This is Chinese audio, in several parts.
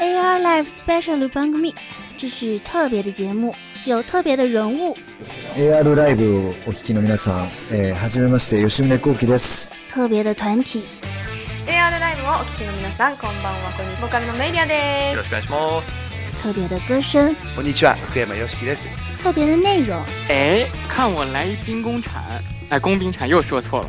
AR Live Special 番組这是特别的节目，有特别的人物。AR ライブをお聞きの皆さん、えー、はじめまして吉宗幸喜です。特别的团体， AR ライブをお聞きの皆さん、こんばんは。こんにちは。ボーカルのメイリアですよろ。しくお願いします。特别的歌声，こんにちは、福山よしきです。特别的内容。哎，看我来一兵工铲，哎，工兵铲又说错了。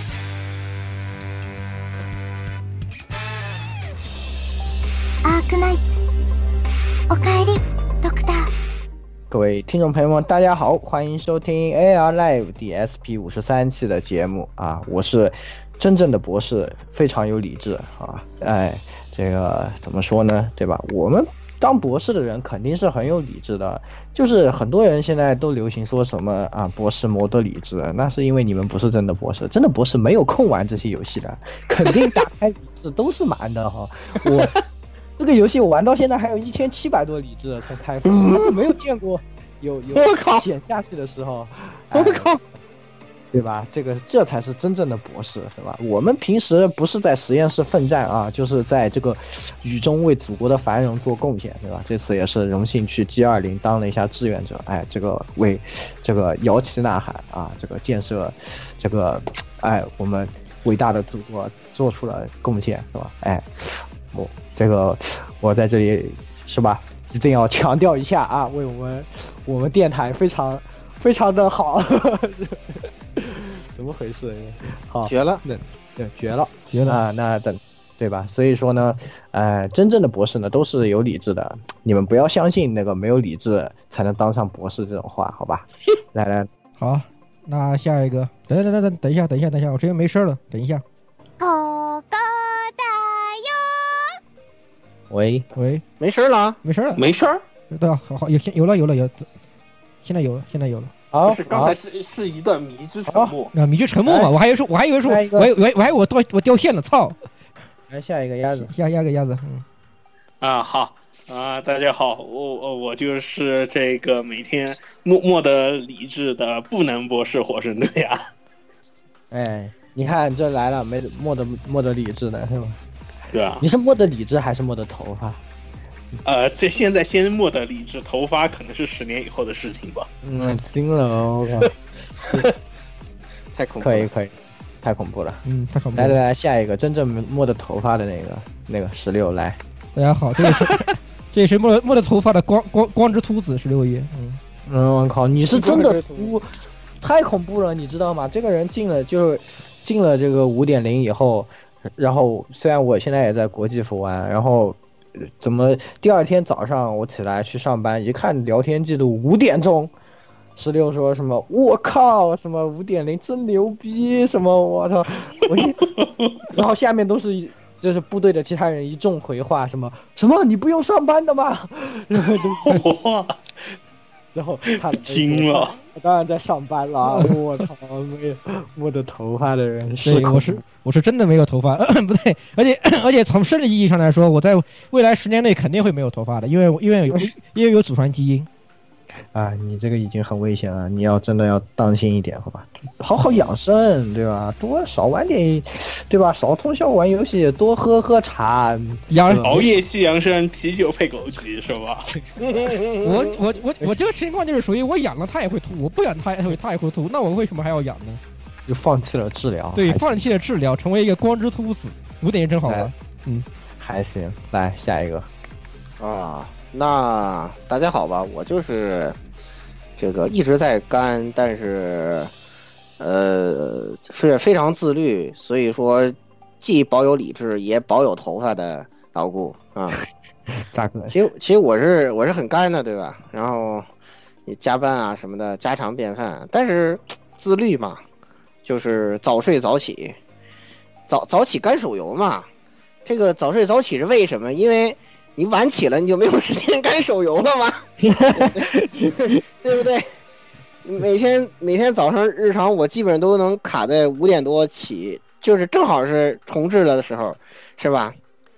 ークナイツ，おかえり，Doctor。各位听众朋友们，大家好，欢迎收听 AR Live DSP 五十三期的节目啊！我是真正的博士，非常有理智啊！哎，这个怎么说呢？对吧？我们当博士的人肯定是很有理智的，就是很多人现在都流行说什么啊，博士磨得理智，那是因为你们不是真的博士，真的博士没有空玩这些游戏的，肯定打开理智都是满的哈。我。 这个游戏我玩到现在还有一千七百多理智才开放，没有见过有 有我靠减下去的时候，我靠，对吧？这个这才是真正的博士，是吧？我们平时不是在实验室奋战啊，就是在这个雨中为祖国的繁荣做贡献，对吧？这次也是荣幸去 G 二零当了一下志愿者，哎，这个为这个摇旗呐喊啊，这个建设这个哎我们伟大的祖国做出了贡献，是吧？哎。我这个，我在这里是吧，一定要强调一下啊，为我们我们电台非常非常的好，怎么回事？好，绝了，那对绝了，绝了啊！那等对吧？所以说呢，呃，真正的博士呢都是有理智的，你们不要相信那个没有理智才能当上博士这种话，好吧？来来，好，那下一个，等等等等等一下，等一下，等一下，我这边没声了，等一下。ここだよ。 喂喂，没事了，没声了，没事儿，对啊，好好有有了有了有，现在有了，现在有了。好，是刚才是是一段迷之沉默。啊，迷之沉默嘛，我还以为说，我还以为说，我还我我还以为我掉我掉线了，操！来下一个鸭子，下下个鸭子，嗯。啊，好啊，大家好，我我我就是这个每天默默的理智的不能博士火神队啊。哎，你看这来了，没默的默的理智呢，是吧？对啊，你是摸的理智还是摸的头发？呃，这现在先摸的理智，头发可能是十年以后的事情吧。嗯，惊了，我靠，太恐怖，可以可以，太恐怖了。嗯，太恐怖了。来来来，下一个真正摸的头发的那个那个十六来。大家好，这个是 这也是摸了摸的头发的光光光之秃子十六爷。嗯嗯，我靠，你是真的秃，太恐怖了，你知道吗？这个人进了就是进了这个五点零以后，然后虽然我现在也在国际服玩，然后。怎么？第二天早上我起来去上班，一看聊天记录五点钟，十六说什么？我靠，什么五点零真牛逼？什么我操！我一，然后下面都是就是部队的其他人一众回话，什么什么你不用上班的吗？然后他惊了，我当然在上班了。我操，没有摸的头发的人是我是我是真的没有头发，不对，而且而且从生理意义上来说，我在未来十年内肯定会没有头发的，因为因为有因为有祖传基因。啊，你这个已经很危险了，你要真的要当心一点，好吧？好好养生，对吧？多少玩点，对吧？少通宵玩游戏，多喝喝茶，养熬夜系养生，啤酒配枸杞，是吧？我我我我这个情况就是属于我养了它也会吐，我不养它也会它也会吐，那我为什么还要养呢？就放弃了治疗，对，放弃了治疗，成为一个光之秃子，五点真好玩，嗯，还行。来下一个啊。那大家好吧，我就是这个一直在干，但是呃是非常自律，所以说既保有理智也保有头发的老顾啊。大哥，其实其实我是我是很干的，对吧？然后你加班啊什么的家常便饭，但是自律嘛，就是早睡早起，早早起干手游嘛。这个早睡早起是为什么？因为你晚起了，你就没有时间干手游了吗？对不对？每天每天早上日常我基本上都能卡在五点多起，就是正好是重置了的时候，是吧？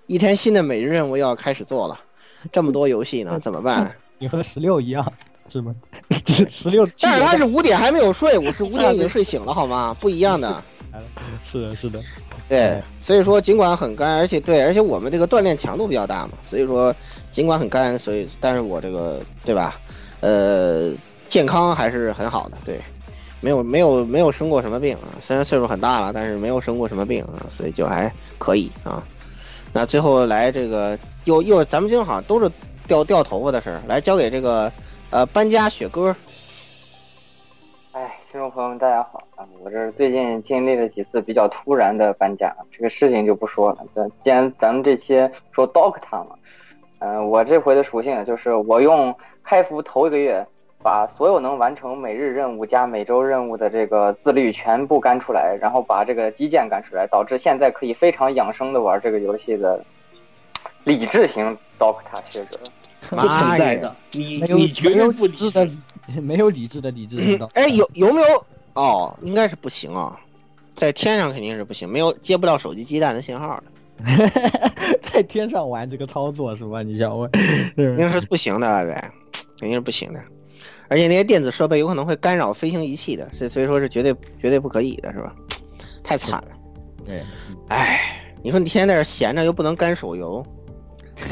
一天新的每日任务要开始做了，这么多游戏呢，怎么办？你和十六一样是吗？十六，但是他是五点还没有睡，我是五点已经睡醒了，好吗？不一样的。是的，是的，对，所以说尽管很干，而且对，而且我们这个锻炼强度比较大嘛，所以说尽管很干，所以但是我这个对吧？呃，健康还是很好的，对，没有没有没有生过什么病啊，虽然岁数很大了，但是没有生过什么病啊，所以就还可以啊。那最后来这个又又咱们今天好像都是掉掉头发的事儿，来交给这个呃搬家雪哥。哎，听众朋友们，大家好啊！我这最近经历了几次比较突然的搬家，这个事情就不说了。这既然咱们这期说 Doctor 嘛，嗯、我这回的属性就是我用开服头一个月，把所有能完成每日任务加每周任务的这个自律全部干出来，然后把这个基建干出来，导致现在可以非常养生的玩这个游戏的理智型 Doctor 学者。不存在的，你你绝对不理智的理，没有理智的理智知道。哎，有有没有？哦，应该是不行啊，在天上肯定是不行，没有接不到手机基站的信号的，在天上玩这个操作是吧？你想问？肯定是不行的，对，肯定是不行的。而且那些电子设备有可能会干扰飞行仪器的，所以所以说是绝对绝对不可以的，是吧？太惨了。对，哎，你说你天天在这闲着又不能干手游，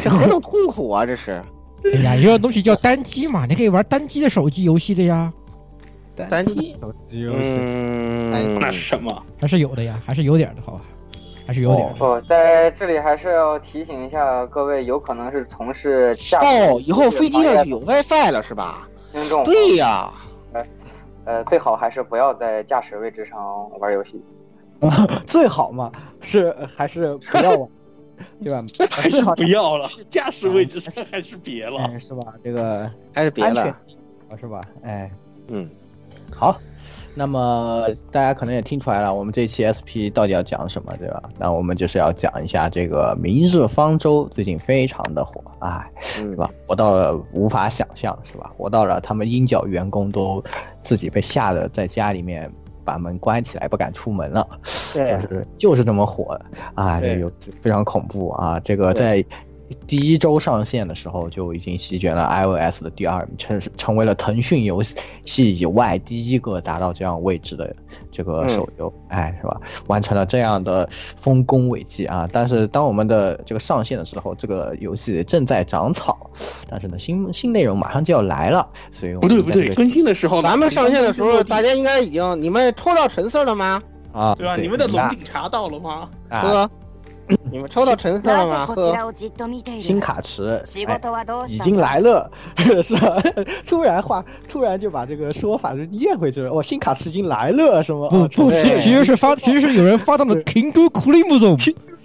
这 何等痛苦啊！这是哎呀，有种东西叫单机嘛，你可以玩单机的手机游戏的呀，单机，手机游戏，嗯，那是什么？还是有的呀，还是有点的，好吧，还是有点儿的。不，在这里还是要提醒一下各位，有可能是从事驾驶哦，以后飞机上就有 WiFi 了是吧？听众，对呀，呃，最好还是不要在驾驶位置上玩游戏。最好嘛是还是不要玩，对吧？还是 不要了，驾驶位置上还是别了。哎，是吧？这个还是别了，是吧？哎，嗯，好。那么大家可能也听出来了，我们这期 SP 到底要讲什么，对吧？那我们就是要讲一下这个《明日方舟》，最近非常的火，哎，是吧？火到了无法想象，是吧？火到了他们鹰角员工都自己被吓得在家里面把门关起来，不敢出门了，对就是就是这么火啊！这个非常恐怖啊！这个在第一周上线的时候就已经席卷了 iOS 的第二名，成成为了腾讯游戏以外第一个达到这样位置的这个手游，哎，是吧？完成了这样的丰功伟绩啊！但是当我们的这个上线的时候，这个游戏正在长草，但是呢，新新内容马上就要来了，所以我不对不对，更新的时候，咱们上线的时候，大家应该已经，你们抽到橙色了吗？啊，对吧？你们的龙井茶到了吗？啊呵，你们抽到橙色了吗？呵，新卡池仕哎事はどうした已经来了，是吧？突然话，突然就把这个说法就咽回去了。哦，新卡池已经来了，是吗？不哦不，其其实是发，其实是有人发到了 King 库里姆总，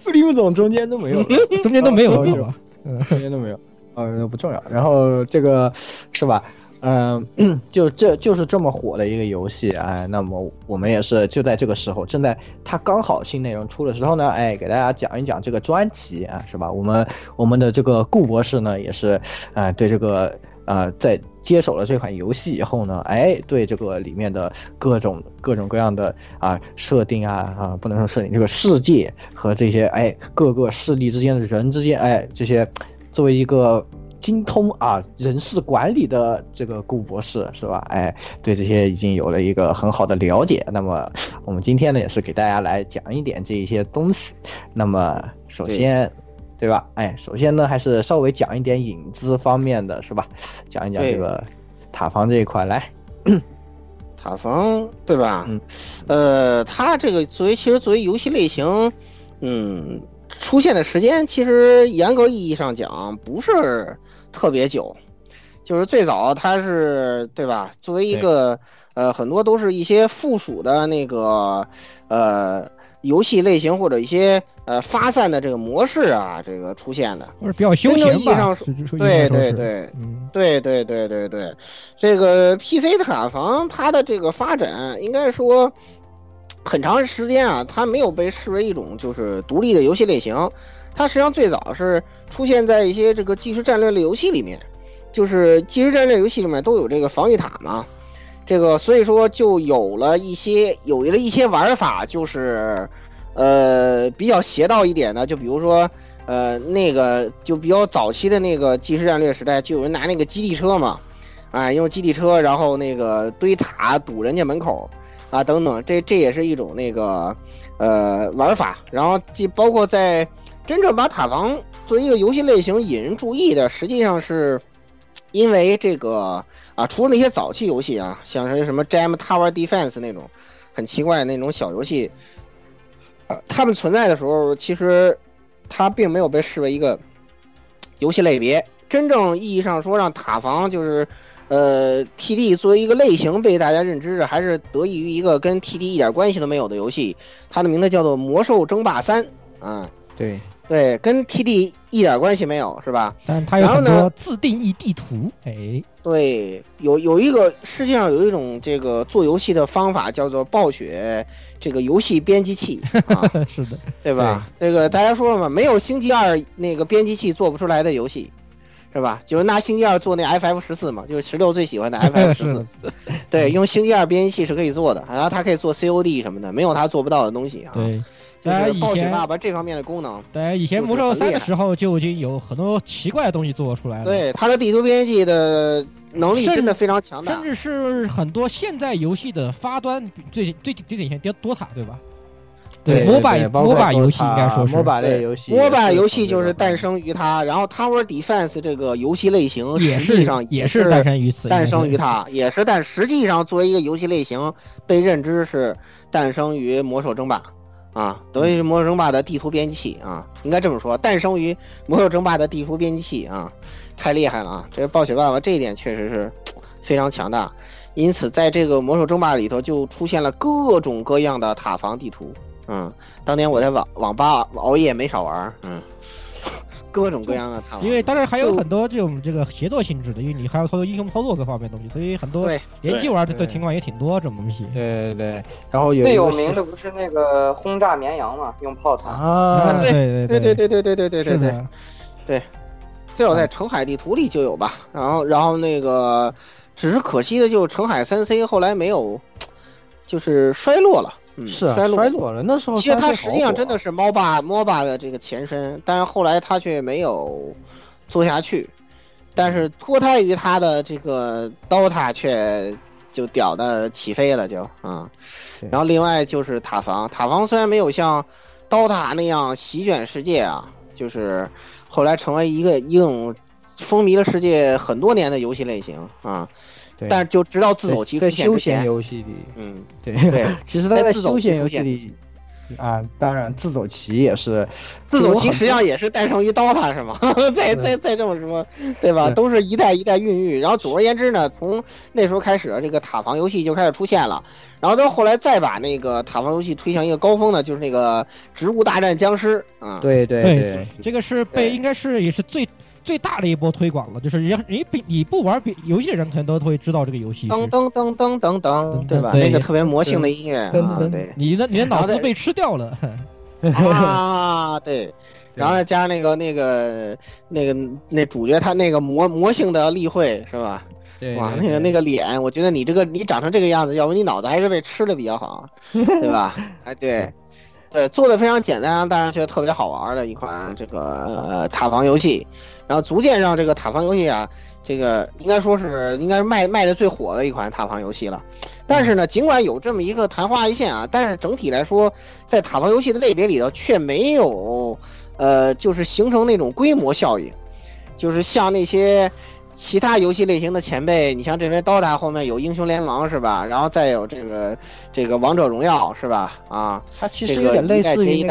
布里姆总中间都没有，中间都没有，哦是吧？嗯，中间都没有，呃，不重要。然后这个是吧？ 嗯、就这就是这么火的一个游戏哎，那么我们也是就在这个时候，正在它刚好新内容出的时候呢，哎，给大家讲一讲这个专题啊，是吧？我们我们的这个顾博士呢，也是啊、对这个呃，在接手了这款游戏以后呢，哎，对这个里面的各种各种各样的啊设定啊啊，不能说设定，这个世界和这些哎各个势力之间的人之间哎这些，作为一个精通啊人事管理的这个顾博士是吧？哎，对这些已经有了一个很好的了解。那么我们今天呢，也是给大家来讲一点这一些东西。那么首先。对吧？哎，首先呢，还是稍微讲一点影子方面的是吧？讲一讲这个塔防这一块来。塔防对吧？嗯，呃，它这个作为其实作为游戏类型，嗯，出现的时间其实严格意义上讲不是特别久，就是最早它是对吧？作为一个呃，很多都是一些附属的那个呃游戏类型或者一些呃发散的这个模式啊，这个出现的。或者比较休闲吧意义上，说对对对，嗯，对对对对对，这个 PC 塔房它的这个发展，应该说很长时间啊，它没有被视为一种就是独立的游戏类型，它实际上最早是出现在一些这个即时战略类游戏里面，就是即时战略游戏里面都有这个防御塔嘛，这个所以说就有了一些有了一些玩法，就是呃比较邪道一点的，就比如说呃那个就比较早期的那个即时战略时代，就有人拿那个基地车嘛，哎用基地车然后那个堆塔堵人家门口啊等等，这这也是一种那个呃玩法，然后既包括在真正把塔防作为一个游戏类型引人注意的，实际上是 因为这个啊，除了那些早期游戏啊，像是什么 Jam Tower Defense 那种很奇怪的那种小游戏，呃，他们存在的时候，其实它并没有被视为一个游戏类别。真正意义上说，让塔防就是呃 TD 作为一个类型被大家认知的，还是得益于一个跟 TD 一点关系都没有的游戏，它的名字叫做《魔兽争霸三》啊。对对，跟 TD 一点关系没有，是吧？但它有然后呢很多自定义地图，哎，对，有有一个世界上有一种这个做游戏的方法，叫做暴雪这个游戏编辑器 啊，是的，对吧？这个大家说了嘛，没有星际二那个编辑器做不出来的游戏，是吧？就是拿星际二做那 FF 十四嘛，就是十六最喜欢的 FF 十是四，对，用星际二编辑器是可以做的，然后它可以做 COD 什么的，没有它做不到的东西啊。对，就是暴雪爸爸这方面的功能，对，以前魔兽三的时候就已经有很多奇怪的东西做出来了，对它的地图编辑的能力真的非常强大甚。至是很多现在游戏的发端，最最最典型的多塔，对吧？对对，MOBA 对包括 MOBA 游戏应该说是 MOBA 类游戏，MOBA 游戏就是诞生于它，然后 Tower Defense 这个游戏类型也实际上也是是诞生于此，诞生于它，也是但实际上作为一个游戏类型被认知是诞生于魔兽争霸啊，等于是魔兽争霸的地图编辑器啊，应该这么说，诞生于魔兽争霸的地图编辑器啊，太厉害了啊！这个暴雪爸爸这一点确实是非常强大，因此在这个魔兽争霸里头就出现了各种各样的塔防地图。嗯，当年我在网网吧熬夜没少玩儿，嗯，各种各样的塔防。因为当然还有很多这种这个协作性质的，因为你还要操作英雄操作各方面的东西，所以很多对联机玩的对的情况也挺多这种东西。对对对，然后有最有名的不是那个轰炸绵羊嘛，用炮塔。啊，对对对对对对对对对对对，对，最早在澄海地图里就有吧。然后然后那个，只是可惜的就是澄海三 C 后来没有，就是衰落了。嗯，是啊衰落衰落了。那时候其实它实际上真的是 MOBA MOBA 的这个前身，但是后来它却没有做下去。但是脱胎于它的这个 DOTA 却就屌的起飞了就，啊、然后另外就是塔防，塔防虽然没有像 DOTA 那样席卷世界啊，就是后来成为一个一种风靡了世界很多年的游戏类型啊，对但是就直到自走棋在休闲，游戏里，嗯，对。对。其实他在在自走休闲棋游戏里啊，当然自走棋也是自走棋实际上也是诞生于 DOTA 是吗？再再再这么说，对吧？都是一代一代孕育。然后总而言之呢，从那时候开始，这个塔防游戏就开始出现了。然后到后来再把那个塔防游戏推向一个高峰呢，就是那个《植物大战僵尸》啊。对对对，这个是被应该是也是最最大的一波推广了，就是人人比你不玩别游戏的人可能都会知道这个游戏。噔噔噔噔噔噔，对吧？那个特别魔性的音乐啊，对你的你的脑子被吃掉了。啊，对。然后再加上那个那个那个那主角他那个魔魔性的例会是吧？对哇，那个那个脸，我觉得你这个你长成这个样子，要不你脑子还是被吃的比较好，对吧？哎，对，对，做的非常简单，但是却特别好玩的一款这个呃塔防游戏，然后逐渐让这个塔防游戏啊，这个应该说是应该是卖卖的最火的一款塔防游戏了。但是呢，尽管有这么一个昙花一现啊，但是整体来说，在塔防游戏的类别里头却没有呃，就是形成那种规模效应，就是像那些。其他游戏类型的前辈，你像这边 DOTA 后面有英雄联盟是吧？然后再有这个这个王者荣耀是吧？啊，它其实有点类似于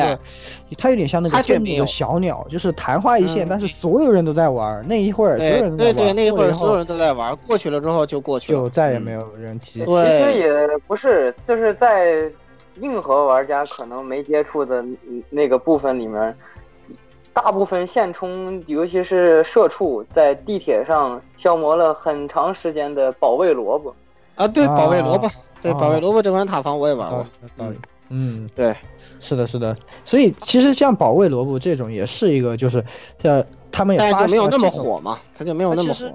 它有点像那个愤怒的小鸟，就是昙花一现，嗯但是所有人都在玩，那一会儿所有对人都在玩儿，对对，那一会儿所有人都在玩，过去了之后就过去了，就再也嗯没有人提起。其实也不是，就是在硬核玩家可能没接触的嗯那个部分里面，大部分现充，尤其是社畜，在地铁上消磨了很长时间的保卫萝卜。啊，对，保卫萝卜啊，对，保卫萝卜这款塔防我也玩过，道理。嗯，对，是的，是的。所以其实像保卫萝卜这种也是一个，就是像他们也但是发就没有那么火嘛，它就没有那么火。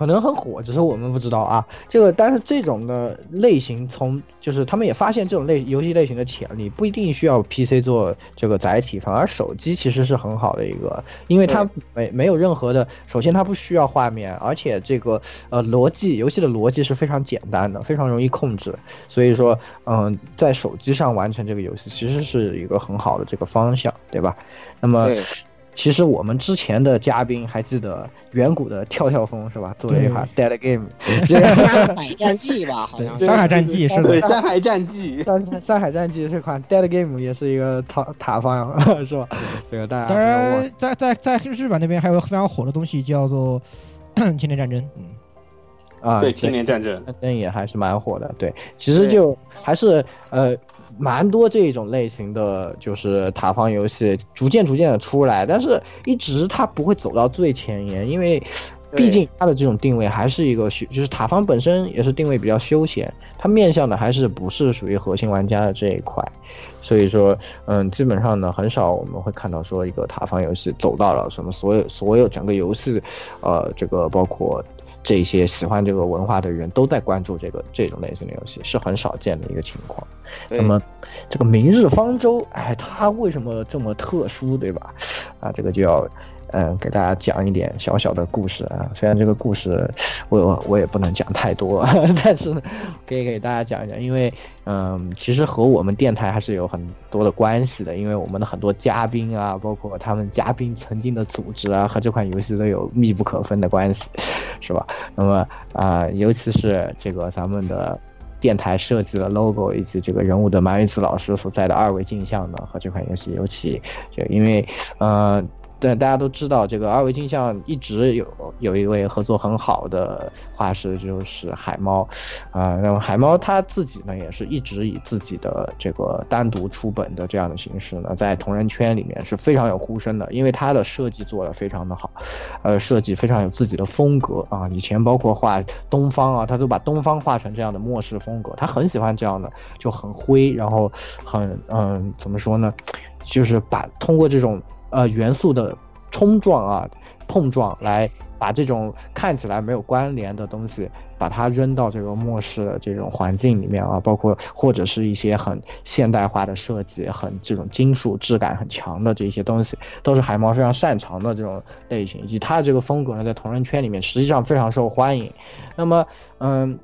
可能很火，只是我们不知道啊。这个，但是这种的类型从就是他们也发现这种类游戏类型的潜力，不一定需要 PC 做这个载体，反而手机其实是很好的一个，因为它没没有任何的，首先它不需要画面，而且这个呃逻辑游戏的逻辑是非常简单的，非常容易控制，所以说嗯、在手机上完成这个游戏其实是一个很好的这个方向，对吧？那么。对其实我们之前的嘉宾还记得远古的跳跳风是吧？做了一款 Dead Game，这个 山海战记吧，好像是。山海战记是对，的，山海战记。山山海战记这款 Dead Game 也是一个塔塔方 是吧？这个大家当然，在在在日本那边还有非常火的东西叫做 千年战争，嗯，啊，对，千年战争。战争也还是蛮火的。对，其实就还是呃蛮多这种类型的，就是塔防游戏逐渐逐渐的出来，但是一直它不会走到最前沿，因为。毕竟它的这种定位还是一个休，就是塔防本身也是定位比较休闲，它面向的还是不是属于核心玩家的这一块，所以说，嗯，基本上呢，很少我们会看到说一个塔防游戏走到了什么所有所有整个游戏，呃，这个包括这些喜欢这个文化的人都在关注这个这种类型的游戏，是很少见的一个情况。那么，这个《明日方舟》，哎，它为什么这么特殊，对吧？啊，这个就要。嗯，给大家讲一点小小的故事啊。虽然这个故事我我我也不能讲太多，但是，可以给大家讲一讲，因为嗯，其实和我们电台还是有很多的关系的，因为我们的很多嘉宾啊，包括他们嘉宾曾经的组织啊，和这款游戏都有密不可分的关系，是吧？那么啊、尤其是这个咱们的。电台设计的 logo 以及这个人物的马玉子老师所在的二维镜像呢，和这款游戏尤其，就因为呃，对大家都知道，这个二维镜像一直有有一位合作很好的画师，就是海猫，啊、那么海猫他自己呢，也是一直以自己的这个单独出本的这样的形式呢，在同人圈里面是非常有呼声的，因为他的设计做得非常的好，呃，设计非常有自己的风格啊，以前包括画东方啊，他都把东方画成这样的末世风格，他很喜欢这样的，就很灰，然后很嗯，怎么说呢，就是把通过这种呃元素的冲撞啊、碰撞来把这种看起来没有关联的东西，把它扔到这个末世的这种环境里面啊，包括或者是一些很现代化的设计、很这种金属质感很强的这些东西，都是海猫非常擅长的这种类型，以及它的这个风格呢，在同人圈里面实际上非常受欢迎。那么，嗯。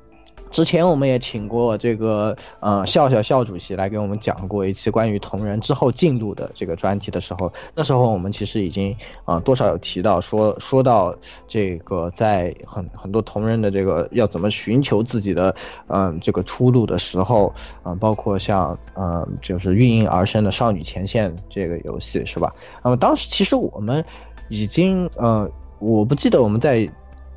之前我们也请过这个呃笑笑笑主席来给我们讲过一期关于同人之后进度的这个专题的时候，那时候我们其实已经啊、呃多少有提到说说到这个在很很多同人的这个要怎么寻求自己的嗯、这个出路的时候，嗯、包括像嗯、就是孕婴而生的少女前线这个游戏是吧？那么当时其实我们已经呃我不记得我们在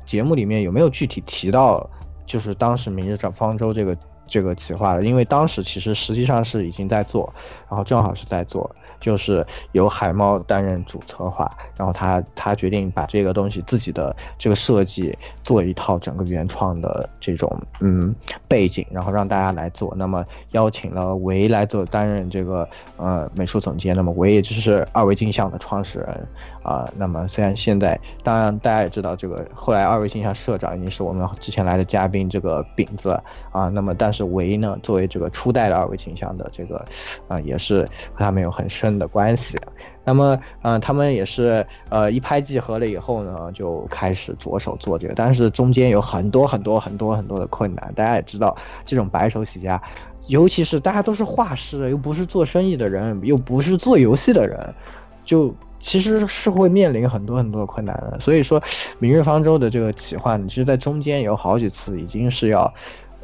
节目里面有没有具体提到。就是当时《明日方舟》这个这个企划了，因为当时其实实际上是已经在做，然后正好是在做，就是由海猫担任主策划，然后他他决定把这个东西自己的这个设计做一套整个原创的这种嗯背景，然后让大家来做。那么邀请了维来做担任这个呃美术总监，那么维也就是二维镜像的创始人啊、那么虽然现在当然大家也知道这个后来二维形象社长已经是我们之前来的嘉宾这个饼子啊，那么但是维呢作为这个初代的二维形象的这个啊、也是和他们有很深的关系。那么，嗯、他们也是呃一拍即合了以后呢，就开始着手做这个，但是中间有很多很多很多很多的困难。大家也知道，这种白手起家，尤其是大家都是画师，又不是做生意的人，又不是做游戏的人，就其实是会面临很多很多的困难的。所以说，《明日方舟》的这个企划，你其实在中间有好几次已经是要，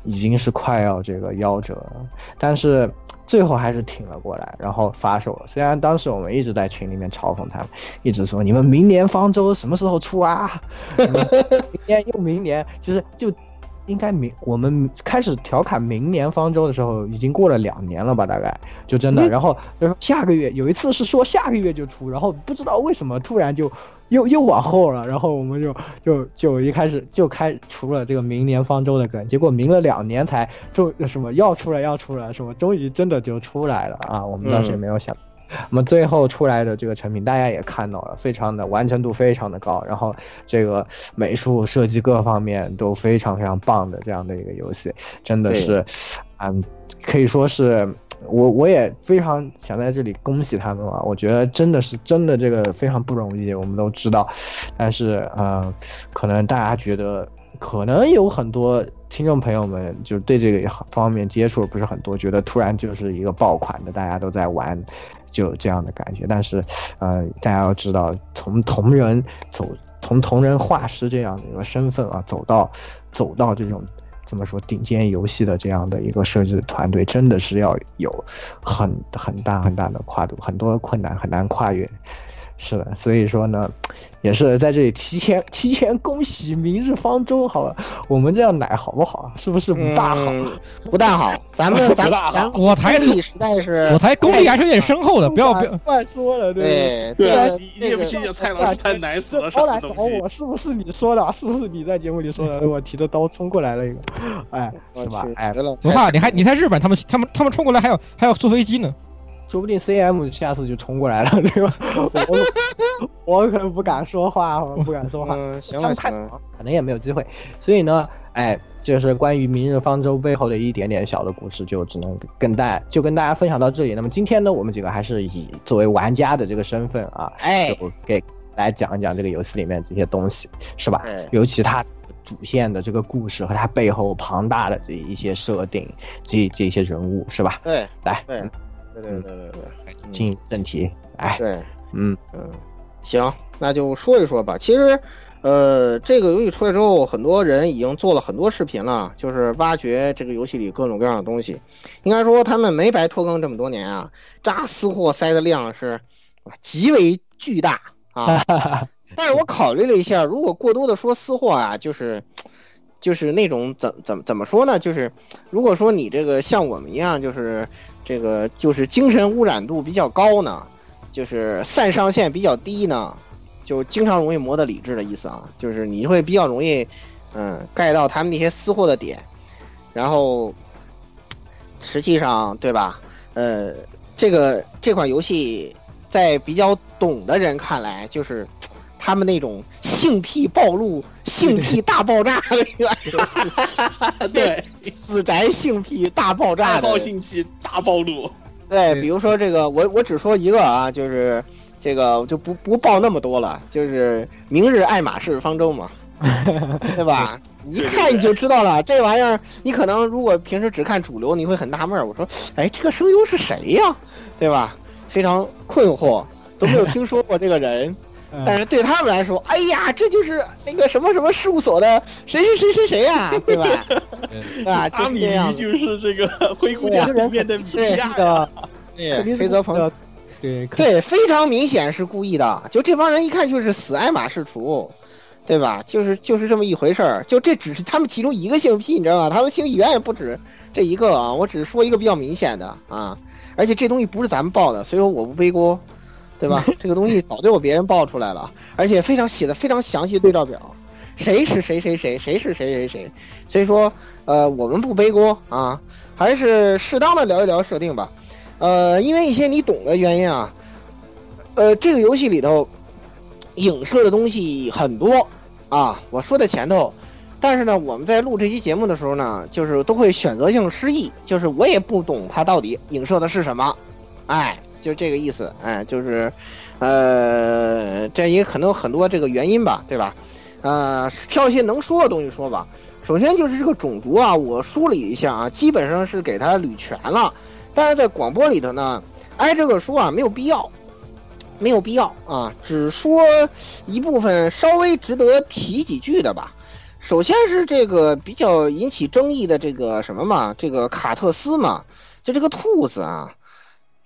已经是快要这个夭折了，但是最后还是挺了过来，然后发售了。虽然当时我们一直在群里面嘲讽他们，一直说你们明年方舟什么时候出啊？明年又明年，就是就。应该明我们开始调侃明年方舟的时候，已经过了两年了吧？大概就真的，然后就说下个月有一次是说下个月就出，然后不知道为什么突然就又又往后了，然后我们就就就一开始就开除了这个明年方舟的梗，结果明了两年才就什么要出来要出来，什么终于真的就出来了啊！我们当时也没有想。那么最后出来的这个成品，大家也看到了，非常的完成度非常的高，然后这个美术设计各方面都非常非常棒的这样的一个游戏，真的是，嗯，可以说是我我也非常想在这里恭喜他们啊！我觉得真的是真的这个非常不容易，我们都知道，但是呃，可能大家觉得可能有很多听众朋友们就对这个方面接触不是很多，觉得突然就是一个爆款的，大家都在玩。就有这样的感觉，但是，呃，大家要知道，从同人走，从同人画师这样的一个身份啊，走到，走到这种怎么说顶尖游戏的这样的一个设计团队，真的是要有很很大很大的跨度，很多困难很难跨越。是的，所以说呢，也是在这里提前提前恭喜明日方舟，好吧？我们这样奶好不好？是不是不大好？不大好，咱们 咱咱我台力实在是，我台功力还是有点深厚的，不要不要乱说了，对对，这个信太郎太难死了，超来找我，是不是你说的？是不是你在节目里说的？我提着刀冲过来了一个，哎，是吧？哎，不怕，你还你在日本，他们他们他们冲过来还要还要坐飞机呢。说不定 C M 下次就冲过来了，对吧？我 我可不敢说话，我不敢说话。嗯，行了行了，可能也没有机会。所以呢，哎，就是关于《明日方舟》背后的一点点小的故事，就只能跟大就跟大家分享到这里。那么今天呢，我们几个还是以作为玩家的这个身份啊，哎，给来讲一讲这个游戏里面这些东西，是吧？尤其他主线的这个故事和它背后庞大的这一些设定，这这些人物，是吧？对，来，对。对对对对对，进正题，哎，对，嗯嗯，行，那就说一说吧。其实，呃，这个游戏出来之后，很多人已经做了很多视频了，就是挖掘这个游戏里各种各样的东西。应该说，他们没白拖更这么多年啊，扎私货塞的量是极为巨大啊。但是我考虑了一下，如果过多的说私货啊，就是就是那种怎怎怎么说呢？就是如果说你这个像我们一样，就是。这个就是精神污染度比较高呢，就是散上限比较低呢，就经常容易磨得理智的意思啊，就是你会比较容易，嗯，盖到他们那些私货的点，然后实际上对吧？呃，这个这款游戏在比较懂的人看来，就是他们那种性癖暴露、性癖大爆炸的一个，对，死宅性癖大爆炸的性癖大暴露。对，比如说这个，我我只说一个啊，就是这个就不不报那么多了，就是明日爱马仕方舟嘛，对吧？一看你就知道了，这玩意儿你可能如果平时只看主流，你会很纳闷儿。我说，哎，这个声优是谁呀？对吧？非常困惑，都没有听说过这个人。但是对他们来说，哎呀，这就是那个什么什么事务所的谁谁谁谁谁呀，对吧？啊，阿米就是这个灰姑娘里面的对的，对黑泽朋，对对，非常明显是故意的。就这帮人一看就是死爱马仕厨，对吧？就是就是这么一回事儿。就这只是他们其中一个性癖，你知道吗？他们性癖远远不止这一个啊。我只是说一个比较明显的啊，而且这东西不是咱们报的，所以说我不背锅。对吧？这个东西早就有别人爆出来了，而且非常写的非常详细对照表，谁是谁谁谁，谁是谁谁谁。所以说，呃，我们不背锅啊，还是适当的聊一聊设定吧。呃，因为一些你懂的原因啊，呃，这个游戏里头影射的东西很多啊。我说在前头，但是呢，我们在录这期节目的时候呢，就是都会选择性失忆，就是我也不懂它到底影射的是什么，哎。就这个意思，哎，就是，呃，这也可能有很多这个原因吧，对吧？呃，挑一些能说的东西说吧。首先就是这个种族啊，我梳理一下啊，基本上是给他捋全了，但是在广播里头呢，挨这个说啊，没有必要，没有必要啊，只说一部分稍微值得提几句的吧。首先是这个比较引起争议的这个什么嘛，这个卡特斯嘛，就这个兔子啊。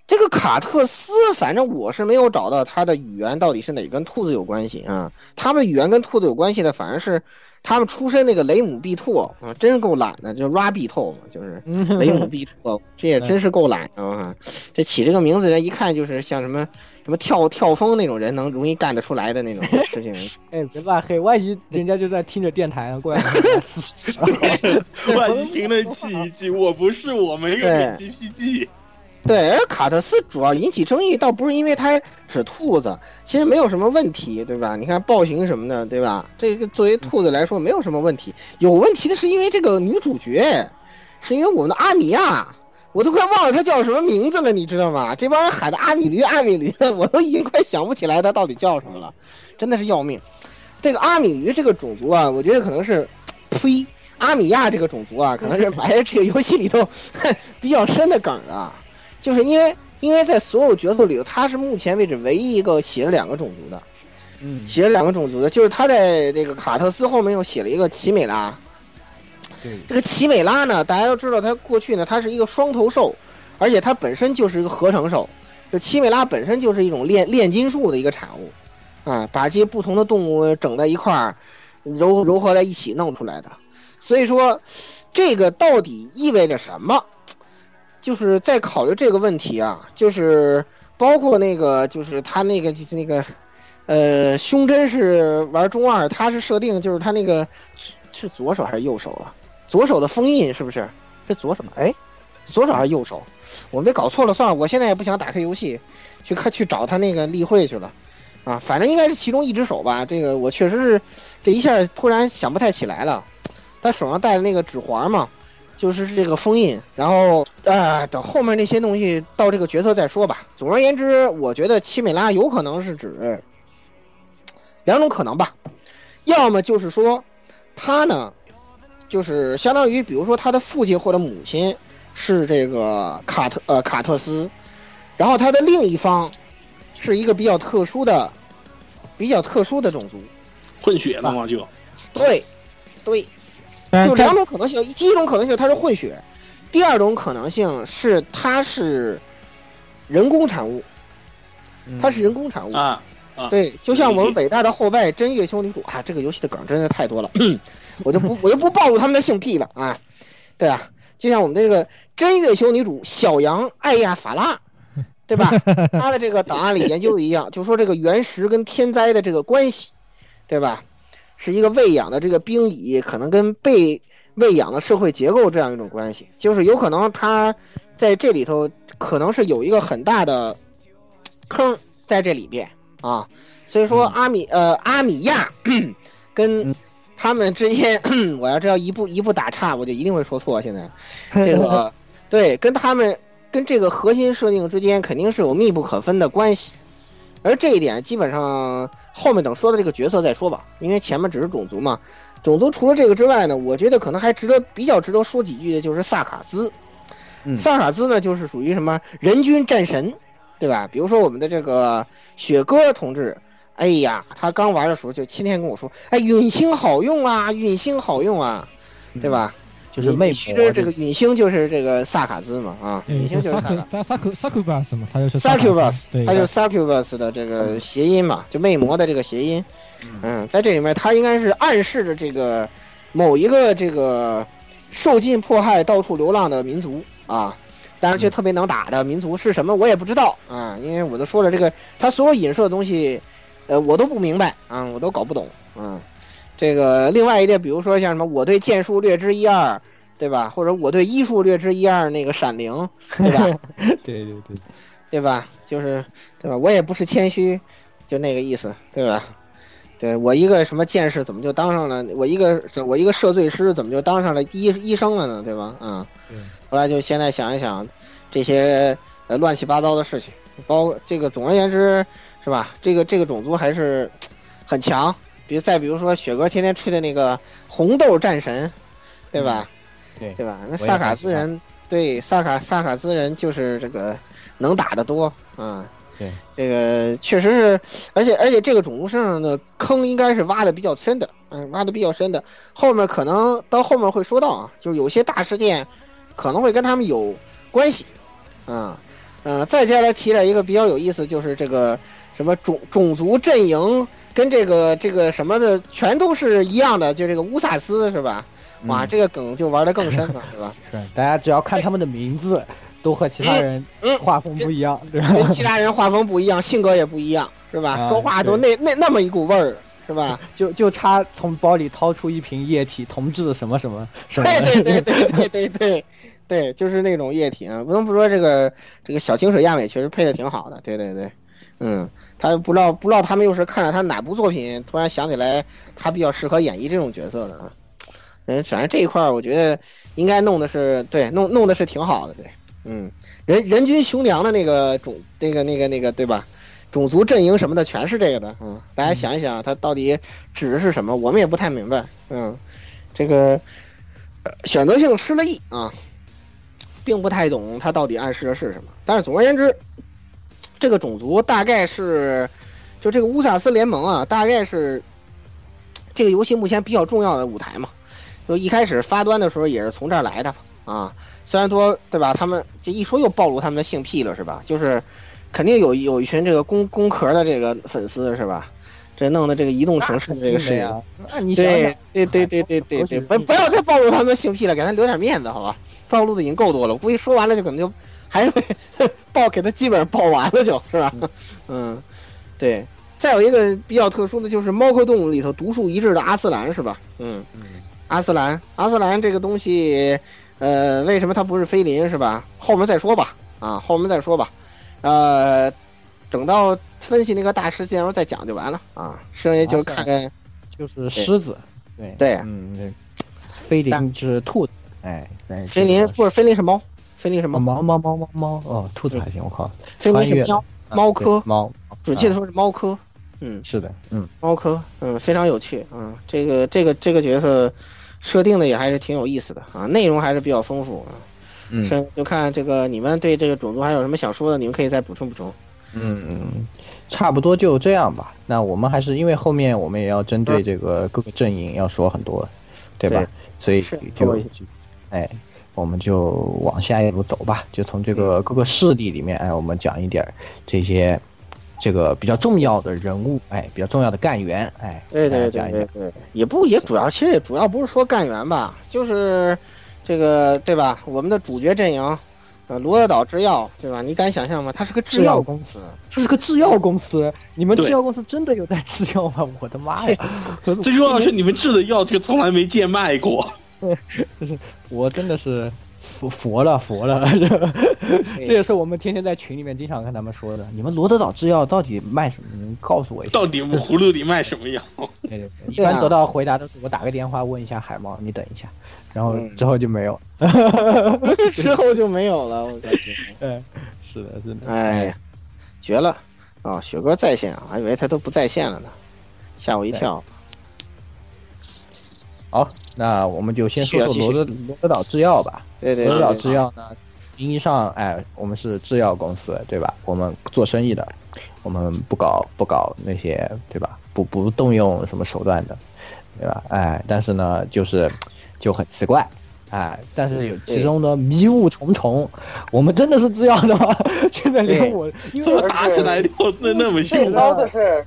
这个卡特斯，反正我是没有找到他的语言到底是哪跟兔子有关系啊？他们语言跟兔子有关系的，反而是他们出身那个雷姆毕兔啊，真是够懒的，就 r a b 透嘛，就是 雷姆毕兔，这也真是够懒的啊！这起这个名字人一看就是像什么什么跳跳风那种人能容易干得出来的那种事情。哎，别拉黑，万一人家就在听着电台呢，过来。万一评论器一句我不是我没有 GPG。对，而卡特斯主要引起争议，倒不是因为他是兔子，其实没有什么问题，对吧？你看暴行什么的，对吧？这个作为兔子来说没有什么问题，有问题的是因为这个女主角，是因为我们的阿米亚，我都快忘了她叫什么名字了，你知道吗？这帮人喊的阿米驴阿米驴的，我都已经快想不起来她到底叫什么了，真的是要命。这个阿米驴这个种族啊，我觉得可能是，呸，阿米亚这个种族啊，可能是埋在这个游戏里头 比较深的梗啊。就是因为，因为在所有角色里头，他是目前为止唯一一个写了两个种族的，嗯，写了两个种族的，就是他在这个卡特斯后面又写了一个奇美拉。对，这个奇美拉呢，大家都知道，它过去呢，它是一个双头兽，而且它本身就是一个合成兽。这奇美拉本身就是一种炼炼金术的一个产物，啊，把这些不同的动物整在一块儿，揉揉合在一起弄出来的。所以说，这个到底意味着什么？就是在考虑这个问题啊，就是包括那个，就是他那个就是那个，呃，胸针是玩中二，他是设定就是他那个是左手还是右手啊？左手的封印是不是？是左手？哎，左手还是右手？我没搞错了，算了，我现在也不想打开游戏去看去找他那个例会去了，啊，反正应该是其中一只手吧。这个我确实是这一下突然想不太起来了。他手上戴的那个指环嘛。就是这个封印，然后呃，等后面那些东西到这个角色再说吧。总而言之，我觉得奇美拉有可能是指两种可能吧，要么就是说他呢，就是相当于比如说他的父亲或者母亲是这个卡特呃卡特斯，然后他的另一方是一个比较特殊的、比较特殊的种族，混血了吗？就对，对。就两种可能性，第一种可能性它是混血，第二种可能性是它是人工产物，它是人工产物啊啊！对，就像我们伟大的后辈真月修女主啊，这个游戏的梗真的太多了，我就不我就不暴露他们的性癖了啊！对啊，就像我们这个真月修女主小羊艾亚法拉，对吧？他的这个档案里研究的一样，就说这个原石跟天灾的这个关系，对吧？是一个喂养的这个兵蚁，可能跟被喂养的社会结构这样一种关系，就是有可能它在这里头可能是有一个很大的坑在这里边啊，所以说阿米呃阿米亚跟他们之间，我要知道一步一步打岔，我就一定会说错。现在这个 对跟他们跟这个核心设定之间肯定是有密不可分的关系。而这一点基本上后面等说的这个角色再说吧，因为前面只是种族嘛。种族除了这个之外呢，我觉得可能还值得比较值得说几句的就是萨卡兹。萨卡兹呢，就是属于什么人均战神，对吧？比如说我们的这个雪哥同志，哎呀，他刚玩的时候就天天跟我说，哎，陨星好用啊，陨星好用啊，对吧？就是魅魔，这个陨星就是这个萨卡兹嘛，啊，陨星就是萨萨萨库萨克巴斯嘛，他就是 succubus，他就是 succubus 的这个谐音嘛，就魅魔的这个谐音。嗯，在这里面，他应该是暗示着这个某一个这个受尽迫害、到处流浪的民族啊，但是却特别能打的民族是什么，我也不知道啊，因为我都说了，这个他所有引射的东西，呃，我都不明白啊，我都搞不懂啊。这个另外一点，比如说像什么，我对剑术略知一二，对吧？或者我对医术略知一二，那个闪灵，对吧？对对对，对吧？就是对吧？我也不是谦虚，就那个意思，对吧？对我一个什么剑士，怎么就当上了？我一个我一个赦罪师，怎么就当上了医医生了呢？对吧？嗯。后来就现在想一想，这些呃乱七八糟的事情，包括这个，总而言之，是吧？这个这个种族还是很强。比如再比如说，雪哥天天吹的那个红豆战神，对吧？对对吧？那萨卡兹人，对萨卡萨卡兹人就是这个能打的多啊。对，这个确实是，而且而且这个种族身上的坑应该是挖的比较深的，嗯，挖的比较深的。后面可能到后面会说到啊，就是有些大事件可能会跟他们有关系，啊，呃，再接下来提了一个比较有意思，就是这个什么种种族阵营跟这个这个什么的全都是一样的，就这个乌萨斯是吧？哇，嗯这个梗就玩的更深了，是吧？是大家只要看他们的名字，都和其他人嗯画风不一样，对吧？跟其他人画风不一样，性格也不一样，是吧？啊说话都那那那么一股味儿，是吧？就就差从包里掏出一瓶液体，同志什么什么什么。对对对对对对对 对，就是那种液体啊，不能不说这个这个小清水亚美确实配的挺好的，对对对，嗯，他不知道不知道他们又是看了他哪部作品，突然想起来他比较适合演绎这种角色的啊，嗯，反正这一块我觉得应该弄的是对弄弄的是挺好的，对，嗯，人人均雄良的那个种那个那个那个对吧？种族阵营什么的全是这个的，嗯，大家想一想，他到底指的是什么？我们也不太明白，嗯，这个选择性失了忆啊，并不太懂他到底暗示的是什么。但是总而言之，这个种族大概是，就这个乌萨斯联盟啊，大概是这个游戏目前比较重要的舞台嘛。就一开始发端的时候也是从这儿来的啊，虽然说对吧，他们这一说又暴露他们的性癖了是吧？就是肯定有有一群这个工工壳的这个粉丝是吧？这弄的这个移动城市的这个事情，呀，那你想对想，对对对对对对，不不要再暴露他们的性癖了，给他留点面子，好吧？暴露的已经够多了，我估计说完了就可能就还是会 爆给他基本上报完了就，是吧？嗯，对。再有一个比较特殊的就是《猫科动物》里头独树一帜的阿斯兰是吧？嗯，阿斯兰，阿斯兰这个东西，呃，为什么它不是菲林是吧？后面再说吧，啊，后面再说吧，呃，等到分析那个大事件时候再讲就完了啊，剩下就看看。就是狮子，对对嗯，对，菲林是兔子，哎，对菲林不是菲林是猫，菲林是猫，猫猫猫猫猫哦，兔子还行，我靠，菲林是穿越。喵猫科，猫，准确的说是猫科，嗯，是的，嗯，猫科，嗯，非常有趣，嗯，这个这个这个角色设定的也还是挺有意思的啊，内容还是比较丰富啊。嗯。剩就看这个你们对这个种族还有什么想说的，你们可以再补充补充。嗯嗯，差不多就这样吧。那我们还是因为后面我们也要针对这个各个阵营要说很多，对吧？对。所以就哎，我们就往下一步走吧。就从这个各个势力里面，哎，我们讲一点儿这些这个比较重要的人物，哎，比较重要的干员，哎，对对对大家讲一讲。对对，也不也主要其实也主要不是说干员吧，就是这个对吧？我们的主角阵营，呃，罗德岛制药对吧？你敢想象吗？它是个制制药药公司，这是个制药公司，你们制药公司真的有在制药吗？我的妈呀！最重要的是你们制的药，这个从来没贱卖过。就 是我真的是服佛了佛了，这这也是我们天天在群里面经常跟他们说的。你们罗德岛制药到底卖什么？你们告诉我一下。到底葫芦里卖什么药？对对对，一般得到回答都是我打个电话问一下海猫，你等一下，然后嗯之后就没有。之后就没有了，我感觉。嗯，是的，真的。哎呀，绝了！啊、雪哥在线啊，还以为他都不在线了呢，吓我一跳。好，那我们就先说说罗德罗德岛制药吧。对对罗德岛制药呢，名义上哎，我们是制药公司，对吧？我们做生意的，我们不搞不搞那些，对吧？不不动用什么手段的，对吧？哎，但是呢，就是就很奇怪。哎，但是有其中的迷雾重重，我们真的是制药的吗？现在连我，因为我打起来就那那么凶？最糟的是，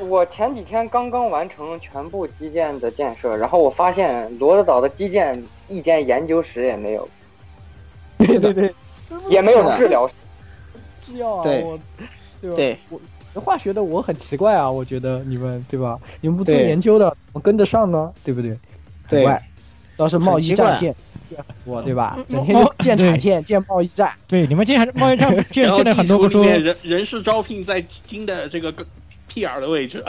我前几天刚刚完成全部基建的建设，然后我发现罗德岛的基建一间研究室也没有，对对对，也没有治疗。室。制药啊，对。我对吧？对。我化学的我很奇怪啊，我觉得你们对吧？你们不做研究的，怎么跟得上呢？对不对？很对怪，倒是贸易战线，我对吧？整嗯天建产线、建贸易战，对，你们今天还贸易战见然后见了很多不说，地图里面人人事招聘在金的这个屁眼的位置，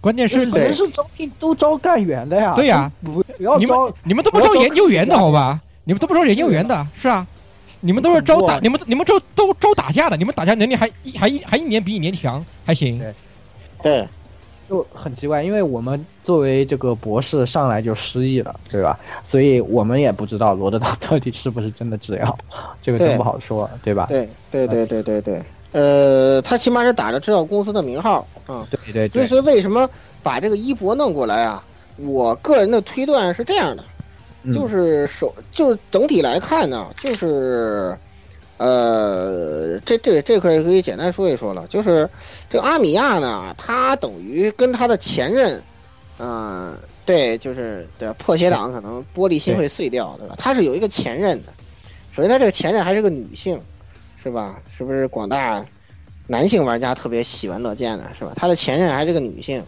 关键是人是招聘都招干员的呀。对呀都不不要你们招，你们都不招研究员的好吧？你们都不招研究员的，是啊，你们都是招打，你们你们招都招打架的，你们打架能力还一还一还一年比一年强，还行。对对就很奇怪，因为我们作为这个博士上来就失忆了，对吧？所以我们也不知道罗德岛到底是不是真的制药，这个真不好说，对吧？对对对对对对，呃，他起码是打着制药公司的名号啊。对对对，所以为什么把这个一博弄过来啊，我个人的推断是这样的，嗯就是首就是整体来看呢，就是呃，这这这可以可以简单说一说了，就是这阿米亚呢，他等于跟他的前任，嗯、对，就是对吧破鞋党可能玻璃心会碎掉，对吧？他是有一个前任的，首先他这个前任还是个女性，是吧？是不是广大男性玩家特别喜闻乐见的，是吧？他的前任还是个女性，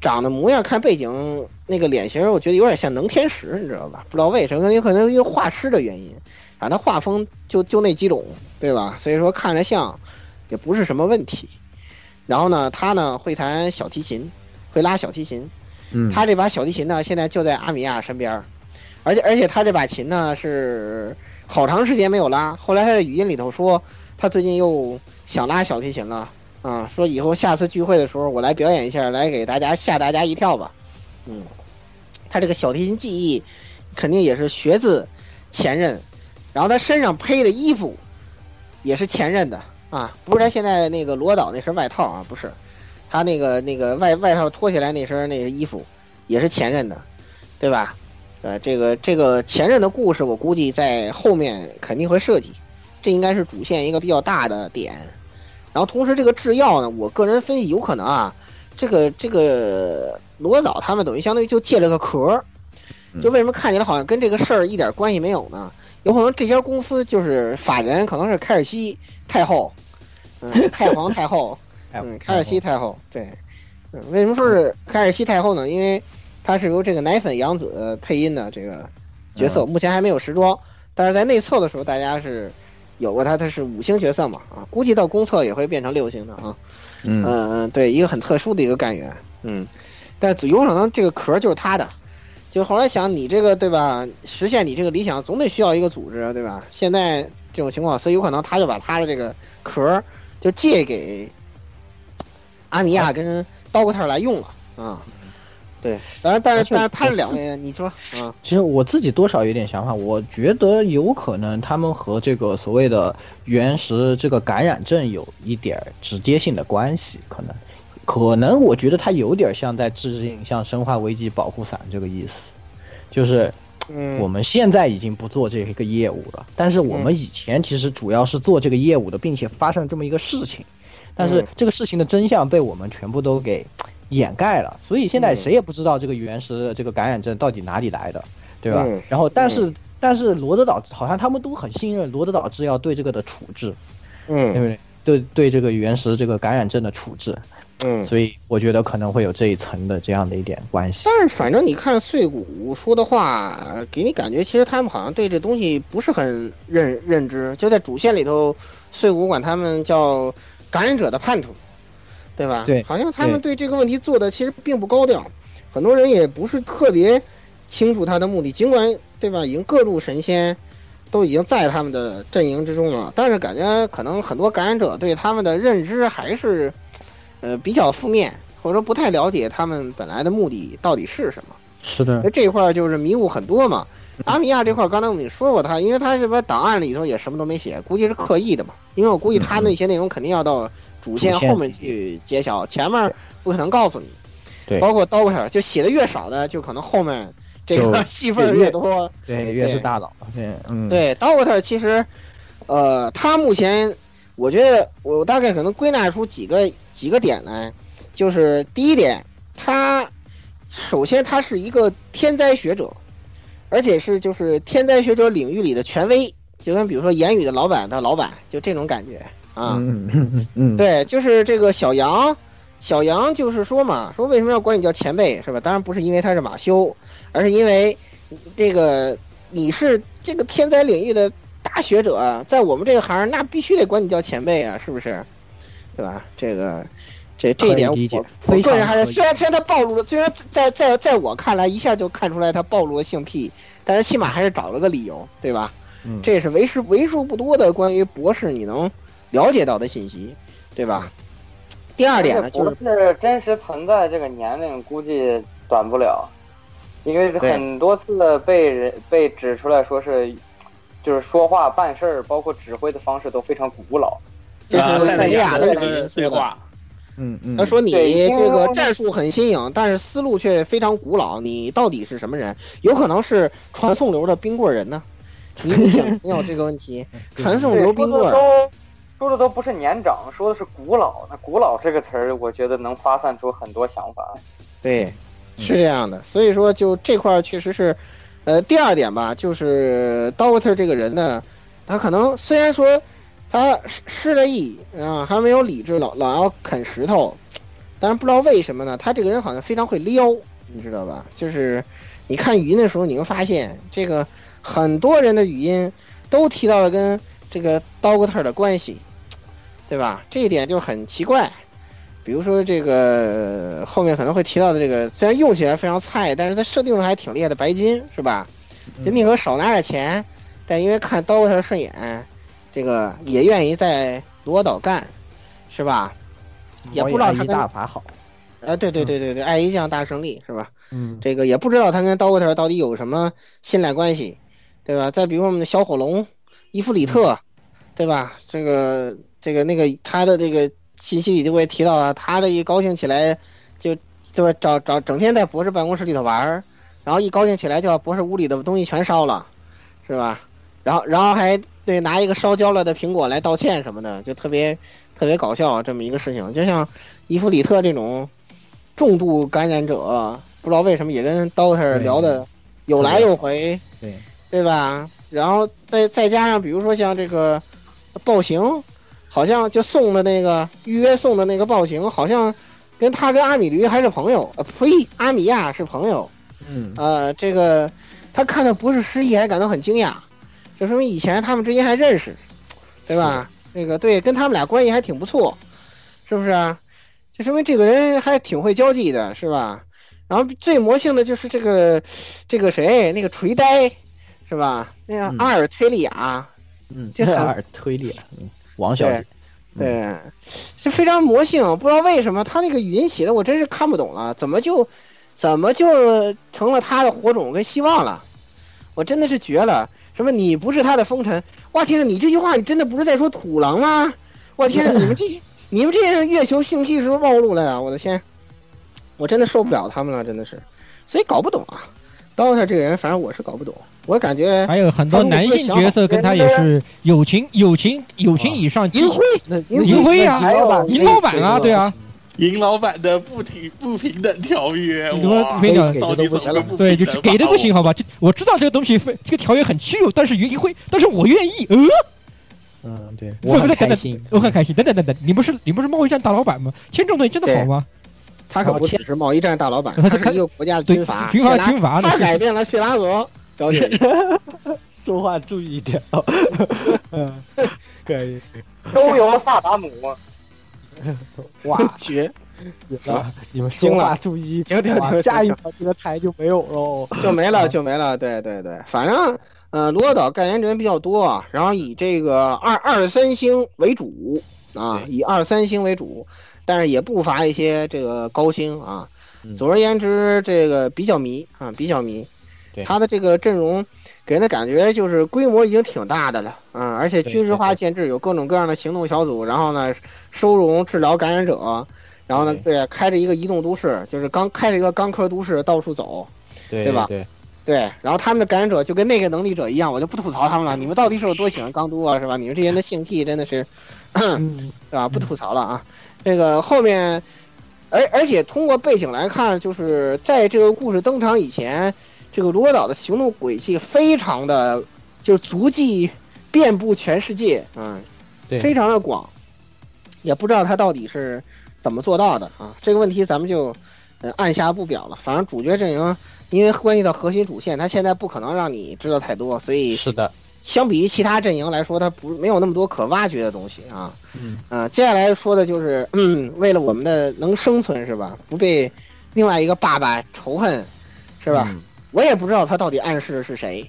长得模样看背景那个脸型，我觉得有点像能天使，你知道吧？不知道为什么，有可能因为画师的原因。反正画风就就那几种，对吧？所以说看着像，也不是什么问题。然后呢，他呢会弹小提琴，会拉小提琴。嗯他这把小提琴呢，现在就在阿米亚身边儿，而且而且他这把琴呢是好长时间没有拉。后来他在语音里头说，他最近又想拉小提琴了啊，说以后下次聚会的时候我来表演一下，来给大家吓大家一跳吧。嗯，他这个小提琴技艺肯定也是学自前任。然后他身上披的衣服也是前任的啊，不是他现在那个罗导那身外套啊，不是，他那个那个外外套脱下来那身那身衣服也是前任的，对吧？呃，这个这个前任的故事，我估计在后面肯定会涉及，这应该是主线一个比较大的点。然后同时这个制药呢，我个人分析有可能啊，这个这个罗导他们等于相当于就借了个壳儿，就为什么看起来好像跟这个事儿一点关系没有呢？有可能这家公司就是法人，可能是凯尔西太后，嗯，太皇太后，嗯，凯尔西太后，对，嗯，为什么说是凯尔西太后呢？因为她是由这个奶粉杨子配音的这个角色，目前还没有时装，但是在内测的时候，大家是有过它，它是五星角色嘛，啊，估计到公测也会变成六星的啊，嗯嗯，对，一个很特殊的一个干员，嗯，但有可能这个壳就是他的。就后来想，你这个对吧？实现你这个理想，总得需要一个组织，对吧？现在这种情况，所以有可能他就把他的这个壳就借给阿米亚跟刀哥特来用了啊。对，当然，但是但是他是两位，你说嗯？其实我自己多少有点想法，我觉得有可能他们和这个所谓的原石这个感染症有一点直接性的关系，可能。可能我觉得它有点像在致敬像《生化危机》保护伞这个意思，就是嗯我们现在已经不做这个业务了，但是我们以前其实主要是做这个业务的，并且发生了这么一个事情，但是这个事情的真相被我们全部都给掩盖了，所以现在谁也不知道这个原石的这个感染症到底哪里来的，对吧？嗯然后但是、但是罗德岛好像他们都很信任罗德岛制药对这个的处置，嗯。对不对？对对这个原石这个感染症的处置，嗯，所以我觉得可能会有这一层的这样的一点关系。但是反正你看碎骨说的话，给你感觉其实他们好像对这东西不是很认认知，就在主线里头，碎骨管他们叫感染者的叛徒，对吧？对好像他们对这个问题做的其实并不高调，很多人也不是特别清楚他的目的，尽管对吧，已经各路神仙都已经在他们的阵营之中了，但是感觉可能很多感染者对他们的认知还是呃比较负面，或者说不太了解他们本来的目的到底是什么。是的那，这一块儿就是迷雾很多嘛。阿米亚这块儿，刚才我们也说过他，因为他这边档案里头也什么都没写，估计是刻意的嘛。因为我估计他那些内容肯定要到主线后面去揭晓，前面不可能告诉你。对。包括 Doctor 就写的越少的，就可能后面这个 戏份越越多。对，越是大佬，对，嗯，对，Doctor 其实，呃，他目前我觉得我大概可能归纳出几个几个点来，就是第一点，他首先他是一个天灾学者，而且是就是天灾学者领域里的权威，就跟比如说言语的老板的老板，就这种感觉啊。嗯嗯嗯嗯，对，就是这个小杨，小杨就是说嘛，说为什么要管你叫前辈是吧？当然不是因为他是马修，而是因为这个你是这个天灾领域的大学者啊，在我们这个行，那必须得管你叫前辈啊，是不是？对吧？这个这这一点我理解我非常个人还是虽然虽然他暴露了，虽然在在在我看来一下就看出来他暴露了性癖，但是起码还是找了个理由，对吧？嗯这也是为数为数不多的关于博士你能了解到的信息，对吧？第二点呢，就是不是真实存在这个年龄，估计短不了，因为对很多次被人被指出来说是，就是说话办事儿，包括指挥的方式都非常古老。这啊是塞利亚的的人说的。对话，嗯嗯，他说你这个战术很新颖，但是思路却非常古老。你到底是什么人？有可能是传送流的冰棍人呢？你你想没有这个问题？传送流冰棍说的都不是年长，说的是古老。那古老这个词儿，我觉得能发散出很多想法。对，是这样的。所以说，就这块儿确实是，呃，第二点吧，就是 Doctor 这个人呢，他可能虽然说他失失了忆啊，还没有理智，老老要啃石头，但是不知道为什么呢，他这个人好像非常会撩，你知道吧？就是你看语音的时候，你会发现这个很多人的语音都提到了跟这个 Doctor 的关系，对吧？这一点就很奇怪。比如说这个后面可能会提到的这个，虽然用起来非常菜，但是在设定上还挺厉害的白金，是吧？就宁可少拿点钱，但因为看 Doctor 顺眼，这个也愿意在罗岛干，是吧？也不知道他一跟大法好，啊，对对对对对，爱一将大胜利是吧？嗯，这个也不知道他跟 Doctor 到底有什么信赖关系，对吧？再比如我们的小火龙伊芙里特，对吧？这个这个那个他的这个信息里就会提到啊，他这一高兴起来就对吧？找找整天在博士办公室里头玩儿，然后一高兴起来就把博士屋里的东西全烧了，是吧？然后然后还对拿一个烧焦了的苹果来道歉什么的，就特别特别搞笑这么一个事情。就像伊芙里特这种重度感染者，不知道为什么也跟 Doctor 聊的有来有回，对对吧？然后再再加上比如说像这个暴行，好像就送的那个预约送的那个暴行，好像跟他跟阿米驴还是朋友，呃呸，阿米亚是朋友，嗯呃，这个他看到不是失忆还感到很惊讶，就说明以前他们之间还认识，对吧？那个对，跟他们俩关系还挺不错，是不是啊？就说明这个人还挺会交际的，是吧？然后最魔性的就是这个这个谁，那个锤呆，是吧？那个阿尔忒利亚，嗯，这很阿尔推理，嗯，王小姐，对，是非常魔性，不知道为什么他那个语音写的我真是看不懂了，怎么就怎么就成了他的火种跟希望了？我真的是绝了！什么你不是他的风尘？哇天呐，你这句话你真的不是在说土狼吗？我天呐，你们这你们这些月球性癖是不是暴露了呀？我的天，我真的受不了他们了，真的是，所以搞不懂啊。刀他这个人，反正我是搞不懂，我感觉还有很多男性角色跟他也是友情、友情、友情以上。银辉，那银辉啊，银老板啊，对啊。银老板的不平不平等条约，什么不平等？到底怎么不对，就是给的不行，好吧？这我知道这个东西非这个条约很屈辱，但是银辉，但是我愿意，呃。嗯，对，我很开心，我很开心。等等等等，你不是你不是贸易战大老板吗？签这种东西真的好吗？他可不只是贸易战大老板，他是一个国家的军阀，军阀军阀。他改变了谢拉泽，了解。说话注意一点。嗯，可以。周游萨达姆。哇，绝！啊，你们说话注意，停停停，下一秒这个台就没有喽，就没了，就没了。对对对，反正呃，罗岛干员人比较多，然后以这个二二三星为主啊，以二三星为主，但是也不乏一些这个高星啊。总而言之，这个比较迷啊，比较迷。他的这个阵容给人的感觉就是规模已经挺大的了啊，而且军事化建制，有各种各样的行动小组，然后呢，收容治疗感染者。然后呢，对，开着一个移动都市，就是刚开着一个钢科都市到处走，对吧？对，对。然后他们的感染者就跟那个能力者一样，我就不吐槽他们了。你们到底是有多喜欢钢都啊？是吧？你们这些人的性癖真的是，对吧？不吐槽了啊。这个后面，而而且通过背景来看，就是在这个故事登场以前，这个罗岛的行动轨迹非常的，就足迹遍布全世界，嗯，对，非常的广，也不知道他到底是。怎么做到的啊？这个问题咱们就，呃，按下不表了。反正主角阵营，因为关系到核心主线，他现在不可能让你知道太多，所以是的。相比于其他阵营来说，它不没有那么多可挖掘的东西啊。嗯。呃，接下来说的就是，嗯，为了我们的能生存是吧？不被另外一个爸爸仇恨，是吧？嗯、我也不知道他到底暗示的是谁，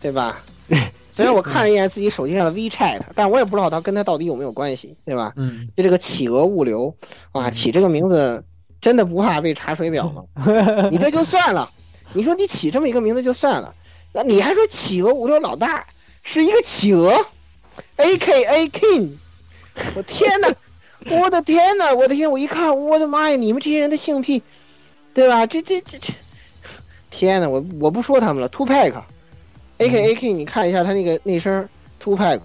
对吧？虽然我看了一眼自己手机上的 WeChat，但我也不知道他跟他到底有没有关系，对吧？嗯，就这个企鹅物流啊，起这个名字真的不怕被查水表吗？你这就算了，你说你起这么一个名字就算了，那你还说企鹅物流老大是一个企鹅，A K A King，我天哪，我的天哪，我的天，我一看，我的妈呀，你们这些人的性癖，对吧？这这这这，天哪，我我不说他们了，Two Pack。A K A K，你看一下他那个那身 Two Pack，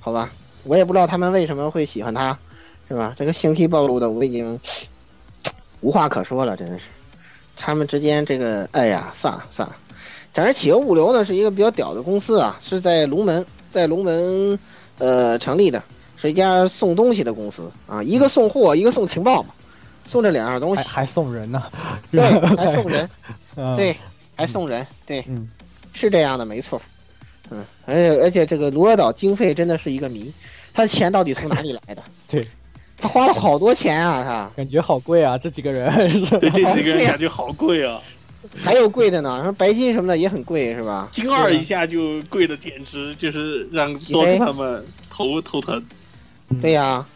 好吧，我也不知道他们为什么会喜欢他，是吧？这个性癖暴露的我已经无话可说了，真的是。他们之间这个，哎呀，算了算了。反正企鹅物流呢是一个比较屌的公司啊，是在龙门，在龙门呃成立的，是一家送东西的公司啊，一个送货，一个送情报嘛，送这两样东西，还送人呢，对，还送人，嗯对，还送人，对，嗯，是这样的，没错，嗯，而且而且这个罗尔岛经费真的是一个谜，他的钱到底从哪里来的？对，他花了好多钱啊，他感觉好贵啊，这几个人，对这几个人感觉好贵啊，还有贵的呢，说白金什么的也很贵，是吧？金二一下就贵的简直就是让多特他们头头疼。对呀、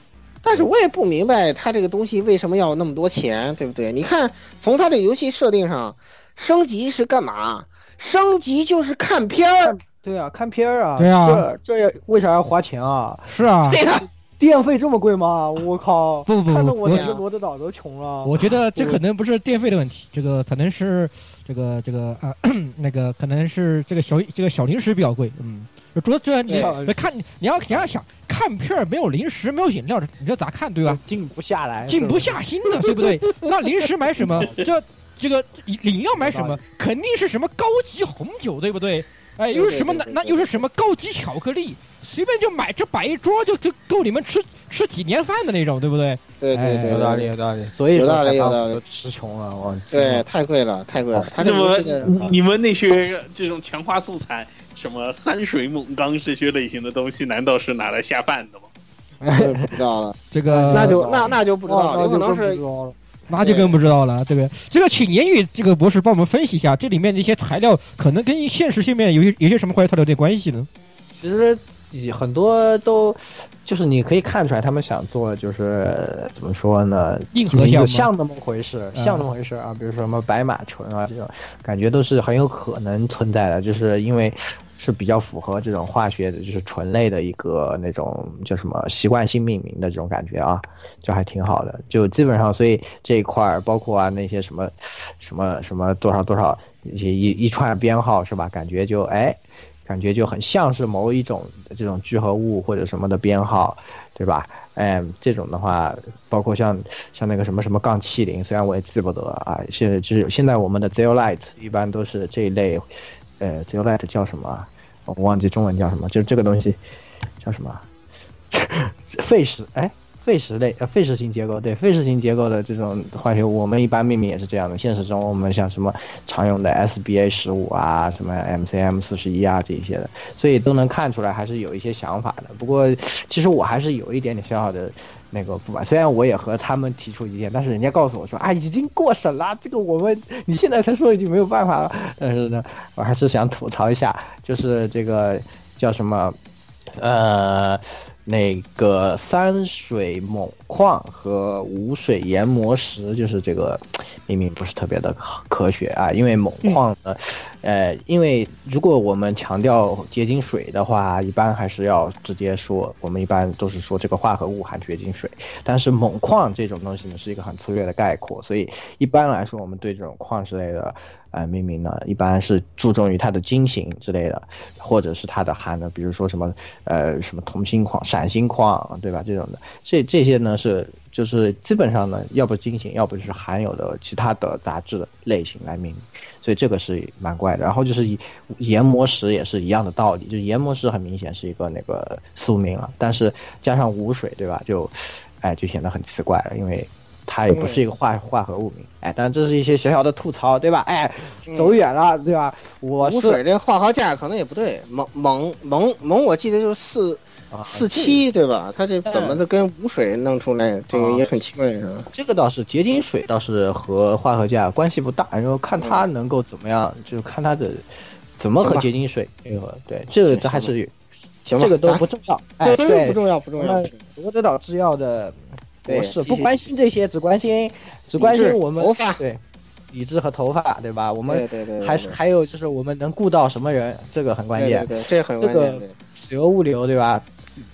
但是我也不明白他这个东西为什么要那么多钱，对不对？你看，从他这游戏设定上，升级是干嘛？升级就是看片儿。对啊，看片儿啊，对啊这这为啥要花钱啊？是啊，对呀、电费这么贵吗？我靠！不不不看得我我这个罗德岛都穷了。我觉得这可能不是电费的问题，这个可能是这个这个啊、那个可能是这个小这个小零食比较贵，嗯。主要主要你对看你要你要想看片儿没有零食没有饮料，你这咋看对吧？静不下来，静不下心的，对不对？那零食买什么？这这个饮饮料买什么？肯定是什么高级红酒，对不对？哎，又是什么那那又是什么高级巧克力？随便就买这摆一桌就就够你们吃吃几年饭的那种，对不对？对对对，有道理，有道理。所以有说道理有道理吃穷了，我对，太贵了，太贵了。他这那么你们那些这种强化素材，什么三水猛钢这些类型的东西，难道是拿来下饭的吗？我也不知道了，这个那就那那就不知道了，有可能是那就更不知道了。这个这个，请言语这个博士帮我们分析一下，这里面的一些材料可能跟现实性面有些有些什么关系，它有点关系呢？其实很多都就是你可以看出来，他们想做就是怎么说呢，硬核项吗像那么回事，嗯像那么回事啊。比如说什么白马醇啊这种，感觉都是很有可能存在的，就是因为。是比较符合这种化学的，就是醇类的一个那种叫什么习惯性命名的这种感觉啊，就还挺好的。就基本上，所以这一块儿包括啊那些什么什么什么多少多少一些一一串编号是吧？感觉就哎，感觉就很像是某一种这种聚合物或者什么的编号，对吧？哎，这种的话，包括像像那个什么什么杠七零，虽然我也记不得啊，现在就是现在我们的 Zeolite 一般都是这一类，呃，Zeolite 叫什么？我忘记中文叫什么，就是这个东西叫什么？废石哎，废石类呃废石型结构，对废石型结构的这种化学，我们一般命名也是这样的。现实中我们像什么常用的 SBA 十五啊，什么 MCM 四十一啊这一些的，所以都能看出来还是有一些想法的。不过其实我还是有一点点小小的。那个不满，虽然我也和他们提出意见，但是人家告诉我说啊，已经过审了，这个我们你现在才说已经没有办法了。但是呢，我还是想吐槽一下，就是这个叫什么，呃，那个三水锰矿和无水研磨石，就是这个 命名不是特别的科学啊，因为锰矿呢，呃，因为如果我们强调结晶水的话，一般还是要直接说，我们一般都是说这个化合物含结晶水，但是锰矿这种东西呢是一个很粗略的概括，所以一般来说，我们对这种矿石类的。呃，命名呢，一般是注重于它的晶型之类的，或者是它的含的，比如说什么呃什么铜锌矿、闪锌矿，对吧？这种的，这这些呢是就是基本上呢，要不晶型，要不就是含有的其他的杂质的类型来命名，所以这个是蛮怪的。然后就是研磨石也是一样的道理，就研磨石很明显是一个那个宿命了，但是加上无水，对吧？就哎就显得很奇怪了，因为。它也不是一个化化合物名，哎，但这是一些小小的吐槽，对吧？哎，走远了，对吧？我无水这化合价可能也不对，锰锰锰锰，我记得就是四四七，对吧？它这怎么的跟无水弄出来？这个也很奇怪，是吧？这个倒是结晶水倒是和化合价关系不大，然后看它能够怎么样，就是看它的怎么和结晶水配合。对，这个还是行这个都不重要，哎，对，不重要，不重要。罗德岛制药的。博士不关心这些，只关心只关心我们头发，对，理智和头发，对吧？我们对对对，还是还有就是我们能顾到什么人，这个很关键。对，这很关键。这个企鹅物流，对吧？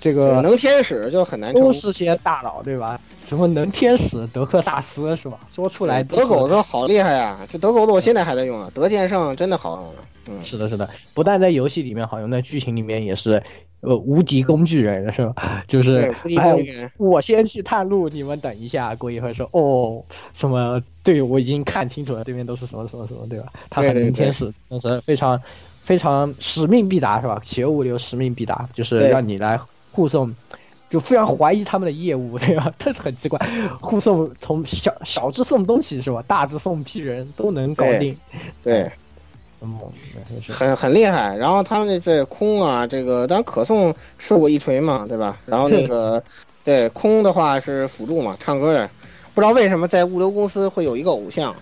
这个能天使就很难，都是些大佬，对吧？什么能天使、德克萨斯是吧？说出来德狗子好厉害呀！这德狗子我现在还在用啊，德剑圣真的好用啊。嗯，是的，是的，不但在游戏里面好用，在剧情里面也是，呃，无敌工具人是吧？就是对无敌哎工具人，我先去探路，你们等一下。过一会儿说，哦，什么？对我已经看清楚了，对面都是什么什么什么，对吧？他很对对对明天使，但是非常非常使命必达是吧？企鹅物流使命必达，就是让你来护送。就非常怀疑他们的业务，对吧？这很奇怪，护送从小小至送东西是吧？大至送批人都能搞对定。对，很猛，很很厉害。然后他们这这空啊，这个当然可颂吃过一锤嘛，对吧？然后那个对空的话是辅助嘛，唱歌的。不知道为什么在物流公司会有一个偶像，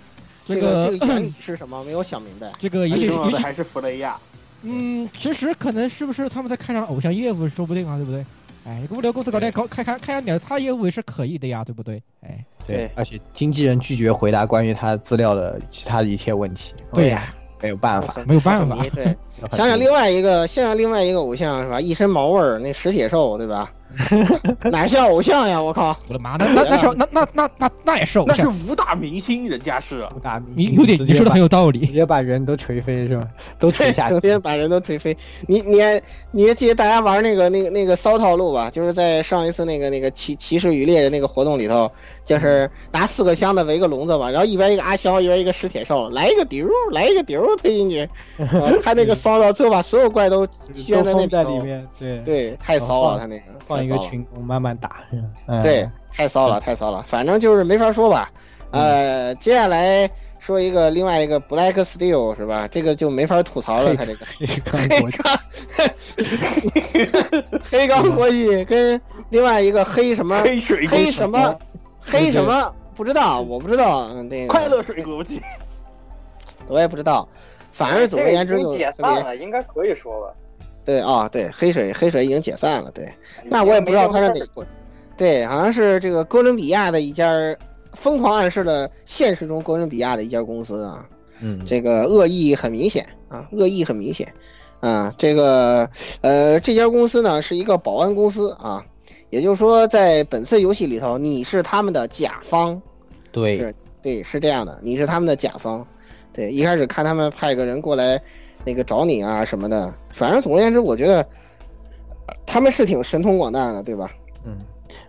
这这个个这个 原理是什么？没有想明白。这个也许最重要的还是弗雷亚。嗯，其实可能是不是他们在开展偶像业务，说不定啊，对不对？哎，物流公司搞点搞开开开展点他业务也是可以的呀，对不对？哎，对，而且经纪人拒绝回答关于他资料的其他的一切问题。对呀，没有办法，没有办法。对，想想另外一个，想想另外一个偶像是吧？一身毛味儿，那史铁兽对吧？哪像偶像呀？我靠！我的妈，那那那是那那那那那也是偶那是，武打明星，人家是武打明你有点你说的很有道理，直接把人都锤飞是吧？都锤 下去，整天把人都锤飞。你你还你还记得大家玩那个那个那个骚套路吧？就是在上一次那个那个骑骑士与猎的那个活动里头，就是拿四个箱子围个笼子嘛，然后一边一个阿肖，一边一个石铁兽，来一个丢，来一个丢推进去，呃他那个骚到最后把所有怪都圈在那在里面，对对，太骚了，他那个放一个群攻慢慢打，嗯对，太骚了，太骚了，反正就是没法说吧。呃，接下来说一个另外一个 Black Steel 是吧？这个就没法吐槽了，他这个。黑钢，黑钢。国际跟另外一个黑什么黑水黑什么黑什么不知道，我不知道，嗯，那个。快乐水国际，我也不知道。反正总而言之这个已经解就特别。散了，应该可以说吧。对啊、对，黑水黑水已经解散了，对，那我也不知道他是哪国，对，好像是这个哥伦比亚的一家疯狂暗示了现实中哥伦比亚的一家公司啊，嗯，这个恶意很明显啊，恶意很明显啊，这个呃这家公司呢是一个保安公司啊，也就是说在本次游戏里头你是他们的甲方，对。是，对，是这样的，你是他们的甲方，对，一开始看他们派个人过来，那个找你啊什么的，反正总而言之，我觉得呃他们是挺神通广大的，对吧？嗯，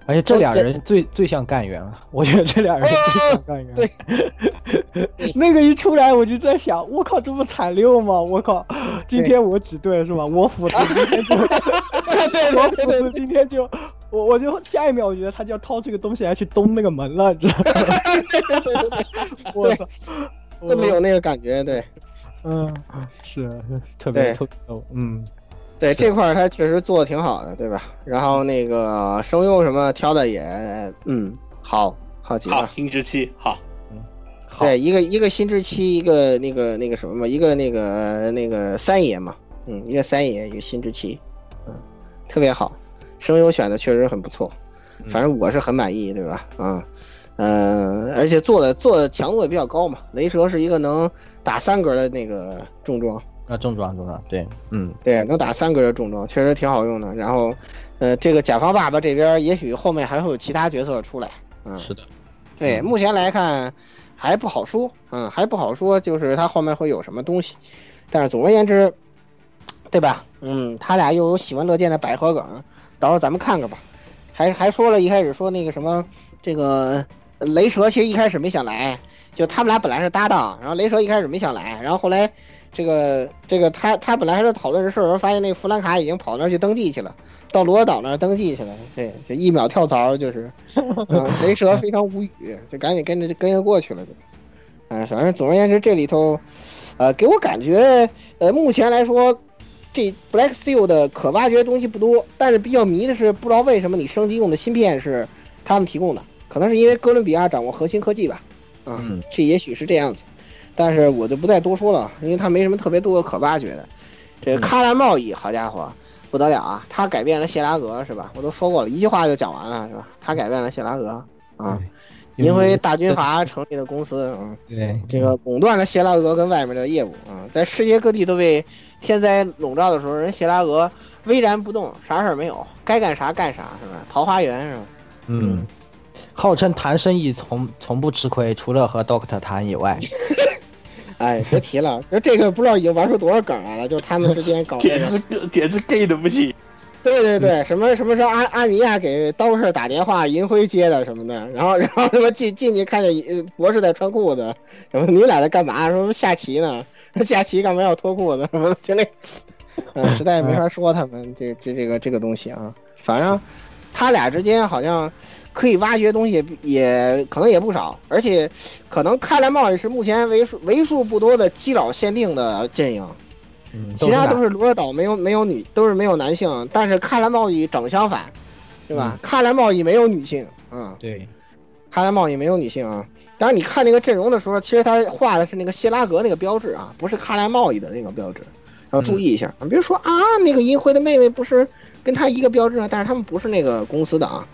而且这俩人最最像干员了，我觉得这俩人最像干员。对，那个一出来我就在想，我靠，这不惨六吗？我靠，今天我几队是吧？我斧子今天就，对我斧子今天就。我我就下一秒，我觉得他就要掏出个东西来去咚那个门了，你知道吗？对对对对，我操，特别有那个感觉，对，嗯，是 特别对。特别逗，嗯，对这块儿他确实做的挺好的，对吧？然后那个声优什么挑的也，嗯，好好极好，了。新之期，好，对，一个一个新之期，一个那个那个什么嘛，一个那个那个三爷嘛，嗯，一个三爷，一个新之期，嗯，特别好，声优选的确实很不错，反正我是很满意，对吧？嗯嗯，而且做的做的强度也比较高嘛，雷蛇是一个能打三格的那个重装，啊，重装重装，对，嗯，对，能打三格的重装，确实挺好用的。然后，呃，这个甲方爸爸这边也许后面还会有其他角色出来，嗯，是的，对，目前来看还不好说，嗯，还不好说，就是他后面会有什么东西。但是总而言之，对吧？嗯，他俩又有喜闻乐见的百合梗，到时候咱们看看吧。还还说了一开始说那个什么，这个雷蛇其实一开始没想来，就他们俩本来是搭档，然后雷蛇一开始没想来，然后后来这个这个他他本来还在讨论这事儿，发现那个弗兰卡已经跑那儿去登记去了，到罗德岛那儿登记去了，对，就一秒跳槽就是，嗯，雷蛇非常无语，就赶紧跟着跟着过去了，就，哎，反正总而言之这里头，呃，给我感觉，呃，目前来说。这 Black Steel 的可挖掘的东西不多，但是比较迷的是，不知道为什么你升级用的芯片是他们提供的，可能是因为哥伦比亚掌握核心科技吧，啊、嗯，这也许是这样子，但是我就不再多说了，因为它没什么特别多可挖掘的。这个喀兰贸易，好家伙，不得了啊！他改变了谢拉格是吧？我都说过了，一句话就讲完了是吧？他改变了谢拉格啊，因为大军阀成立的公司啊，对，这个垄断了谢拉格跟外面的业务啊，在世界各地都被天灾笼罩的时候，人谢拉格巍然不动，啥事儿没有，该干啥干啥是吧？桃花源是吧？嗯，号称谈生意从从不吃亏，除了和 Doctor 谈以外。哎，别提了，就这个不知道已经玩出多少梗来了，就他们之间搞这 简。直简直 gay 的不行。对对对，什么什么时候阿阿米亚给刀士打电话，银辉接的什么的，然后然后什么进进去看见呃博士在穿裤子，什么你俩在干嘛？什么下棋呢，下棋干嘛要脱裤子？什么的，就那，嗯，实在没法说他们这这这个这个东西啊，反正他俩之间好像可以挖掘的东西也可能也不少，而且可能看来贸易是目前为数为数不多的基佬限定的阵营。嗯其他都是罗德岛没有没有女，都是没有男性，但是看来贸易整相反，对吧？看来贸易没有女性，嗯，对，看来贸易没有女性啊。当然你看那个阵容的时候，其实他画的是那个谢拉格那个标志啊，不是看来贸易的那个标志，要注意一下。比如说啊，那个银辉的妹妹不是跟他一个标志啊，但是他们不是那个公司的啊。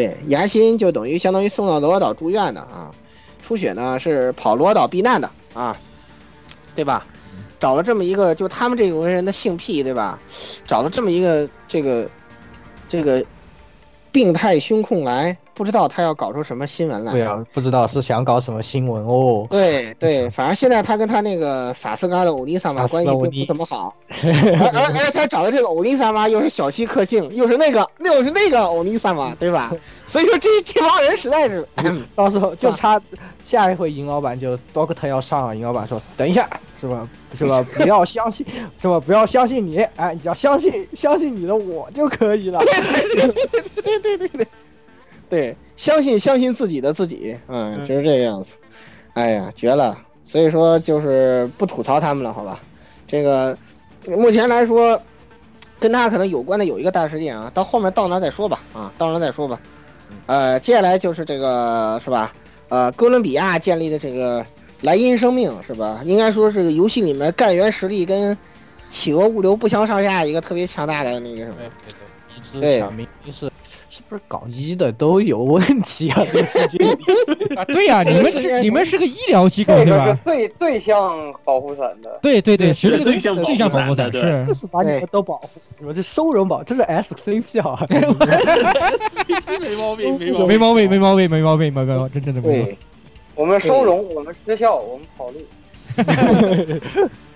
对，牙心就等于相当于送到罗岛住院的啊，初雪呢是跑罗岛避难的啊，对吧？找了这么一个，就他们这种人的性癖，对吧？找了这么一个这个这个病态胸控来，不知道他要搞出什么新闻来。对啊，不知道是想搞什么新闻哦。对对，反正现在他跟他那个萨斯嘎的欧尼萨玛关系并不怎么好，而而而且他找的这个欧尼萨玛又是小西克性，又是那个那又是那个欧尼萨玛，对吧？所以说这这帮人实在是，到时候就差下一回银老板就 Doctor 要上了，银老板说等一下，是吧？是吧？不要相信，是吧？不要相信你，哎，你要相信相信你的我就可以了。对对对对对对，对，相信相信自己的自己，嗯，就是这个样子。哎呀，绝了！所以说就是不吐槽他们了，好吧？这个目前来说，跟他可能有关的有一个大事件啊，到后面到那再说吧，啊，到那再说吧。呃，接下来就是这个是吧？呃，哥伦比亚建立的这个莱茵生命是吧？应该说是个游戏里面干员实力跟企鹅物流不相上下一个特别强大的那个什么。对，明明是是不是搞医的都有问题啊？这个世界里啊，对呀、你们是你们是个医疗机构这个是对吧？最最像保护伞的。对对对，是个最像最像保护伞，是就是把你们都保护，你们这收容保，这是 SCP 啊。没毛病，没没毛病，没毛病，没毛病，没毛病，真真的没毛病对。我们收容，我们失效，我们跑路。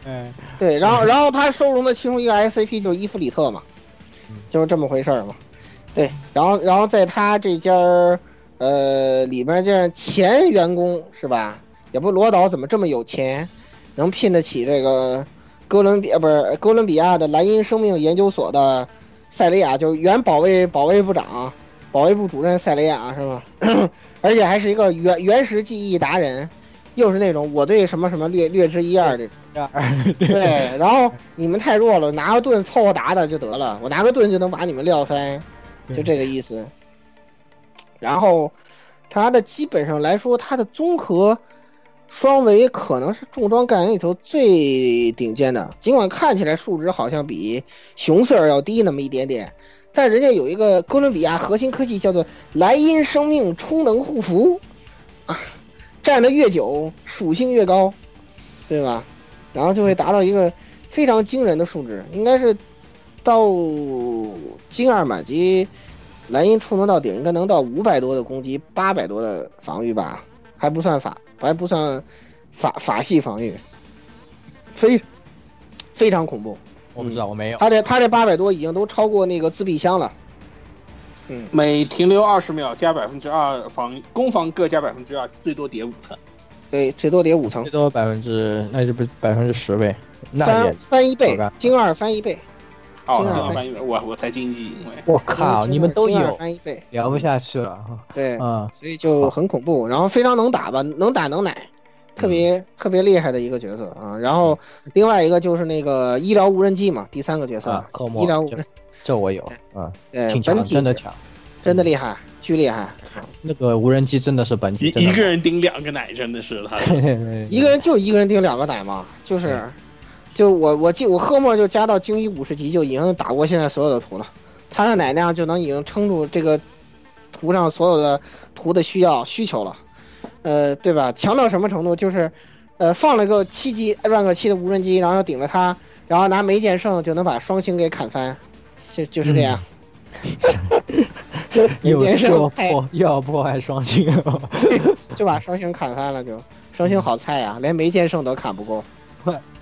嗯，对，然后然后他收容的其中一个 SCP 就是伊芙里特嘛，就是这么回事儿嘛。对，然后然后在他这家儿呃里边这前员工是吧？也不罗导怎么这么有钱，能聘得起这个哥伦比亚不是哥伦比亚的莱茵生命研究所的塞雷亚，就是原保卫保卫部长、保卫部主任塞雷亚是吗？而且还是一个原原始记忆达人，又是那种我对什么什么略略知一二这种。对，然后你们太弱了，拿个盾凑合打打就得了，我拿个盾就能把你们撂翻，就这个意思。然后它的基本上来说，它的综合双维可能是重装干员里头最顶尖的，尽管看起来数值好像比熊四儿要低那么一点点，但人家有一个哥伦比亚核心科技叫做莱茵生命充能护符，啊，站得越久属性越高，对吧？然后就会达到一个非常惊人的数值，应该是到金二满级，莱茵充能到顶，应该能到五百多的攻击，八百多的防御吧，还不算法，还不算法法系防御，非非常恐怖。我不知道，我没有。他这他这八百多已经都超过那个自闭箱了。嗯，每停留二十秒加百分之二防攻防各加百分之二，最多叠五层。对，最多叠五层最，多百分之，那就不百分之十呗？那翻，翻一倍好干，精二翻一倍。哦，金二这样翻翻译我我才经济，因为我靠，你们都有，翻一倍，聊不下去了。对，嗯，所以就很恐怖，然后非常能打吧，能打能奶，特别、特别厉害的一个角色啊。然后另外一个就是那个医疗无人机嘛，第三个角色，啊科莫医疗无人，这我有，啊，对，挺强，真的强。真的厉害，巨厉害。那个无人机真的是本体，一一个人顶两个奶，真的是他。一个人就一个人顶两个奶嘛，就是，就我我记我赫莫就加到精一五十级就已经打过现在所有的图了，他的奶量就能已经撑住这个图上所有的图的需要需求了，呃，对吧？强到什么程度？就是，呃，放了个七级 rank 七的无人机，然后顶着它，然后拿梅剑圣就能把双星给砍翻，就就是这样。又梅剑又要破坏双星，就把双星砍翻了就，双星好菜呀，连梅剑圣都砍不过。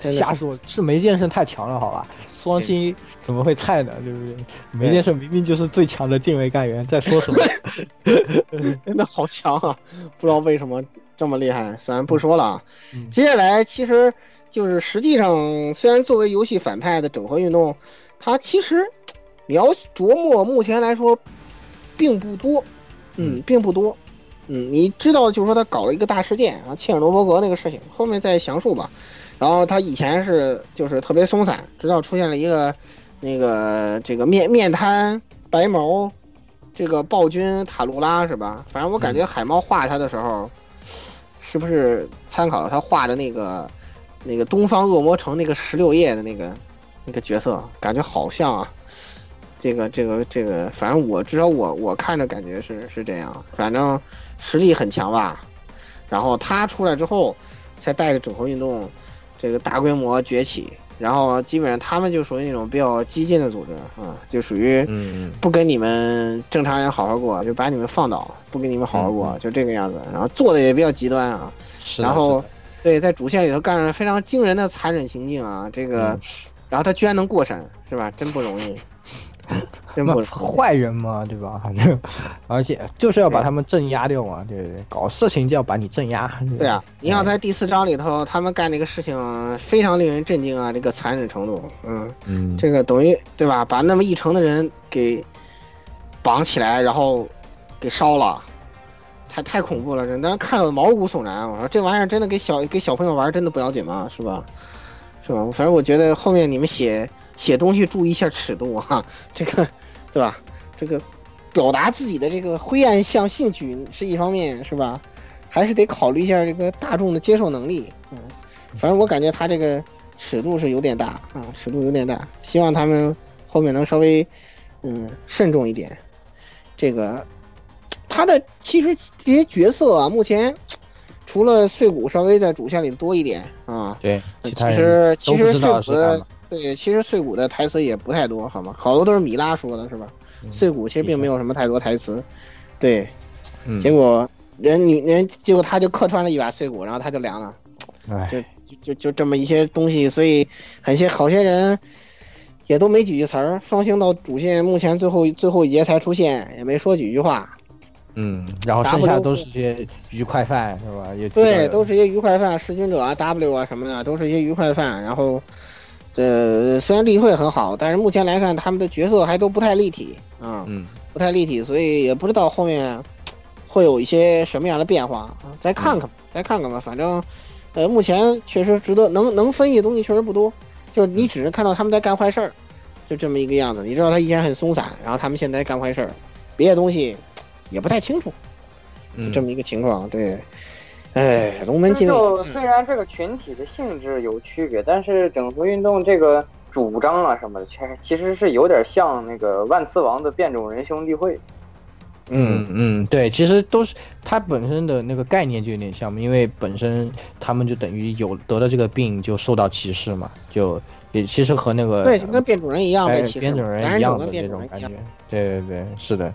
瞎说，是梅剑圣太强了，好吧？双星怎么会菜呢？对不对？梅剑圣明明就是最强的近卫干员，在说什么？真的好强啊！不知道为什么这么厉害，咱不说了啊。嗯接下来其实就是实际上，虽然作为游戏反派的整合运动，它其实你要琢磨，目前来说并不多，嗯，并不多。嗯，你知道，就是说他搞了一个大事件啊，切尔诺伯格那个事情，后面再详述吧。然后他以前是就是特别松散，直到出现了一个那个这个面面瘫白毛这个暴君塔露拉是吧？反正我感觉海猫画他的时候，是不是参考了他画的那个那个东方恶魔城那个十六夜的那个那个角色？感觉好像啊。这个这个这个，反正我至少我我看着感觉是是这样，反正实力很强吧。然后他出来之后，才带着整合运动这个大规模崛起。然后基本上他们就属于那种比较激进的组织啊，就属于嗯不跟你们正常人好好过，就把你们放倒，不跟你们好好过，就这个样子。然后做的也比较极端啊。然后是对，在主线里头干了非常惊人的残忍行径啊，这个，嗯然后他居然能过审，是吧？真不容易，真不。坏人嘛，对吧？反正而且就是要把他们镇压掉嘛，对不对？搞事情就要把你镇压。对啊，你想在第四章里头，他们干那个事情非常令人震惊啊，这个残忍程度，嗯，嗯，这个等于对吧？把那么一城的人给绑起来，然后给烧了，太太恐怖了，真的看了毛骨悚然。我说这玩意儿真的给小给小朋友玩，真的不要紧吗？是吧？是吧？反正我觉得后面你们写写东西注意一下尺度哈、这个对吧？这个表达自己的这个灰暗向兴趣是一方面，是吧？还是得考虑一下这个大众的接受能力。嗯，反正我感觉他这个尺度是有点大啊，尺度有点大。希望他们后面能稍微嗯慎重一点。这个他的其实这些角色啊，目前除了碎骨稍微在主线里多一点啊，对，其其实其实碎骨。对，其实碎骨的台词也不太多，好吗？好多都是米拉说的，是吧？碎骨其实并没有什么太多台词，对，嗯结果人女人结果他就客串了一把碎骨，然后他就凉了，哎，就就就就这么一些东西，所以很些好些人也都没几句词儿。双星到主线目前最后最后一节才出现，也没说几句话，嗯，然后剩下都是些愉快饭，是吧？也对，都是一些愉快饭，弑君者啊、W 啊什么的，都是一些愉快饭。然后，这虽然例会很好，但是目前来看，他们的角色还都不太立体啊，嗯，不太立体，所以也不知道后面会有一些什么样的变化啊。再看看吧，再看看吧。反正，呃，目前确实值得能能分析的东西确实不多，就是你只是看到他们在干坏事儿，就这么一个样子。你知道他以前很松散，然后他们现在干坏事儿，别的东西也不太清楚。嗯这么一个情况，对，哎，龙门禁卫就虽然这个群体的性质有区别，但是整合运动这个主张啊什么的，其实其实是有点像那个万磁王的变种人兄弟会。嗯嗯，对，其实都是它本身的那个概念就有点像嘛，因为本身他们就等于有得了这个病就受到歧视嘛，就也其实和那个对，就跟变种人一样哎被歧视嘛，变种人一样的这种感觉。，对对对，是的，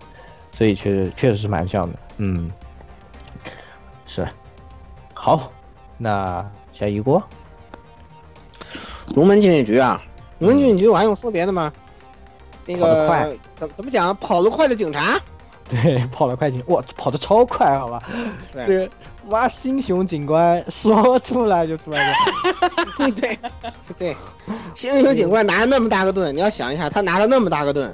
所以确实确实是蛮像的，嗯，是，好，那下一锅，龙门禁卫局啊，龙门禁卫局我还用说别的吗？那个怎怎么讲？跑得快的警察，对，跑得快警，哇，跑得超快，好吧，对。这个哇，星熊警官说出来就出来了，对对，星熊警官拿了那么大个盾，你要想一下，他拿了那么大个盾，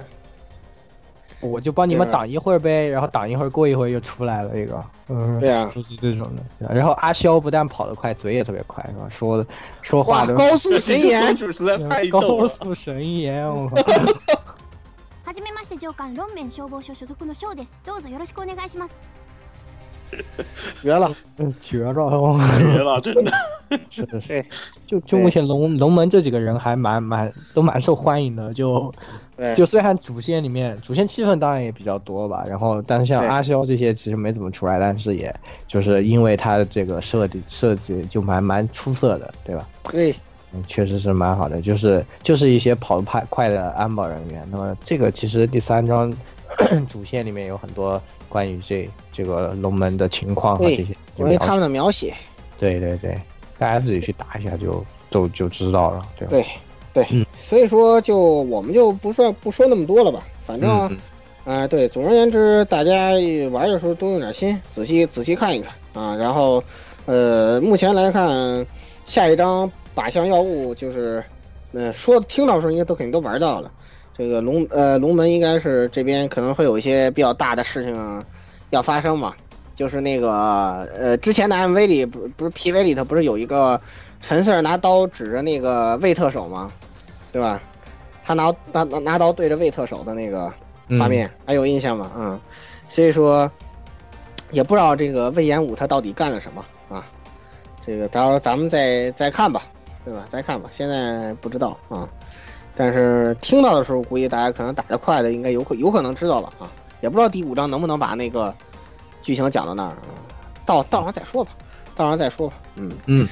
我就帮你们对挡一会儿呗，然后挡一会儿，过一会儿又出来了一个，嗯，对啊就是这种的。然后阿肖不但跑得快，嘴也特别快，是吧？说的说话哇，都高速神言，实在太逗高了。速神言，我靠！はじめまして上官ロンメン消防署所属の翔ですどうぞよろしくお願いします 绝了，嗯绝了，绝了，真的。是的是，就就目前龙龙门这几个人还蛮蛮都蛮受欢迎的，就 对就虽然主线里面主线气氛当然也比较多吧，然后但是像阿肖这些其实没怎么出来，但是也就是因为他的这个设计设计就蛮蛮出色的，对吧？对，嗯，确实是蛮好的，就是就是一些跑得快快的安保人员。那么这个其实第三章 主线里面有很多关于这这个龙门的情况和对这些关于他们的描写，对对对，大家自己去打一下就就就知道了，对吧？对对，嗯所以说就我们就不说不说那么多了吧，反正啊、嗯对，总而言之，大家玩的时候多用点心，仔细仔细看一看啊。然后，呃，目前来看，下一章靶向药物就是，呃，说听到的时候应该都肯定都玩到了。这个龙呃龙门应该是这边可能会有一些比较大的事情要发生嘛，就是那个呃之前的 MV 里不不是 PV 里头不是有一个陈 Sir 拿刀指着那个魏特首吗？对吧？他拿拿拿拿刀对着魏特首的那个画面、还有印象吗？嗯，所以说也不知道这个魏延武他到底干了什么啊？这个到时候咱们再再看吧，对吧？再看吧，现在不知道啊。但是听到的时候，估计大家可能打得快的，应该有可有可能知道了啊。也不知道第五章能不能把那个剧情讲到那儿，啊到到时候再说吧，到时候再说吧。嗯嗯，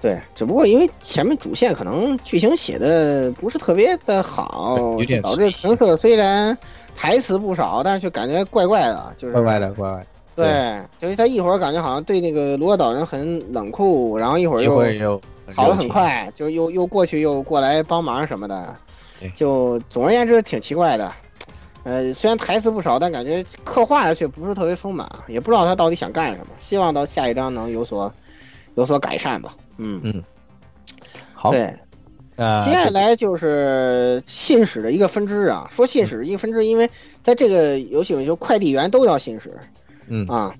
对，只不过因为前面主线可能剧情写的不是特别的好，有点导致陈设虽然台词不少，但是就感觉怪怪的，就是怪怪的，怪怪的。对，就是他一会儿感觉好像对那个罗岛人很冷酷，然后一会儿一会儿又好的很快，就又又过去又过来帮忙什么的，就总而言之挺奇怪的。呃，虽然台词不少，但感觉刻画的却不是特别丰满，也不知道他到底想干什么。希望到下一章能有所有所改善吧。嗯嗯，好，对，呃，接下来就是信使的一个分支啊。说信使一个分支，因为在这个游戏里就快递员都叫信使，嗯啊，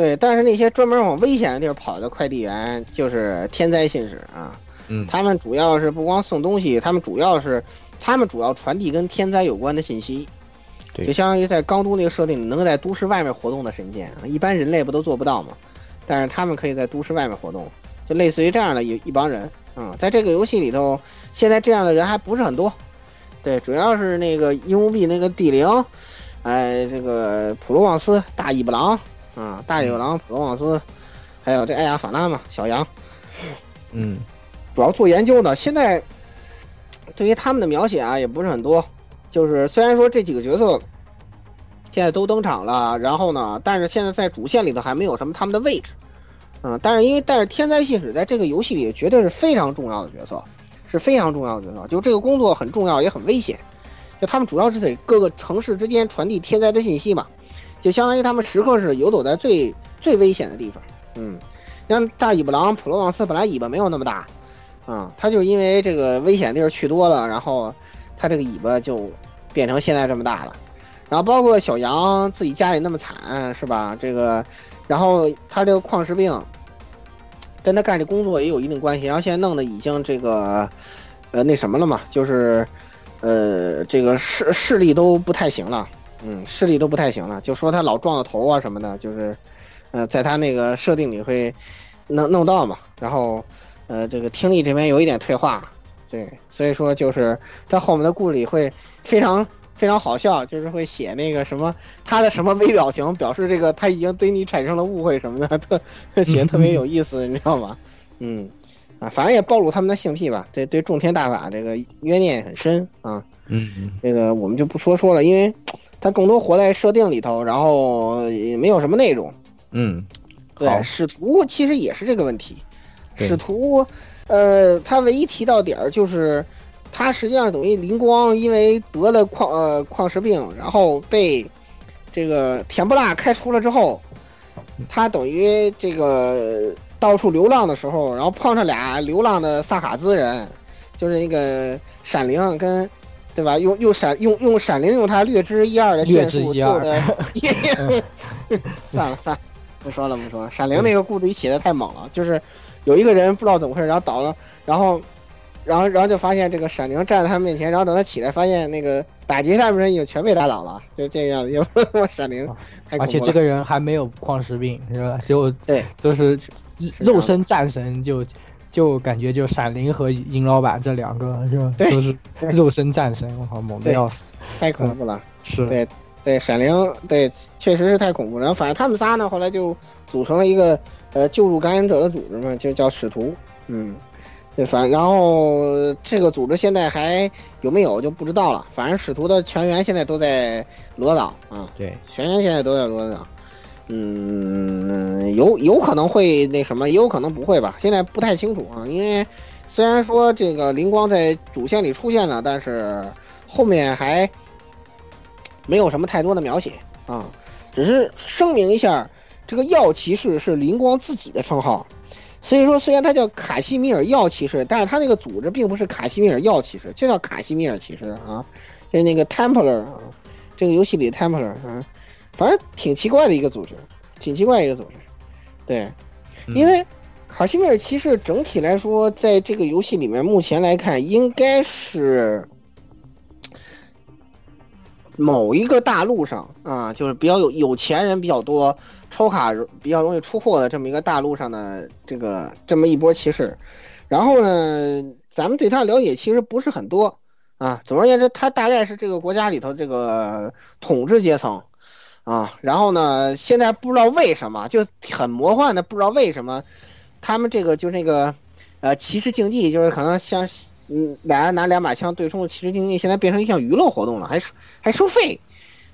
对，但是那些专门往危险的地儿跑的快递员就是天灾信使啊。嗯，他们主要是不光送东西，他们主要是他们主要传递跟天灾有关的信息。对就相当于在钢都那个设定里，能在都市外面活动的神仙，啊一般人类不都做不到吗？但是他们可以在都市外面活动，就类似于这样的一一帮人。嗯，在这个游戏里头，现在这样的人还不是很多。对，主要是那个鹦鹉臂那个地灵，哎，这个普罗旺斯大尾巴狼啊，大野狼普罗旺斯，还有这艾亚法拉嘛，小羊，嗯，主要做研究的。现在对于他们的描写啊，也不是很多。就是虽然说这几个角色现在都登场了，然后呢，但是现在在主线里头还没有什么他们的位置。嗯，但是因为但是天灾信使在这个游戏里绝对是非常重要的角色，是非常重要的角色。就这个工作很重要，也很危险。就他们主要是在各个城市之间传递天灾的信息嘛，就相当于他们时刻是游走在最最危险的地方。嗯，像大尾巴狼普罗旺斯本来尾巴没有那么大，啊、他就是因为这个危险地儿去多了，然后他这个尾巴就变成现在这么大了。然后包括小杨自己家里那么惨，是吧？这个，然后他这个矿石病跟他干这工作也有一定关系。然后现在弄得已经这个，呃，那什么了嘛，就是，呃，这个视视力都不太行了，嗯，视力都不太行了。就说他老撞到头啊什么的，就是，呃，在他那个设定里会弄弄到嘛。然后，呃，这个听力这边有一点退化，对，所以说就是他后面的故事里会非常非常好笑，就是会写那个什么他的什么微表情，表示这个他已经对你产生了误会什么的，特写的特别有意思，你知道吗？嗯，啊，反正也暴露他们的性癖吧，对对，种田大法这个冤念很深啊，嗯嗯，这个我们就不说说了，因为他更多活在设定里头，然后也没有什么内容。嗯，对，使徒其实也是这个问题。使徒，呃，他唯一提到点儿就是，他实际上等于灵光因为得了矿呃矿石病，然后被这个甜不辣开除了之后，他等于这个到处流浪的时候，然后碰上俩流浪的萨卡兹人，就是那个闪灵跟。对吧？用用闪用用闪灵用他略知一二的剑术 算了算了，不说了不说了。闪灵那个故事里写的太猛了，就是有一个人不知道怎么回事，然后倒了，然后然后然后就发现这个闪灵站在他面前，然后等他起来，发现那个打劫下面人已经全被打倒了，就这个样 子。也不说闪灵。而且这个人还没有矿石病，是吧？就对，就是肉身战神就。就感觉就闪灵和银老板这两个是吧？对都是肉身战神，我靠，猛的要死。太恐怖了。是，对对，闪灵对，确实是太恐怖了。然后反正他们仨呢，后来就组成了一个呃救助感染者的组织嘛，就叫使徒。嗯，对，反然后这个组织现在还有没有就不知道了。反正使徒的全员现在都在罗岛啊，对，全员现在都在罗岛。嗯，有有可能会那什么，也有可能不会吧，现在不太清楚啊。因为虽然说这个灵光在主线里出现了，但是后面还没有什么太多的描写啊。只是声明一下，这个药骑士是灵光自己的称号，所以说虽然他叫卡西米尔药骑士，但是他那个组织并不是卡西米尔药骑士，就叫卡西米尔骑士啊，就那个 Templar 啊，这个游戏里 Templar 啊，反正挺奇怪的一个组织，挺奇怪一个组织，对，因为卡西米尔骑士整体来说，在这个游戏里面目前来看，应该是。某一个大陆上啊，就是比较有有钱人比较多，抽卡比较容易出货的这么一个大陆上的这个这么一波骑士，然后呢，咱们对他了解其实不是很多啊。总而言之，他大概是这个国家里头这个统治阶层啊。然后呢，现在不知道为什么就很魔幻的，不知道为什么他们这个就那个呃骑士竞技，就是可能像。嗯，俩人拿两把枪对冲的骑士竞技，现在变成一项娱乐活动了，还还收费，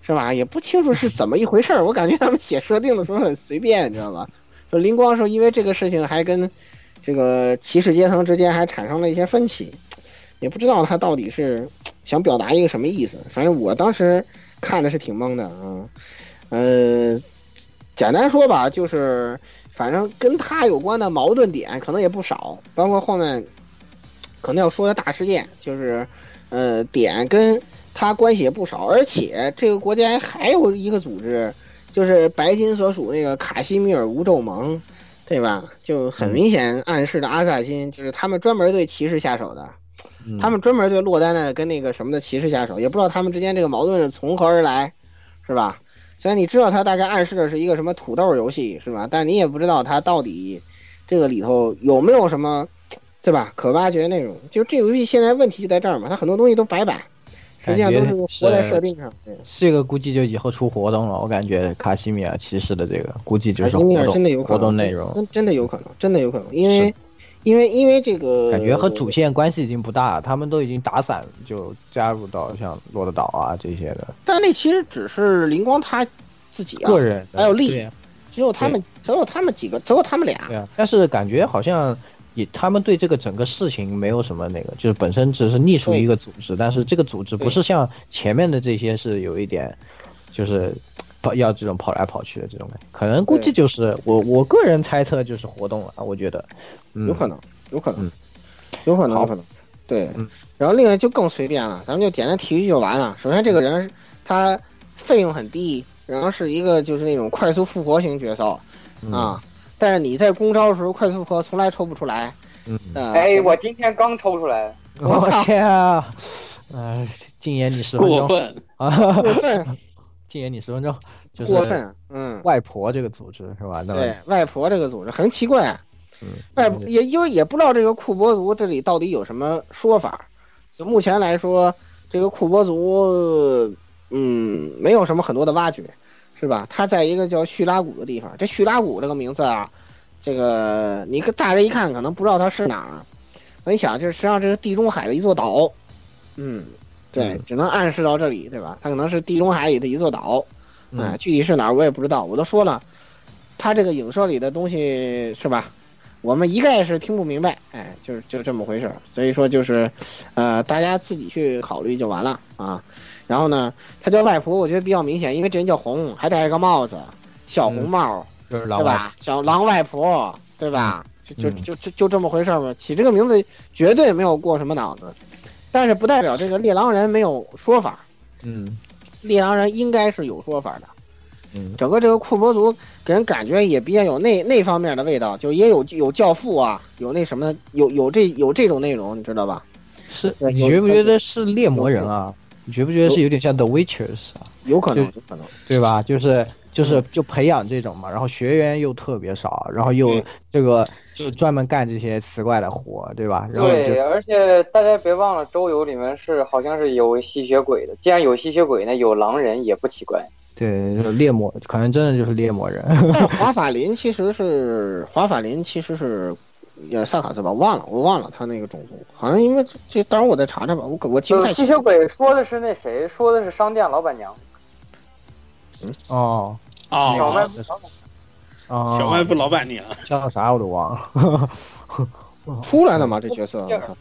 是吧？也不清楚是怎么一回事儿。我感觉他们写设定的时候很随便，你知道吧？说灵光说因为这个事情还跟这个骑士阶层之间还产生了一些分歧，也不知道他到底是想表达一个什么意思。反正我当时看的是挺懵的啊。呃，简单说吧，就是反正跟他有关的矛盾点可能也不少，包括后面。可能要说的大事件就是，呃，点跟他关系也不少，而且这个国家还有一个组织，就是白金所属那个卡西米尔无咒盟，对吧？就很明显暗示的阿萨辛，就是他们专门对骑士下手的，他们专门对落单的跟那个什么的骑士下手，也不知道他们之间这个矛盾从何而来，是吧？虽然你知道他大概暗示的是一个什么土豆游戏，是吧？但你也不知道他到底这个里头有没有什么。对吧？可挖掘内容，就这个游戏现在问题就在这儿嘛，它很多东西都白摆，实际上都是活在设定上。对，这个估计就以后出活动了，我感觉卡西米尔骑士的这个估计就是卡西米尔真的有活动内容，真真的有可能，真的有可能，因为因为因为这个感觉和主线关系已经不大，他们都已经打散就加入到像洛德岛啊这些的。但那其实只是灵光他自己啊，个人还有力，只有他们，只有他们几个，只有他们俩。对啊，但是感觉好像。也，他们对这个整个事情没有什么那个，就是本身只是隶属于一个组织，但是这个组织不是像前面的这些是有一点，就是跑要这种跑来跑去的这种感觉，可能估计就是我我个人猜测就是活动了，我觉得，有可能，有可能，有可能，有可能，对，然后另外就更随便了，咱们就简单提一句就完了。首先这个人他费用很低，然后是一个就是那种快速复活型角色啊。但是你在公招的时候快速复活从来抽不出来。嗯，哎，我今天刚抽出来。我天啊！哎，禁言你十分钟。过分啊！过分！禁言你十分钟。就是过分。嗯。外婆这个组织是吧？对，外婆这个组织很奇怪。嗯。外也因为也不知道这个库伯族这里到底有什么说法。就目前来说，这个库伯族，嗯，没有什么很多的挖掘。是吧？它在一个叫叙拉古的地方。这叙拉古这个名字啊，这个你乍这一看可能不知道它是哪儿。你想，就是实际上这是地中海的一座岛。嗯，对，只能暗示到这里，对吧？它可能是地中海里的一座岛。哎，具体是哪儿我也不知道。我都说了，它这个影射里的东西是吧？我们一概是听不明白。哎，就是就这么回事。所以说就是，呃，大家自己去考虑就完了啊。然后呢，他叫外婆，我觉得比较明显，因为这人叫红，还戴个帽子，小红帽，对吧？小狼外婆，对吧？就就就就就这么回事儿吧。起这个名字绝对没有过什么脑子，但是不代表这个猎狼人没有说法。嗯，猎狼人应该是有说法的。嗯，整个这个库伯族给人感觉也比较有那那方面的味道，就也有有教父啊，有那什么，有有这有这种内容，你知道吧？是，你觉不觉得是猎魔人啊？你觉不觉得是有点像 The Witchers 啊？有可能，有可能，对吧？就是就是就培养这种嘛，然后学员又特别少，然后又这个就专门干这些奇怪的活，对吧？对，而且大家别忘了，周游里面是好像是有吸血鬼的。既然有吸血鬼，那有狼人也不奇怪。对，就猎魔可能真的就是猎魔人。但是华法林其实是华法林其实是。也萨卡斯吧，忘了，我忘了他那个种族，好像因为这，到时候我再查查吧，我我记不太吸血鬼说的是那谁，说的是商店老板娘。嗯哦，哦那个小卖啊，小卖部老板娘叫啥我都忘了。出来了吗？这角色？我操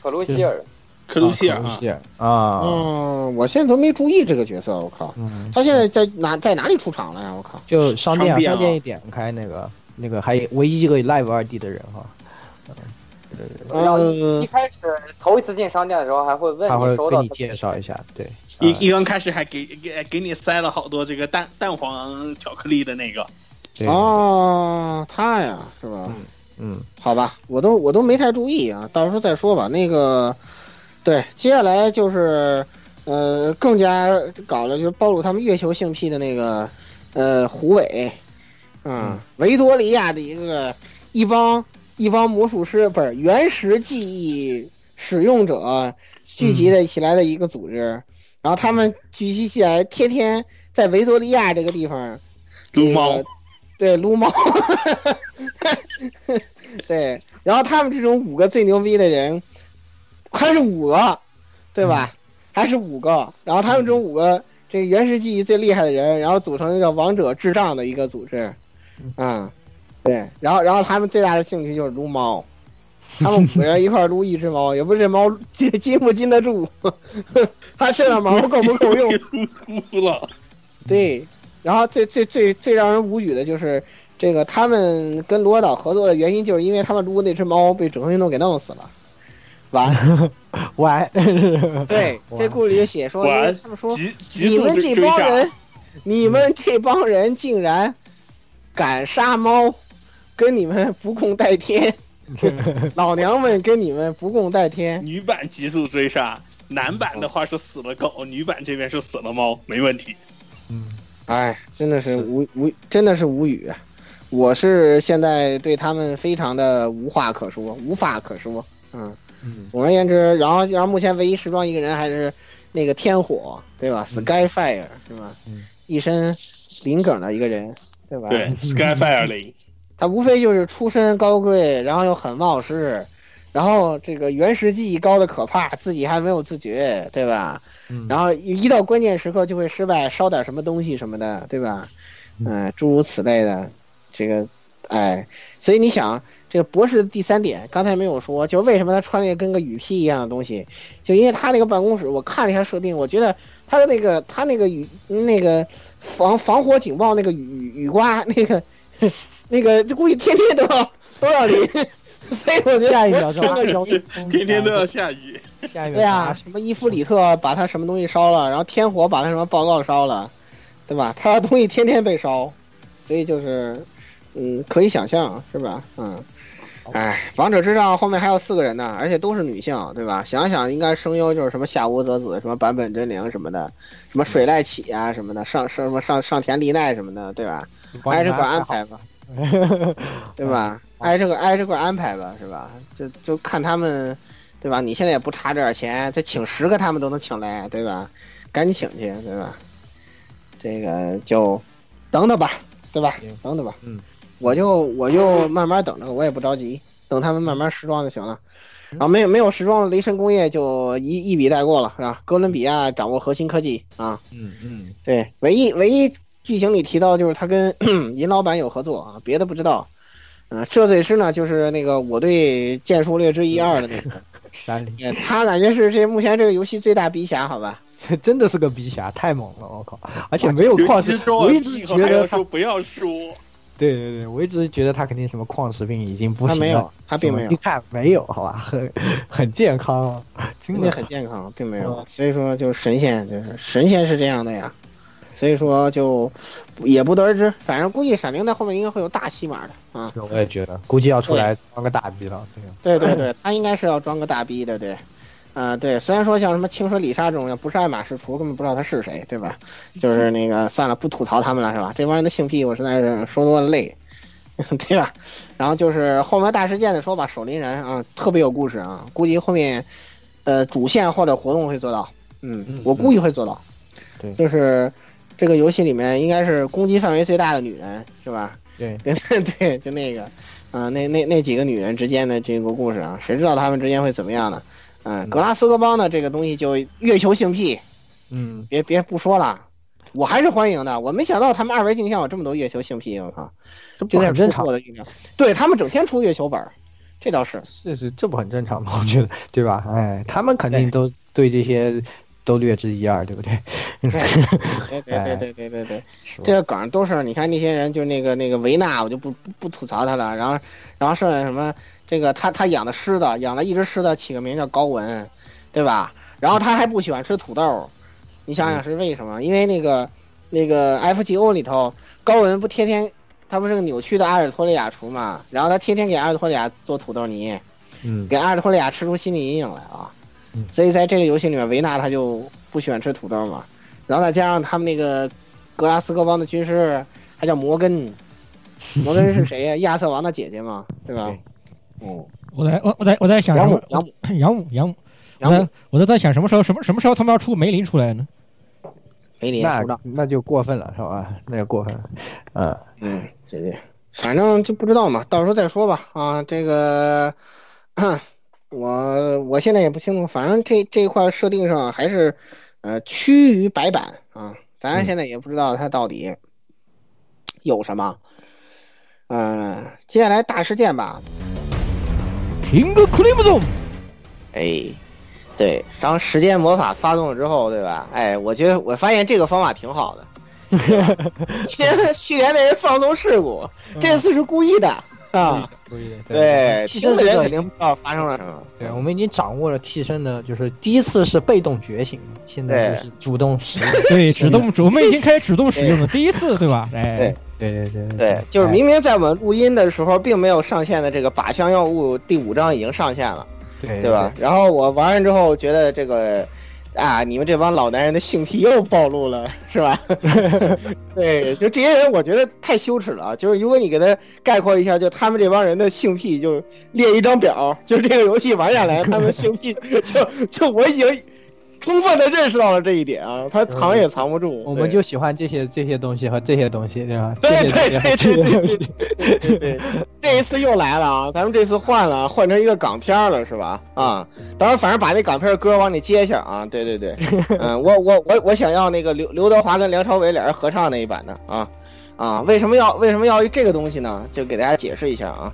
可露希尔，克鲁希尔克鲁希尔啊，嗯，我现在都没注意这个角色，我靠，嗯，他现在在哪在哪里出场了呀？我靠，就商店商店一点开那个那个还唯一一个 Live 二 D 的人哈，然后呃一，开始头一次进商店的时候还会问他会你收到跟你介绍一下，对，一啊。一刚开始还给给给你塞了好多这个蛋蛋黄巧克力的那个，对，哦，他呀，是吧？嗯，好吧，我都我都没太注意啊，到时候再说吧。那个，对，接下来就是，呃，更加搞了，就是暴露他们月球性癖的那个，呃，胡伟，嗯，维多利亚的一个一帮一帮魔术师，不是原始记忆使用者聚集了起来的一个组织，然后他们聚集起来，天天在维多利亚这个地方撸猫这个对，撸猫，对，然后他们这种五个最牛逼的人，还是五个，对吧？还是五个，然后他们这五个这个原始记忆最厉害的人，然后组成一个王者智障的一个组织，嗯，对，然后然后他们最大的兴趣就是撸猫，他们五个人一块撸一只猫，也不知这猫禁禁不禁得住，它身上毛够不够用？哭了。对，然后最最最最让人无语的就是这个，他们跟罗岛合作的原因，就是因为他们撸那只猫被整合运动给弄死了。完，完，对，这故事里就写说，他们说你们这帮人，你们这帮人竟然敢杀猫，跟你们不共戴天，老娘们跟你们不共戴天。女版急速追杀，男版的话是死了狗，女版这边是死了猫，没问题。嗯哎，真的是无无，真的是无语啊！我是现在对他们非常的无话可说，无法可说。嗯，总而言之，然后然后目前唯一时装一个人还是那个天火，对吧？Skyfire 是吧？一身林梗的一个人，对吧？对，Skyfire 零，他无非就是出身高贵，然后又很冒失，然后这个原始记忆高的可怕，自己还没有自觉，对吧？然后一一到关键时刻就会失败，烧点什么东西什么的，对吧？嗯，诸如此类的，这个，哎，所以你想，这个博士的第三点刚才没有说，就是为什么他穿那个跟个雨披一样的东西，就因为他那个办公室，我看了一下设定，我觉得他的那个他那个雨那个防防火警报那个雨雨刮那个那个，就估计天天都要都要淋，所以我觉得下一秒钟真的是要天天都要下雨。下一对啊，什么伊夫里特把他什么东西烧了，然后天火把他什么报告烧了，对吧？他的东西天天被烧，所以就是，嗯，可以想象是吧？嗯，哎，王者之上后面还有四个人呢，而且都是女性，对吧？想想应该声优就是什么夏无泽子、什么坂本真绫什么的，什么水濑启啊什么的，上上什么上上田丽奈什么的，对吧？挨着个安排吧，对吧？挨着个挨着个安排吧，是吧？就就看他们。对吧？你现在也不差这点钱，再请十个他们都能请来，对吧？赶紧请去，对吧？这个就等等吧，对吧？等等吧，嗯，我就我就慢慢等着，我也不着急，等他们慢慢时装就行了。然后没有没有时装的雷神工业就一一笔带过了，是吧？哥伦比亚掌握核心科技啊，嗯嗯，对，唯一唯一剧情里提到就是他跟 银老板有合作啊，别的不知道。嗯、呃，涉罪师呢就是那个我对《剑术略知一二》的那个。山里，他感觉是这目前这个游戏最大逼侠，好吧？这 真的是个逼侠，太猛了，我靠！而且没有矿石，我一直觉得说不要说。对对对，我一直觉得他肯定什么矿石病已经不行了。他没有，他并没有。你看没有，好吧，很很健康，真的很健康，并没有。所以说，就神仙就是神仙是这样的呀。所以说就也不得而知，反正估计闪灵在后面应该会有大戏码的啊。我也觉得，估计要出来装个大逼了。对对对，他应该是要装个大逼的，对。啊、呃，对，虽然说像什么清水里沙这种不是爱马仕厨，根本不知道他是谁，对吧？就是那个算了，不吐槽他们了，是吧？这帮人的性癖我实在是说多了累，对吧？然后就是后面大事件的说吧，守林人啊，特别有故事啊，估计后面呃主线或者活动会做到，嗯，我估计会做到，对，就是。这个游戏里面应该是攻击范围最大的女人，是吧？对，对，就那个，啊、呃，那那那几个女人之间的这个故事啊，谁知道她们之间会怎么样呢？嗯、呃，格拉斯哥邦的这个东西就月球性癖，嗯，别别不说了，我还是欢迎的。我没想到他们二维镜像有这么多月球性癖，我靠，这就在不很正常我的预料。对他们整天出月球本，这倒是。这是这不很正常吗？我觉得，对吧？哎，他们肯定都对这些都略知一二，对不对？对对对对对对对，这个梗都是你看那些人，就那个那个维纳，我就不不不吐槽他了。然后然后剩下什么这个他他养的狮子，养了一只狮子，起个名叫高文，对吧？然后他还不喜欢吃土豆，你想想是为什么？因为那个那个 FGO 里头，高文不天天他不是个扭曲的阿尔托利亚厨嘛，然后他天天给阿尔托利亚做土豆泥，嗯，给阿尔托利亚吃出心理阴影来啊。所以在这个游戏里面，维纳他就不喜欢吃土豆嘛。然后再加上他们那个格拉斯哥邦的军师还叫摩根，摩根是谁呀？亚瑟王的姐姐嘛，对吧？哦，我在我我在我在想养母什么养母 养母。养母，养母。我在我都在想什么时候什么什么时候他们要出梅林出来呢？梅林那不知道，那就过分了，是吧？那就过分了，嗯。嗯，姐姐，反正就不知道嘛，到时候再说吧。啊，这个 我我现在也不清楚，反正这这一块设定上还是呃趋于白板啊，咱现在也不知道它到底有什么。嗯、接下来大事件吧，平个克里姆总，哎，对，当时间魔法发动了之后，对吧？哎，我觉得我发现这个方法挺好的。去年去年那人放纵事故，这次是故意的啊。故意的，对，替听的人肯定不知道发生了什么。对，我们已经掌握了替身的，就是第一次是被动觉醒，现在就是主动使用。对，主动主我们已经开始主动使用了，第一次对吧？哎，对对对对，就是明明在我们录音的时候并没有上线的这个靶向药物第五章已经上线了，对对吧？然后我玩完之后觉得这个。啊！你们这帮老男人的性癖又暴露了，是吧？对，就这些人，我觉得太羞耻了啊。就是如果你给他概括一下，就他们这帮人的性癖，就列一张表，就这个游戏玩下来，他们性癖 就就我已经充分的认识到了这一点啊，他藏也藏不住。我们就喜欢这些这些东西和这些东西，对吧？对对对对对对。这一次又来了啊，咱们这次换了，换成一个港片了，是吧？啊，等会儿反正把那港片歌往里接一下啊。对对对，嗯，我我我我想要那个刘刘德华跟梁朝伟俩人合唱那一版的啊啊，为什么要为什么要这个东西呢？就给大家解释一下啊，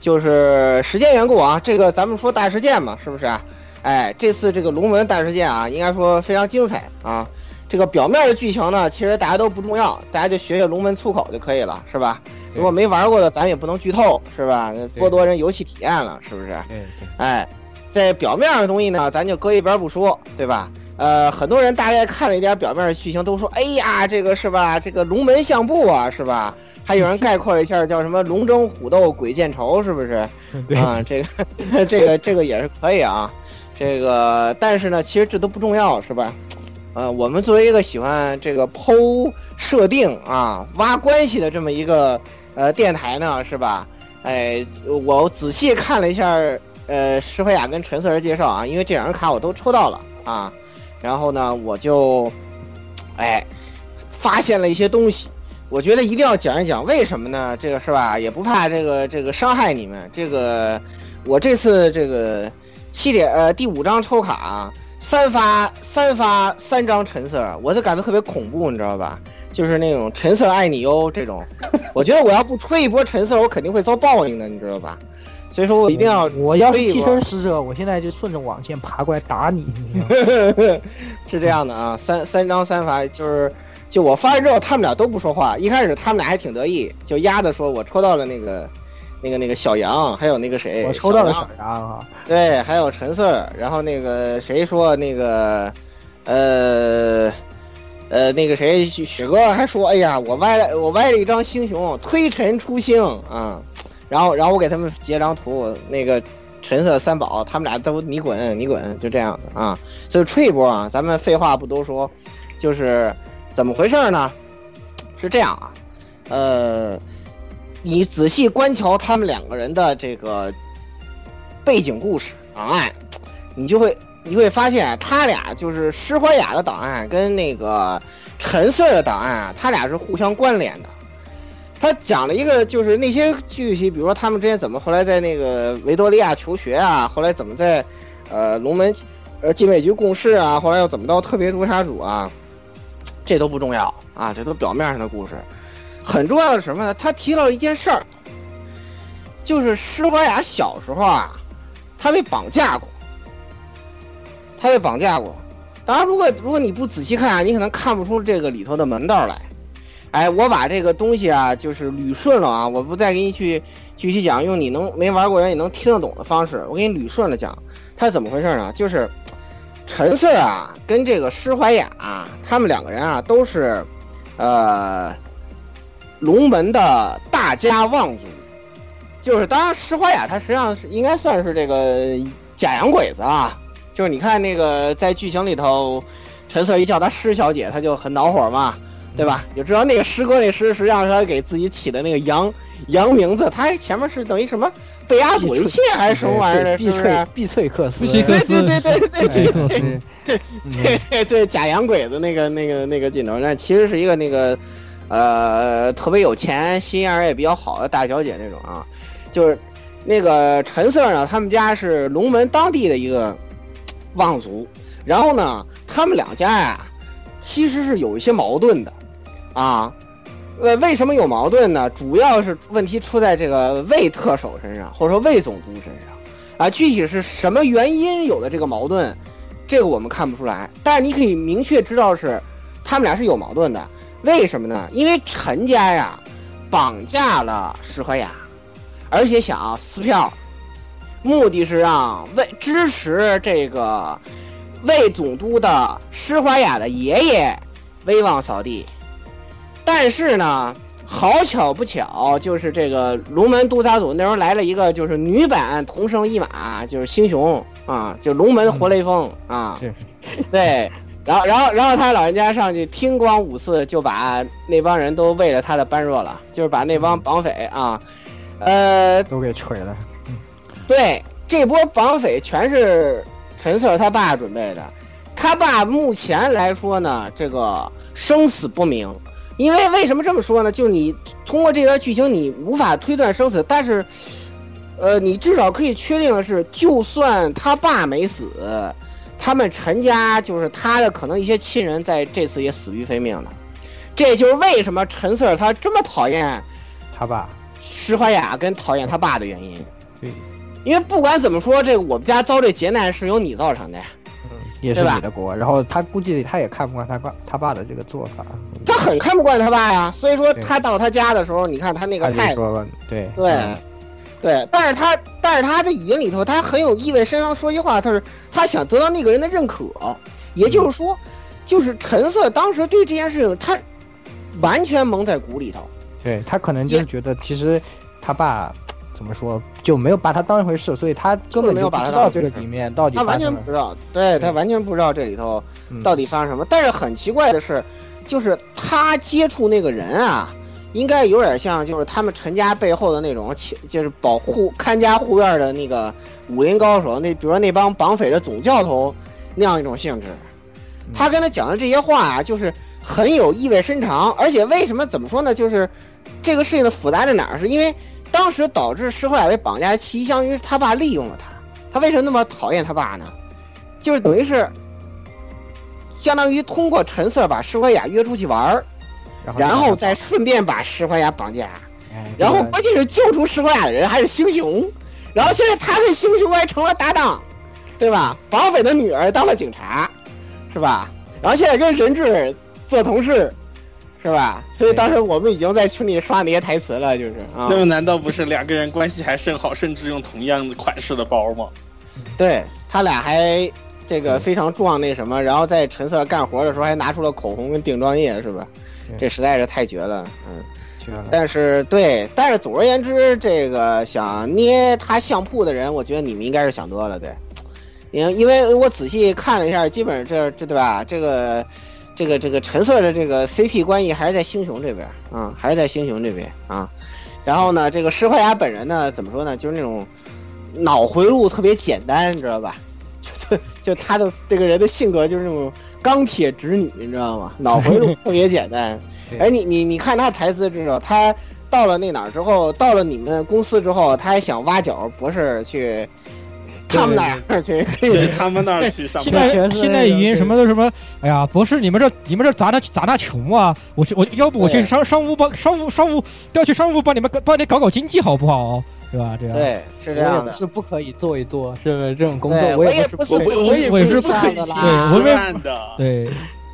就是时间缘故啊，这个咱们说大事件嘛，是不是、啊？哎，这次这个龙门大事件啊，应该说非常精彩啊。这个表面的剧情呢，其实大家都不重要，大家就学学龙门粗口就可以了，是吧？如果没玩过的，咱也不能剧透，是吧？剥夺人游戏体验了，是不是？对对。哎，在表面上的东西呢，咱就搁一边不说，对吧？呃，很多人大概看了一点表面的剧情，都说，哎呀，这个是吧？这个龙门相簿啊，是吧？还有人概括了一下，叫什么“龙争虎斗，鬼见愁”，是不是？啊，这个，这个，这个也是可以啊。这个，但是呢，其实这都不重要，是吧？呃，我们作为一个喜欢这个剖设定啊、挖关系的这么一个呃电台呢，是吧？哎，我仔细看了一下呃石灰雅跟陈色儿介绍啊，因为这两张卡我都抽到了啊，然后呢，我就哎发现了一些东西，我觉得一定要讲一讲，为什么呢？这个是吧？也不怕这个这个伤害你们，这个我这次这个。七点呃第五张抽卡，三发三发三张橙色，我就感觉特别恐怖，你知道吧？就是那种橙色爱你哟这种，我觉得我要不吹一波橙色，我肯定会遭报应的，你知道吧？所以说我一定要，我要是替身使者，我现在就顺着网线爬过来打你。是这样的啊，三三张三发就是，就我发完之后，他们俩都不说话。一开始他们俩还挺得意，就压的说我抽到了那个。那个那个小杨，还有那个谁，我抽到了小杨啊，对，还有陈四，然后那个谁说那个，呃，呃，那个谁雪哥还说，哎呀，我歪了，我歪了一张星熊，推陈出新啊，然后然后我给他们截张图，那个陈色三宝，他们俩都你滚你滚，就这样子啊，所以吹一波啊，咱们废话不多说，就是怎么回事呢？是这样啊，呃。你仔细观瞧他们两个人的这个背景故事档案，你就会你会发现，他俩就是施怀雅的档案跟那个陈四的档案啊，他俩是互相关联的。他讲了一个就是那些具体，比如说他们之间怎么后来在那个维多利亚求学啊，后来怎么在呃龙门呃禁卫局共事啊，后来又怎么到特别督察组啊，这都不重要啊，这都表面上的故事。很重要的什么呢？他提到一件事儿，就是施华雅小时候啊，他被绑架过，他被绑架过。当然，如果如果你不仔细看啊，你可能看不出这个里头的门道来。哎，我把这个东西啊，就是捋顺了啊，我不再给你去具体讲，用你能没玩过人也能听得懂的方式，我给你捋顺了讲，它是怎么回事呢？就是陈四啊，跟这个施怀雅、他们两个人啊，都是呃龙门的大家望族，就是当然施怀雅她实际上是应该算是这个假洋鬼子啊，就是你看那个在剧情里头，陈瑟一叫她施小姐，她就很恼火嘛。对吧？就知道那个师哥那师，实际上是他给自己起的那个洋洋名字，他前面是等于什么贝阿鬼切还是什么玩意儿的？是不是？毕翠克斯，毕翠克斯，对对对对对对对对对对假洋鬼子那个那个那个镜头，那其实是一个那个呃特别有钱、心眼儿也比较好的大小姐那种啊，就是那个陈 Sir 呢，他们家是龙门当地的一个望族，然后呢，他们两家呀其实是有一些矛盾的。啊，呃，为什么有矛盾呢？主要是问题出在这个魏特首身上，或者说魏总督身上，啊，具体是什么原因有的这个矛盾，这个我们看不出来。但是你可以明确知道是，他们俩是有矛盾的。为什么呢？因为陈家呀，绑架了施怀雅，而且想撕票，目的是让魏支持这个魏总督的施怀雅的爷爷威望扫地。但是呢，好巧不巧，就是这个龙门督察组那时候来了一个，就是女版同生一马，就是星雄啊，就龙门活雷锋啊，对，然后然后然后他老人家上去听光五次，就把那帮人都喂了他的般若了，就是把那帮绑匪啊，呃，都给锤了。对，这波绑匪全是陈四他爸准备的，他爸目前来说呢，这个生死不明。因为为什么这么说呢？就是你通过这段剧情，你无法推断生死，但是，呃，你至少可以确定的是，就算他爸没死，他们陈家就是他的可能一些亲人在这次也死于非命了。这就是为什么陈四他这么讨厌他爸。石怀雅跟讨厌他爸的原因。对，因为不管怎么说，这个我们家遭这劫难是由你造成的。嗯也是你的锅，然后他估计他也看不惯他爸他爸的这个做法，他很看不惯他爸呀，所以说他到他家的时候，你看他那个态度，对对。对，但是他但是他的语音里头，他很有意味深长，说句话，他是他想得到那个人的认可，也就是说，就是陈色当时对这件事情他完全蒙在鼓里头，对他可能就是觉得其实他爸。怎么说就没有把他当一回事，所以他根本没有把知道这个里面到底他完全不知道，对他完全不知道这里头到底发生什么。但是很奇怪的是，就是他接触那个人啊，应该有点像就是他们陈家背后的那种，就是保护看家护院的那个武林高手，那比如说那帮绑匪的总教头那样一种性质。他跟他讲的这些话啊，就是很有意味深长。而且为什么怎么说呢？就是这个事情的复杂在哪儿？是因为。当时导致施怀雅被绑架，其相当于他爸利用了他。他为什么那么讨厌他爸呢？就是等于是，相当于通过陈四把施怀雅约出去玩儿，然后再顺便把石怀雅绑架。然后关键是救出石怀雅的人还是星熊，然后现在他跟星熊还成了搭档，对吧？绑匪的女儿当了警察，是吧？然后现在跟人质做同事。是吧？所以当时我们已经在群里刷那些台词了，就是啊。那么难道不是两个人关系还甚好，甚至用同样的款式的包吗？对他俩还这个非常壮那什么，然后在陈色干活的时候还拿出了口红跟定妆液，是吧？这实在是太绝了，嗯。但是对，但是总而言之，这个想捏他相扑的人，我觉得你们应该是想多了，对。因因为我仔细看了一下，基本上这这对吧？这个。这个这个陈色的这个 CP 关系还是在星雄这边啊，还是在星雄这边啊。然后呢，这个石怀雅本人呢，怎么说呢？就是那种脑回路特别简单，你知道吧？就就他的这个人的性格就是那种钢铁直女，你知道吗？脑回路特别简单。哎你你你看他台词知道，他到了那哪儿之后，到了你们公司之后，他还想挖角博士去他们那儿去？对 他们那儿去上现。在现在已经什么的什么，哎呀，博士，你们这你们这咋那咋那穷啊？我去，我要不我去商商务帮商务商务调去商务帮你们搞帮你搞搞经济好不好？是吧？这样对，是这样的。是不可以做一做，是不是？这种工作，我也不是，也不是不可以我也我也是这样的对啦。我们暗的，对，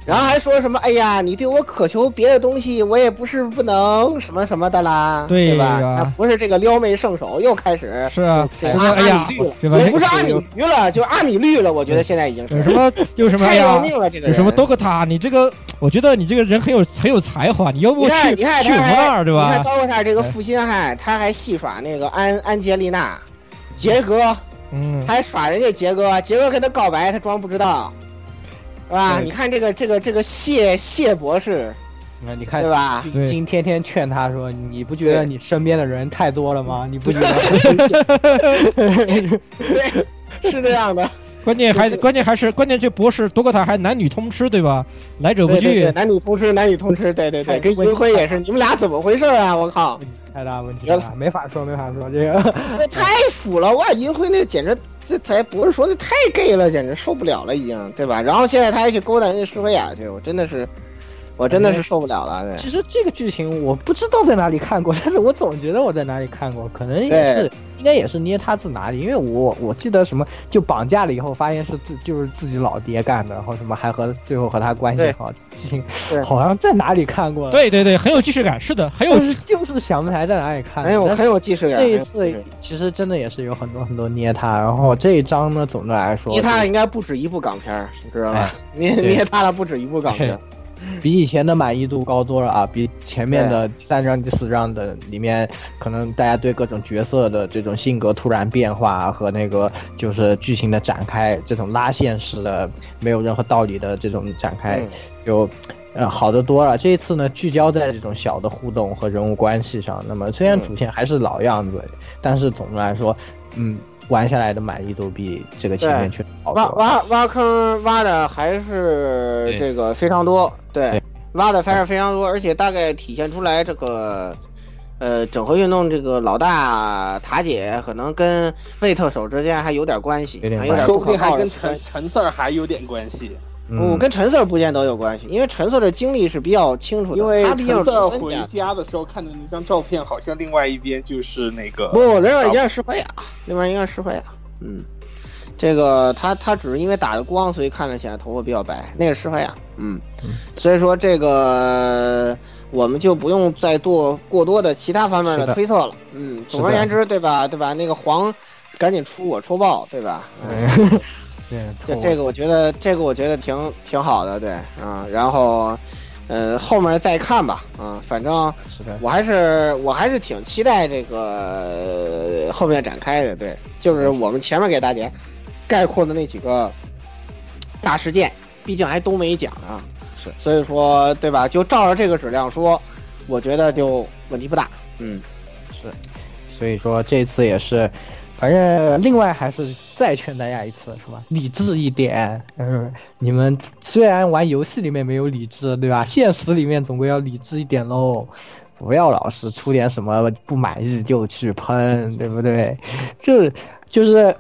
然后还说什么？哎呀，你对我渴求别的东西，我也不是不能什么什么的啦，对对吧？不是这个撩妹圣手，又开始是啊，这什么哎呀，也不是阿米驴了，就阿米绿了。我觉得现在已经是有什么就什么哎太要呀，命了，这个人有什么 Dogta，你这个我觉得你这个人很有很有才华，你要不你看，去你看去我们他还那儿对吧你看？刀塔这个负心汉，他还戏耍那个安安杰丽娜、杰哥，嗯，还耍人家杰哥，杰哥跟他告白，他装不知道，是吧？你看这个这个这个谢谢博士，那你看对吧？金金天天劝他说：“你不觉得你身边的人太多了吗？你不觉得？” 是这样的。关键还关键还是关键这博士多个塔还男女通吃对吧？来者不拒对对对，，男女通吃，男女通吃，对对对，跟银辉也是，你们俩怎么回事啊？我靠，太大问题了，没法说，没法说这个。那太腐了哇！银辉那简直，这才博士说的太 gay 了，简直受不了了，已经，对吧？然后现在他还去勾搭人家施维雅去，我真的是，我真的是受不了了。对，其实这个剧情我不知道在哪里看过，但是我总觉得我在哪里看过，可能也是应该也是捏他自哪里，因为我我记得什么就绑架了以后发现是自就是自己老爹干的，然后什么还和最后和他关系好，剧情好像在哪里看过。对对对，很有既视感，是的，很有但是就是想不起来在哪里看过，但是很有很有既视感这一次其实真的也是有很多很多捏他，然后这一章呢，总的来说捏他的应该不止一部港片，你知道吧哎？捏捏他了不止一部港片儿。比以前的满意度高多了啊！比前面的第三章、第四章的里面，可能大家对各种角色的这种性格突然变化和那个就是剧情的展开，这种拉线式的没有任何道理的这种展开，嗯就呃好得多了。这一次呢，聚焦在这种小的互动和人物关系上。那么虽然主线还是老样子，但是总的来说，嗯，玩下来的满意度比这个前面确实好挖。挖挖坑挖的还是这个非常多，对，挖的还是非常多，而且大概体现出来这个，呃，整合运动这个老大塔姐可能跟魏特首之间还有点关系，还有点说不定还跟陈陈四儿还有点关系。我跟陈 Sir 不见得有关系，因为陈 Sir 的经历是比较清楚的，因为他毕竟回家。的时候看的那张照片，好像另外一边就是那个不，另外一边是施怀雅，另外一边是施怀雅，嗯，这个他他只是因为打的光，所以看着显得头发比较白，那个施怀雅，嗯，所以说这个我们就不用再做过多的其他方面的的推测了，嗯，总而言之，对吧？对吧？那个黄赶紧出我抽爆，对吧？对，这这个我觉得这个我觉得挺挺好的，对啊，然后。呃，后面再看吧，啊，反正我还是我还是挺期待这个、呃后面展开的，对，就是我们前面给大家概括的那几个大事件，毕竟还都没讲呢，是，所以说对吧？就照着这个质量说，我觉得就问题不大，嗯，是，所以说这次也是，反正另外还是再劝大家一次，是吧？理智一点，嗯，你们虽然玩游戏里面没有理智，对吧？现实里面总归要理智一点喽，不要老是出点什么不满意就去喷，对不对？就是就是。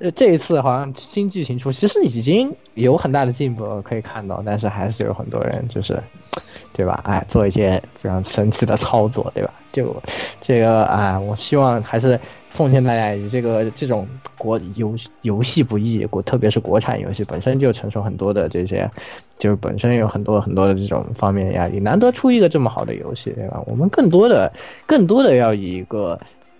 呃，这一次好像新剧情出，其实已经有很大的进步可以看到，但是还是有很多人就是，对吧？哎，做一些非常神奇的操作，对吧？就这个啊，我希望还是奉劝大家，以这个这种国游游戏不易，国特别是国产游戏本身就承受很多的这些，就是本身有很多很多的这种方面的压力，难得出一个这么好的游戏，对吧？我们更多的更多的要以一个。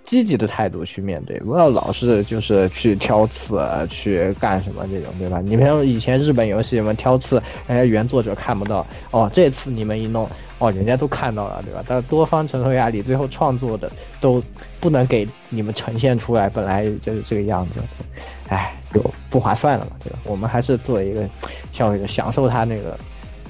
积极的态度去面对，不要老是就是去挑刺，去干什么这种，对吧？你像以前日本游戏，我们挑刺，人家原作者看不到，哦，这次你们一弄，哦，人家都看到了，对吧？但多方承受压力，最后创作的都不能给你们呈现出来，本来就是这个样子，哎，就不划算了嘛，对吧？我们还是做一个消费者，享受它那个。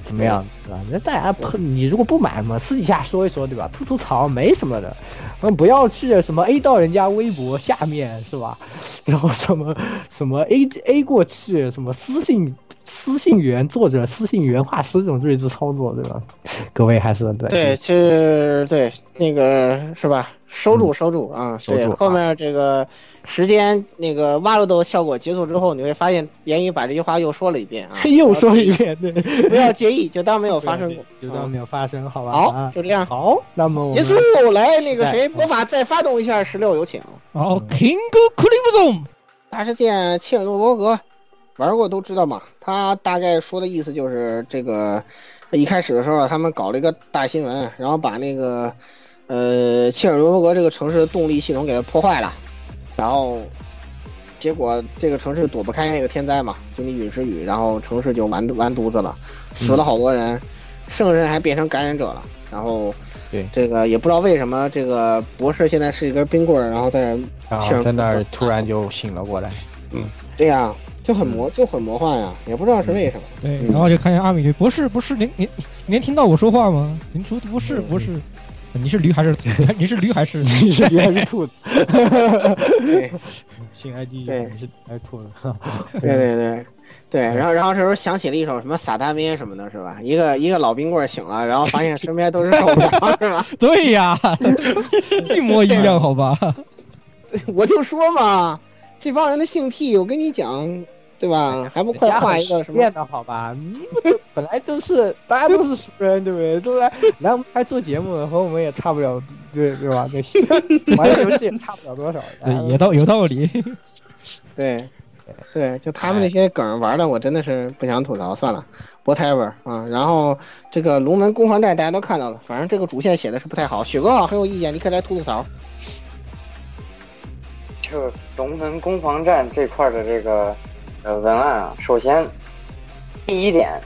怎么样，对吧？那大家喷你，如果不买嘛，私底下说一说，对吧？吐吐槽没什么的，嗯，不要去什么 A 到人家微博下面是吧？然后什么什么 A A 过去，什么私信私信原作者、私信原画师这种睿智操作，对吧？各位还是对对，是，对那个是吧？收住，收住啊！对，收住后面这个时间那个挖了豆效果结束之后，你会发现言语把这句话又说了一遍啊，又说一遍，对，不要介意，就当没有发生过。就当没有发生，好吧？好，就这样。好，那么我结束，来那个谁，魔法再发动一下，十六有请。好，King Crimson，大事件切尔诺伯格，玩过都知道嘛。他大概说的意思就是这个，一开始的时候啊他们搞了一个大新闻，然后把那个呃切尔诺伯格这个城市的动力系统给它破坏了，然后结果这个城市躲不开那个天灾嘛，就那陨石雨，然后城市就完完犊子了，死了好多人，圣人还变成感染者了，然后。对这个也不知道为什么，这个博士现在是一根冰棍儿，然后在然切尔后在那儿突然就醒了过来，嗯对呀、就很魔就很魔幻呀，也不知道是为什么。对，嗯然后就看见阿米就博士，博士，您您您听到我说话吗？您说不是不是，你是驴还是 你是驴还是你是驴还是兔子？对新 ID 对你是还是兔子？对对对 对，然后然后这时候想起了一首什么撒旦咩什么的，是吧？一个一个老冰棍醒了，然后发现身边都是手凉，是吧？对呀，一模一样，好吧？我就说嘛，这帮人的性癖，我跟你讲，对吧？还不快画一个什么？变的好吧？你本来都是 大家都是熟人，对不对？都来来我们还做节目的，和我们也差不了，对对吧？那玩游戏也差不了多少。对，也道有道理。对，对，就他们那些梗玩的，我真的是不想吐槽，算了，whatever 啊。然后这个龙门攻防战大家都看到了，反正这个主线写的是不太好。雪哥啊，很有意见，你可以来吐吐槽。就龙门攻防战这块的这个呃文案啊，首先第一点，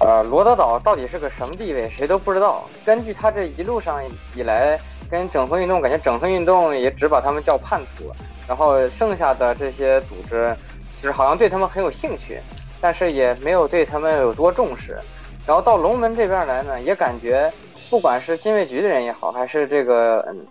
呃，罗德岛到底是个什么地位，谁都不知道。根据他这一路上以来跟整合运动，感觉整合运动也只把他们叫叛徒，然后剩下的这些组织，就是好像对他们很有兴趣，但是也没有对他们有多重视。然后到龙门这边来呢，也感觉不管是禁卫局的人也好，还是这个嗯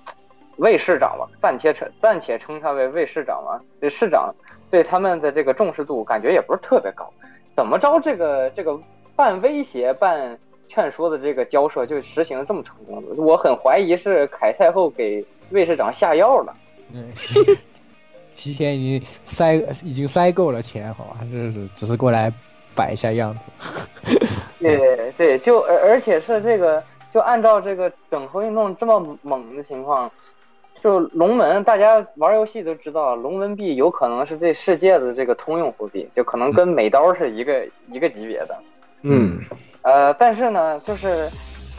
卫市长吧，暂且称暂且称他为卫市长吧，这市长对他们的这个重视度感觉也不是特别高。怎么着，这个这个半威胁半劝说的这个交涉就实行这么成功的？我很怀疑是凯太后给卫士长下药了。嗯，提前已经塞已经塞够了钱，好吧？就是只是过来摆一下样子。对对，就而而且是这个，就按照这个整合运动这么猛的情况，就龙门，大家玩游戏都知道，龙门币有可能是这世界的这个通用货币，就可能跟美刀是一个一个级别的。嗯，呃，但是呢，就是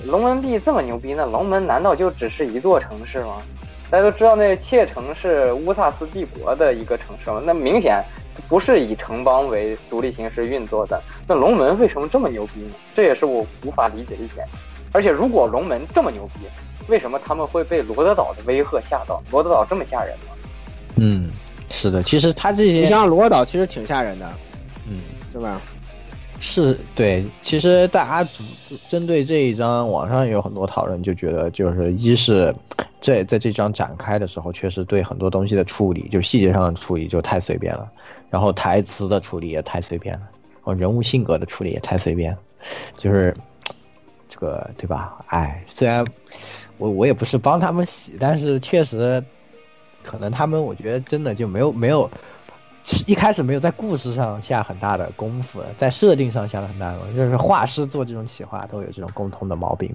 龙门币这么牛逼，那龙门难道就只是一座城市吗？大家都知道，那切城是乌萨斯帝国的一个城市嘛，那明显不是以城邦为独立形式运作的。那龙门为什么这么牛逼呢？这也是我无法理解的一点。而且，如果龙门这么牛逼，为什么他们会被罗德岛的威吓吓到？罗德岛这么吓人吗？嗯，是的，其实他这些，你像罗岛其实挺吓人的，嗯，对吧？是对，其实大家主针对这一张，网上也有很多讨论，就觉得就是一是这在这张展开的时候，确实对很多东西的处理，就细节上的处理就太随便了，然后台词的处理也太随便了，然后人物性格的处理也太随便了，就是这个对吧？哎，虽然我我也不是帮他们洗，但是确实可能他们我觉得真的就没有没有。一开始没有在故事上下很大的功夫，在设定上下了很大的功夫，就是画师做这种企划都有这种共通的毛病。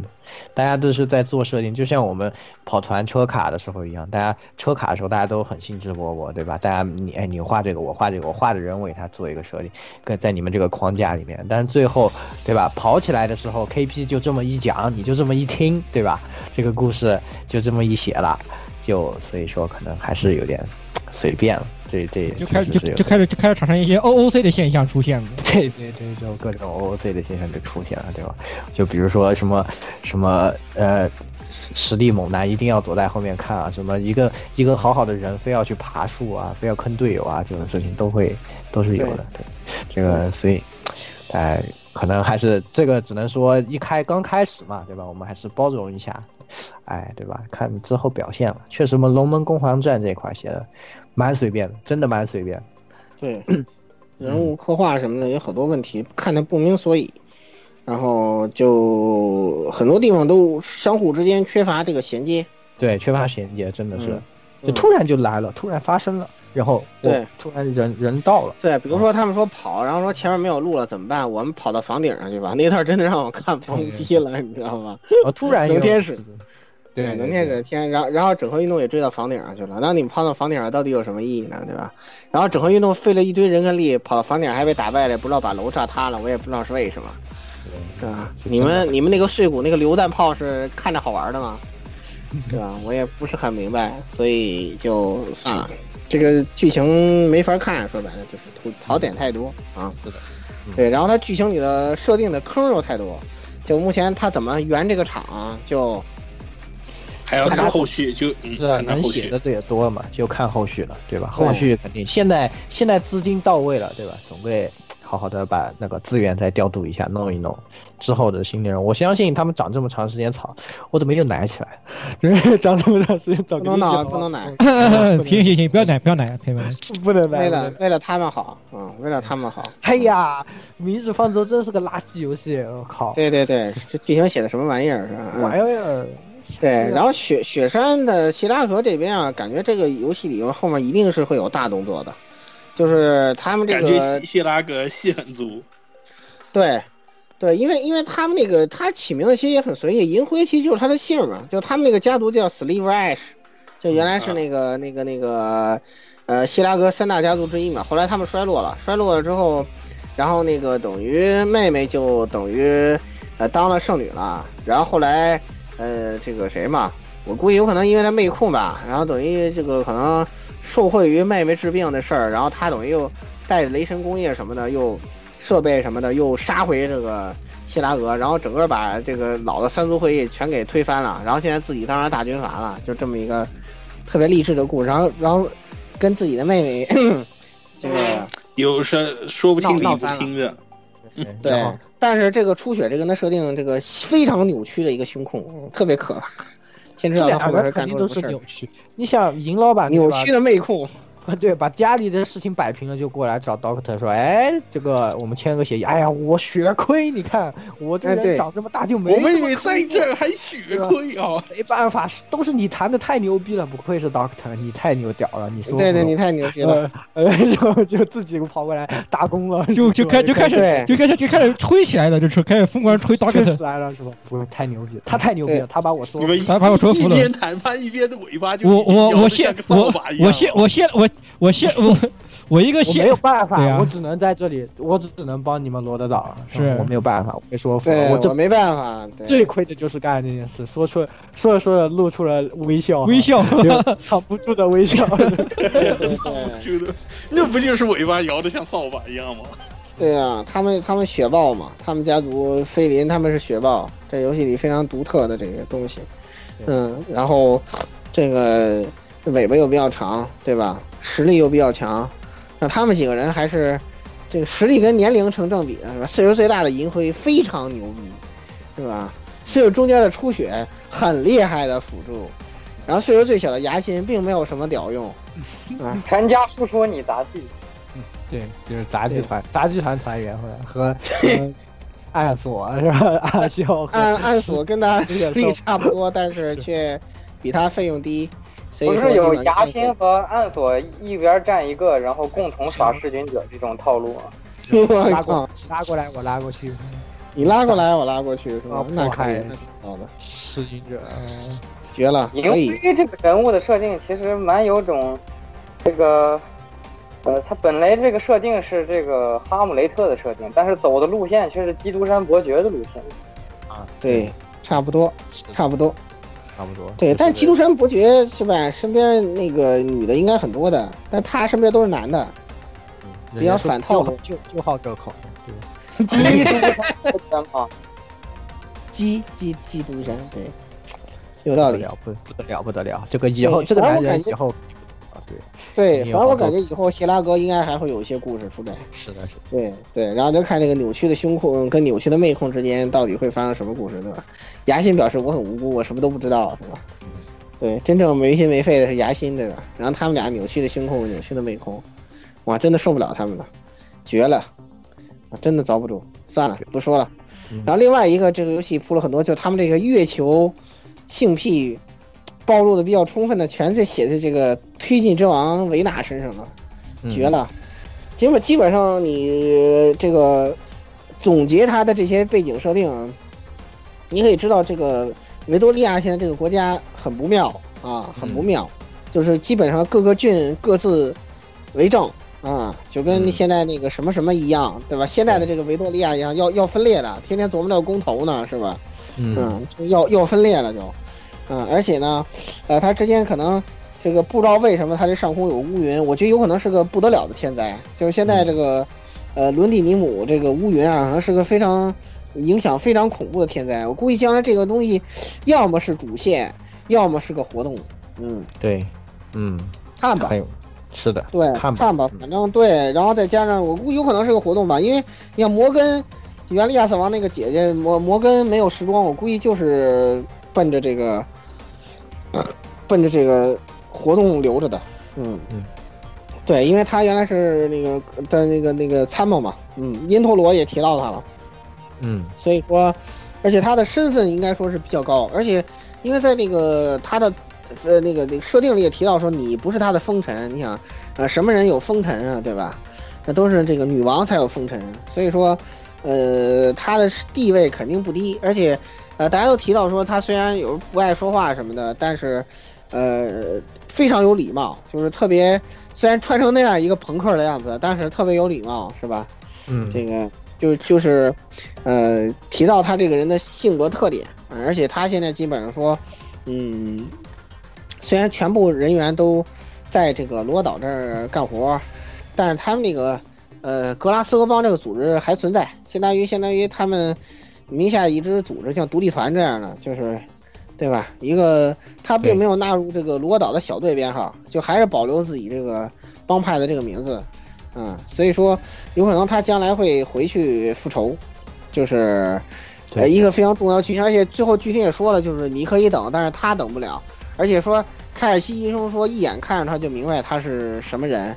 大家都是在做设定，就像我们跑团车卡的时候一样，大家车卡的时候大家都很兴致勃勃，对吧？大家你哎你画这个我画这个，我画的人为他做一个设定，跟在你们这个框架里面，但是最后对吧？跑起来的时候，KP 就这么一讲，你就这么一听，对吧？这个故事就这么一写了，就所以说可能还是有点随便了。这这就开始就就开始就开始产生一些 OOC 的现象出现了。对对对，就各种 OOC 的现象就出现了，对吧？就比如说什么什么呃，实力猛男一定要躲在后面看啊，什么一个一个好好的人非要去爬树啊，非要坑队友啊，这种事情都会都是有的。对，这个所以，哎、可能还是这个只能说一开刚开始嘛，对吧？我们还是包容一下，哎，对吧？看之后表现了，确实，我们龙门攻防战这块写的蛮随便的，真的蛮随便。对，人物刻画什么的有好多问题，看得不明所以。然后就很多地方都相互之间缺乏这个衔接。对，缺乏衔接，真的是，嗯就突然就来了，突然发生了，然后对哦，突然人人到了，对，比如说他们说跑，然后说前面没有路了怎么办？我们跑到房顶上去吧。那段真的让我看懵逼了，你知道吗？我，突然有能天使，对对能天使天，然后然后整合运动也追到房顶上去了。那你们跑到房顶上到底有什么意义呢？对吧？然后整合运动费了一堆人跟力，跑到房顶还被打败了，不知道把楼炸塌了，我也不知道是为什么。是吧？你们你们那个碎骨那个榴弹炮是看着好玩的吗？对吧？我也不是很明白，所以就算了。这个剧情没法看，说白了就是吐槽点太多啊。是的，对，然后它剧情里的设定的坑又太多，就目前它怎么圆这个场，就还要看后续，就嗯，是。能写的也多嘛，就看后续了，对吧？后续肯定现在现在资金到位了，对吧？总归好好的把那个资源再调度一下，弄一弄之后的新内容。我相信他们长这么长时间草，我怎么又奶起来？长这么长时间草，不能奶，不能奶，行行行，不要奶，不要奶，朋友们。不能奶。为了为了他们好，嗯，为了他们好。哎呀，《明日方舟》真是个垃圾游戏，我靠！对对对，这剧情写的什么玩意儿是吧？嗯玩意儿。对，然后雪雪山的希拉河这边啊，感觉这个游戏里后面一定是会有大动作的，就是他们这个希希拉格戏很足。对，对，因为因为他们那个他起名的其实也很随意，银灰其实就是他的姓嘛，就他们那个家族叫 Sliver Ash，就原来是那个、那个那个呃希拉格三大家族之一嘛，后来他们衰落了，衰落了之后，然后那个等于妹妹就等于呃当了圣女了，然后后来呃这个谁嘛，我估计有可能因为他妹控吧，然后等于这个可能受惠于妹妹治病的事儿，然后他等于又带着雷神工业什么的又。设备什么的又杀回这个谢拉格，然后整个把这个老的三族会议全给推翻了，然后现在自己当上大军阀了，就这么一个特别励志的故事。然后，然后跟自己的妹妹这 个有说说不清理不闹翻了清的。对，但是这个初雪这跟他设定，这个非常扭曲的一个胸控，特别可怕。这道他后面会两个肯定都是。扭曲。你想，银老板扭曲的妹控，对，把家里的事情摆平了，就过来找 Doctor 说：“哎，这个我们签个协议。哎呀，我血亏，你看我这人长这么大就没我妹妹在这儿还血亏啊！没办法，是都是你谈的太牛逼了，不愧是 Doctor，你太牛屌了，你说对对，你太牛逼了。呃，然后就自己跑过来打工了，就就开就开始就开始就开始吹起来了，就是开始疯狂吹 d o 吹 c 起来了是吧？不是太牛逼了，他太牛逼了，他把我说你们他把我说服了一边谈判一边的尾巴就我我我现先我我现我现我我现我我一个现没有办法，我只能在这里，我只能帮你们罗德岛，是我没有办法，我被说服了，我没办法。对最亏的就是干这件事，说出说着说着露出了微笑，微笑 藏不住的微笑。对对对。觉得那不就是尾巴摇的像扫把一样吗？对啊，他们他们雪豹嘛，他们家族菲林他们是雪豹，这游戏里非常独特的这个东西。嗯，然后这个尾巴又比较长，对吧？实力又比较强，那他们几个人还是这个实力跟年龄成正比的，是吧？岁数最大的银辉非常牛逼，是吧？岁数中间的初雪很厉害的辅助，然后岁数最小的牙心并没有什么屌用，啊，全家不说你杂技，对，就是杂技团，杂技团团员和 和暗锁是吧？暗笑暗暗锁跟他实力差不多，但是却比他费用低，不是有牙心和暗锁一边站一个，然后共同耍弑君者这种套路吗？我拉过靠！拉过来，我拉过去，你拉过来，我拉过去是吧啊？那可以，那挺好的，弑君者，嗯绝了，银可以。辉这个人物的设定其实蛮有种这个。呃，他本来这个设定是这个哈姆雷特的设定，但是走的路线却是基督山伯爵的路线。啊，对，差不多，差不多。差不多。对，但基督山伯爵是吧？身边那个女的应该很多的，但他身边都是男的，比较反套路。就就好这口，对。基督山啊，基基基督山，对，有道理。不得了，不不得了，不得了！这个以后这个男人以后啊，对，对，反正我感觉以后谢拉格应该还会有一些故事出来。是的，是的。对对，然后就看那个扭曲的胸控跟扭曲的妹控之间到底会发生什么故事，对吧？牙心表示我很无辜，我什么都不知道，是吧？对，真正没心没肺的是牙心，对吧？然后他们俩扭曲的胸控，扭曲的妹控，哇，真的受不了他们了。绝了，啊，真的遭不住。算了，不说了。然后另外一个，这个游戏铺了很多，就他们这个月球性癖暴露的比较充分的，全在写在这个推进之王维纳身上了，绝了。基本基本上你这个总结他的这些背景设定，你可以知道这个维多利亚现在这个国家很不妙啊，很不妙，就是基本上各个郡各自为政。啊，就跟现在那个什么什么一样，对吧？现在的这个维多利亚一样，要要分裂了，天天琢磨着公投呢，是吧？嗯，要要分裂了就，嗯，而且呢，呃，他之间可能这个不知道为什么他这上空有乌云，我觉得有可能是个不得了的天灾，就是现在这个，呃，伦蒂尼姆这个乌云啊，可能是个非常影响非常恐怖的天灾。我估计将来这个东西，要么是主线，要么是个活动。嗯，对，嗯，看吧。是的，对，看看吧，反正对，然后再加上我估计有可能是个活动吧，因为你看摩根，原来亚瑟王那个姐姐摩摩根没有时装，我估计就是奔着这个，奔着这个活动留着的，嗯嗯，对，因为他原来是那个的那个那个参谋嘛，嗯，因陀罗也提到他了，嗯，所以说，而且他的身份应该说是比较高，而且因为在那个他的。呃，那个那个设定里也提到说，你不是他的封臣，你想，呃，什么人有封臣啊，对吧？那都是这个女王才有封臣，所以说，呃，他的地位肯定不低，而且，呃，大家都提到说，他虽然有不爱说话什么的，但是，呃，非常有礼貌，就是特别，虽然穿成那样一个朋克的样子，但是特别有礼貌，是吧？嗯，这个就就是，呃，提到他这个人的性格特点，而且他现在基本上说，嗯。虽然全部人员都在这个罗岛这儿干活，但是他们那个呃格拉斯哥邦这个组织还存在，相当于相当于他们名下一支组织，像独立团这样的，就是对吧？一个他并没有纳入这个罗岛的小队编号，就还是保留自己这个帮派的这个名字，嗯，所以说有可能他将来会回去复仇，就是呃一个非常重要剧情，而且最后剧情也说了，就是你可以等，但是他等不了。而且说，凯尔西医生说，一眼看着他就明白他是什么人，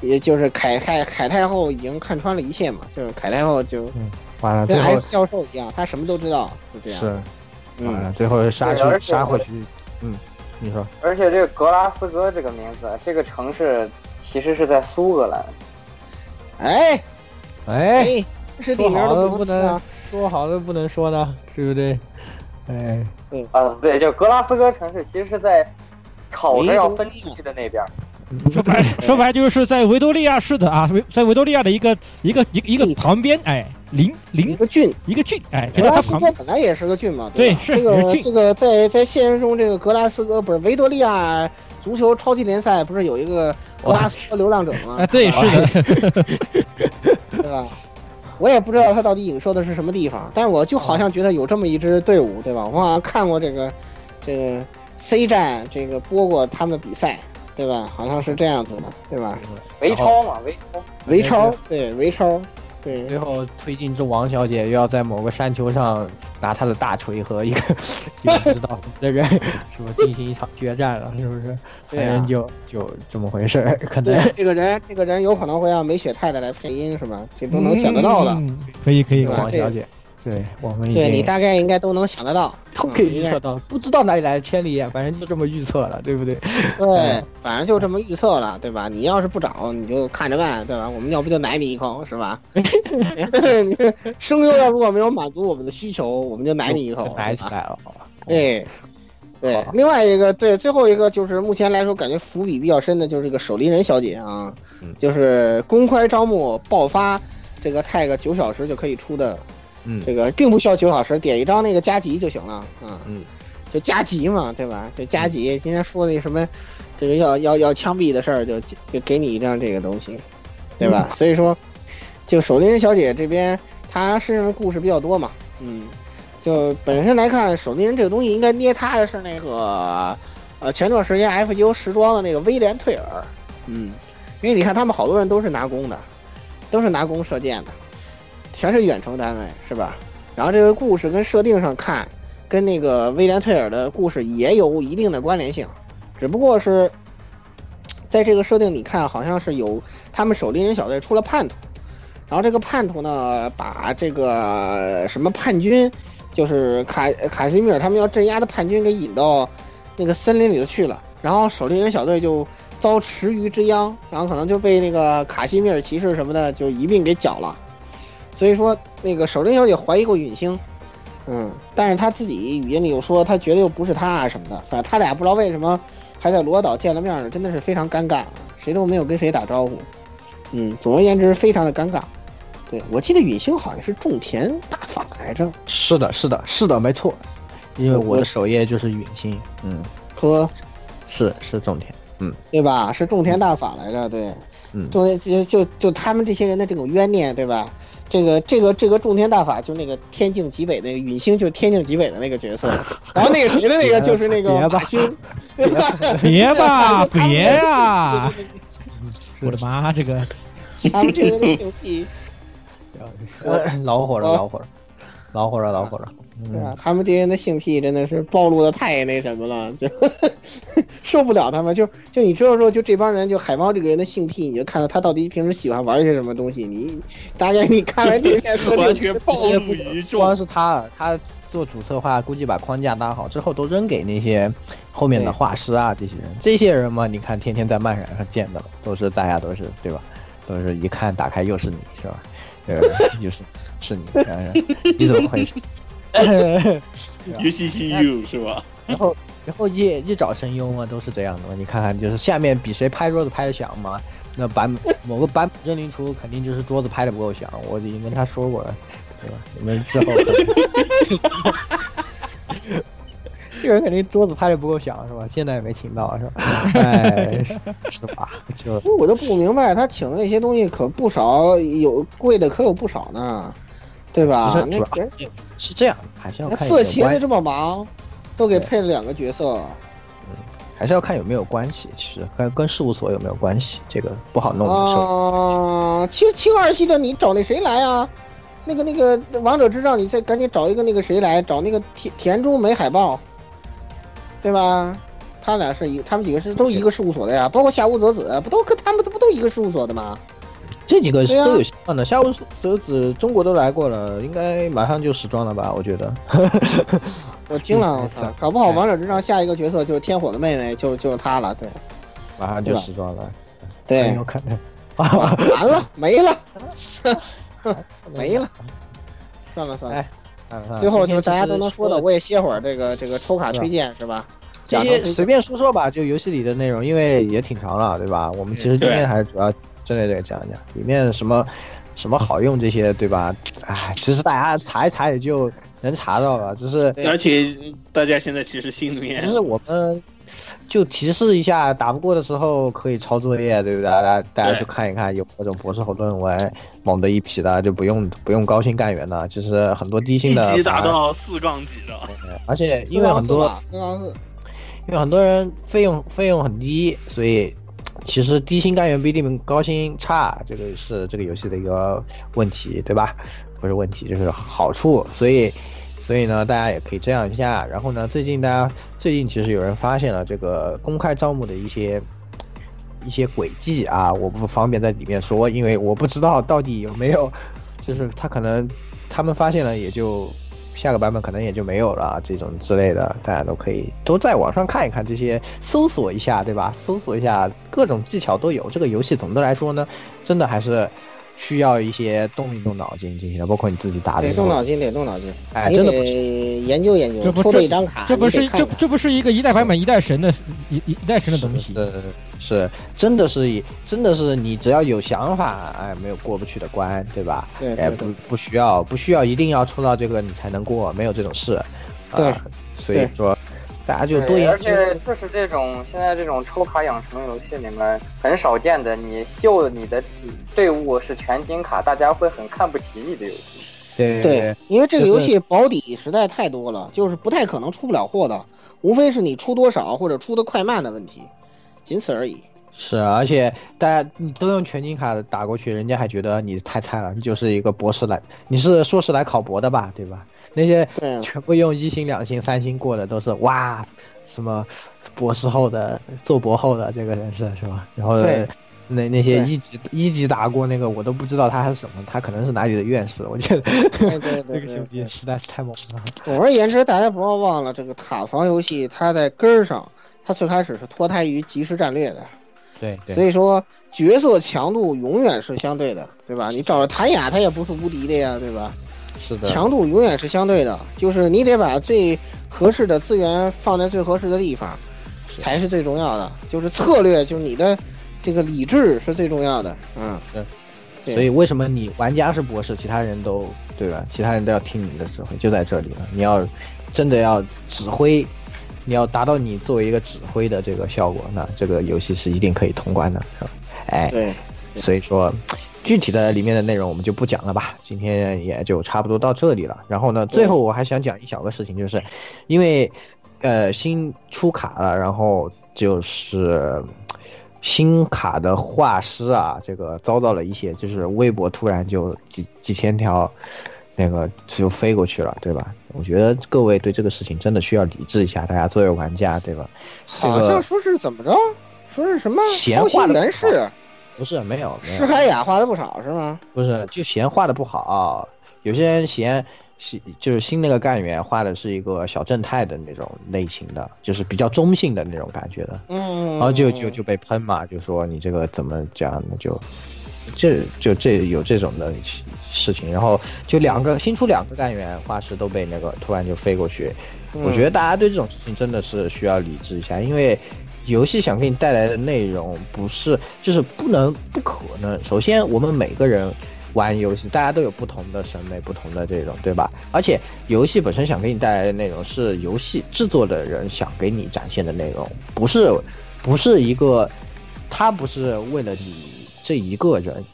也就是凯凯凯太后已经看穿了一切嘛，就是凯太后就完了，跟 S 教授一样，他什么都知道，就这样。是，完了，最后杀去杀回去，嗯，你说。而且这个格拉斯哥这个名字，这个城市其实是在苏格兰。哎，哎，是地名都不能说好的不能说呢，对不对？哎，对啊，对，就格拉斯哥城市其实是在吵着要分出去的那边。说白 说白就是在维多利亚市的啊，在维多利亚的一个一个一一个旁边，哎，邻邻一个郡，一个郡，哎，格拉斯哥本来也是个郡嘛，对，是这个这个在在现实中，这个格拉斯哥不是维多利亚足球超级联赛不是有一个格拉斯哥流浪者吗？啊，对，是的，对吧？我也不知道他到底影射的是什么地方，但我就好像觉得有这么一支队伍，对吧？我好像看过这个，这个 C 站这个播过他们的比赛，对吧？好像是这样子的，对吧？维超嘛，维超，维超，对，维超，对。最后推进之王小姐又要在某个山丘上拿她的大锤和一个 一个不知道 什么的人，是不进行一场决战了？是不是？反正就就这么回事儿。可能这个人，这个人有可能会让梅雪太太来配音，是吧？这都能想得到的。可以，可以，王小姐。对我们对你大概应该都能想得到，都可以预测到，不知道哪里来的千里眼，反正就这么预测了，对不对？对，反正就这么预测了，对吧？你要是不找，你就看着办，对吧？我们要不就奶你一口，是吧？声优 要如果没有满足我们的需求，我们就奶你一口，奶起来了。对，对，另外一个，对，最后一个就是目前来说感觉伏笔比较深的，就是这个守林人小姐啊，就是公开招募爆发这个 tag 九小时就可以出的。嗯，这个并不需要九小时，点一张那个加急就行了啊。嗯，就加急嘛，对吧？就加急。今天说那什么，这个要要要枪毙的事儿，就就给你一张这个东西，对吧？所以说，就守林小姐这边，她身上的故事比较多嘛。嗯，就本身来看，守林人这个东西应该捏她的是那个，呃，前段时间 FU 时装的那个威廉退尔。嗯，因为你看他们好多人都是拿弓的，都是拿弓射箭的。全是远程单位是吧？然后这个故事跟设定上看，跟那个威廉退尔的故事也有一定的关联性，只不过是在这个设定里看，好像是有他们守林人小队出了叛徒，然后这个叛徒呢，把这个什么叛军，就是卡卡西米尔他们要镇压的叛军给引到那个森林里头去了，然后守猎人小队就遭池鱼之殃，然后可能就被那个卡西米尔骑士什么的就一并给绞了。所以说，那个守灵小姐怀疑过陨星，嗯，但是她自己语音里又说她觉得又不是她啊什么的，反正他俩不知道为什么还在罗岛见了面呢，真的是非常尴尬，谁都没有跟谁打招呼。嗯，总而言之，非常的尴尬。对我记得陨星好像是种田大法来着，是的，是的，是的，没错，因为我的首页就是陨星，嗯，和是是种田，嗯，对吧？是种田大法来着，对，嗯，种田就就就他们这些人的这种冤念，对吧？这个这个这个种田大法就那个天境极北那个陨星，就是天境极北的那个角色，然后那个谁的那个就是那个别吧马星，对吧？别吧，别呀！这个我的妈，这个 他们这个人的性癖，恼火了，老火了，老火了，老火了，对啊？他们这些人的性癖真的是暴露的太那什么了，就 受不了他们。就就你知道说，就这帮人，就海猫这个人的性癖，你就看到他到底平时喜欢玩些什么东西。你大概你看完这篇说，完全暴露于众。光是他，他做主策划，估计把框架搭好之后，都扔给那些后面的画师啊，这些人。这些人嘛，你看天天在漫展上见的，都是大家都是对吧？都是一看打开又是你是吧？呃，又是 是你，呃你怎么回事？尤其是 you 是吧？然后然后一一找声优嘛，都是这样的嘛。你看看，就是下面比谁拍桌子拍的响嘛。那版 某个版本认领出肯定就是桌子拍的不够响，我已经跟他说过了，对吧？你们之后 这个人肯定桌子拍的不够响是吧？现在也没请到是吧？哎，是是吧？就我都不明白，他请的那些东西可不少，有贵的可有不少呢，对吧？是那人是这样，还是要看色情的这么忙，都给配了两个角色，还是要看有没有关系。其实跟跟事务所有没有关系，这个不好弄的时候。啊，清清二系的你找那谁来啊？那个那个王者之杖，你再赶紧找一个那个谁来，找那个田田中美海豹，对吧？他俩是一，他们几个是都一个事务所的呀，包括夏屋泽子，不都跟他们都不都一个事务所的吗？这几个都有希望的。夏无泽子中国都来过了，应该马上就时装了吧？我觉得。我惊了，我操！搞不好王者之上下一个角色就是天火的妹妹，就就是她了，对马上就时装了，对有，可能。完了没了，没了，算了算了。哎最后就是大家都能说的，我也歇会儿这个这个抽卡推荐是吧？这些随便说说吧，就游戏里的内容，因为也挺长了，对吧？我们其实今天还是主要针对这个讲一讲，里面什么什么好用这些，对吧？哎，其实大家查一查也就能查到了，只是而且大家现在其实心里面其实我们就提示一下，打不过的时候可以抄作业，对不对？大家大家去看一看，有各种博士后论文猛的一批的，就不用不用高薪干员了。其实很多低薪一的级打，到四杠几的，而且因为很多因为很多人费用费用很低，所以其实低薪干员不一定高薪差，这个是这个游戏的一个问题，对吧？不是问题，就是好处。所以，所以呢，大家也可以这样一下。然后呢，最近大家最近其实有人发现了这个公开招募的一些一些轨迹啊，我不方便在里面说，因为我不知道到底有没有，就是他可能他们发现了也就。下个版本可能也就没有了，这种之类的，大家都可以都在网上看一看这些，搜索一下，对吧？搜索一下各种技巧都有。这个游戏总的来说呢，真的还是需要一些动一动脑筋进行的，包括你自己打的得。动脑筋，得动脑筋，哎，真的不得研究研究，这不抽了一张卡，这不是这这不是一个一代版本一代神的一一一代神的东西。是是，真的是以真的是你只要有想法，哎，没有过不去的关，对吧？哎，对对不不需要不需要一定要抽到这个你才能过，没有这种事。对啊，所以说大家就多研究。且就是这种现在这种抽卡养成游戏里面很少见的，你秀你的队伍是全金卡，大家会很看不起你的游戏。对对，因为这个游戏保底实在太多了，就是不太可能出不了货的，无非是你出多少或者出的快慢的问题，仅此而已。是，而且大家你都用全金卡打过去，人家还觉得你太菜了，你就是一个博士来，你是硕士来考博的吧，对吧？那些全部用一星、两星、三星过的都是哇，什么博士后的、做博后的这个人设是吧？然后对那那些一级一级打过那个，我都不知道他是什么，他可能是哪里的院士，我觉得对对对 这个兄弟实在是太猛了。总而言之，大家不要忘了，这个塔防游戏它在根儿上，它最开始是脱胎于即时战略的，对，对所以说角色强度永远是相对的，对吧？你找着谭雅，他也不是无敌的呀，对吧？是的，强度永远是相对的，就是你得把最合适的资源放在最合适的地方，才是最重要的。就是策略，就是你的这个理智是最重要的。嗯，是。对所以为什么你玩家是博士，其他人都对吧？其他人都要听你的指挥，就在这里了。你要真的要指挥，你要达到你作为一个指挥的这个效果，那这个游戏是一定可以通关的，是吧？哎，对，所以说具体的里面的内容我们就不讲了吧，今天也就差不多到这里了。然后呢，最后我还想讲一小个事情，就是因为呃新出卡了，然后就是新卡的画师啊，这个遭到了一些，就是微博突然就几几千条。那个就飞过去了，对吧？我觉得各位对这个事情真的需要理智一下，大家作为玩家，对吧？好像说是怎么着？说是什么闲话的原氏？不是没有，施海雅画的不少是吗？不是，就嫌画的不好，有些人嫌新就是新那个干员画的是一个小正太的那种类型的，就是比较中性的那种感觉的，嗯，然后就就就被喷嘛，就说你这个怎么这样的就。这就这有这种的事情，然后就两个新出两个干员画师都被那个突然就飞过去，我觉得大家对这种事情真的是需要理智一下，因为游戏想给你带来的内容不是就是不能不可能。首先，我们每个人玩游戏，大家都有不同的审美，不同的这种，对吧？而且游戏本身想给你带来的内容是游戏制作的人想给你展现的内容，不是不是一个，他不是为了你。这一个人，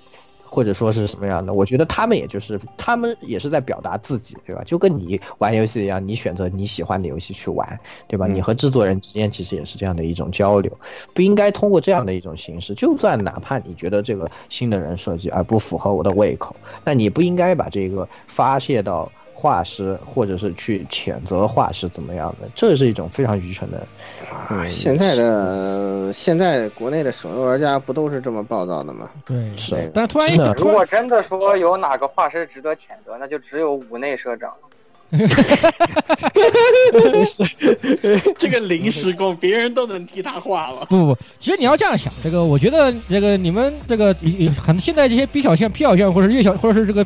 或者说是什么样的？我觉得他们也就是他们也是在表达自己，对吧？就跟你玩游戏一样，你选择你喜欢的游戏去玩，对吧？你和制作人之间其实也是这样的一种交流，不应该通过这样的一种形式。就算哪怕你觉得这个新的人设计而不符合我的胃口，那你不应该把这个发泄到画师，或者是去谴责画师怎么样的，这是一种非常愚蠢的。啊，现在的现在国内的手游玩家不都是这么暴躁的吗？对，是。但突然一如果真的说有哪个画师值得谴责，那就只有五内社长。这个临时工，别人都能替他画了。不不不，其实你要这样想，这个我觉得这个你们这个很现在这些 B 小线、P 小线或者是月小或者是这个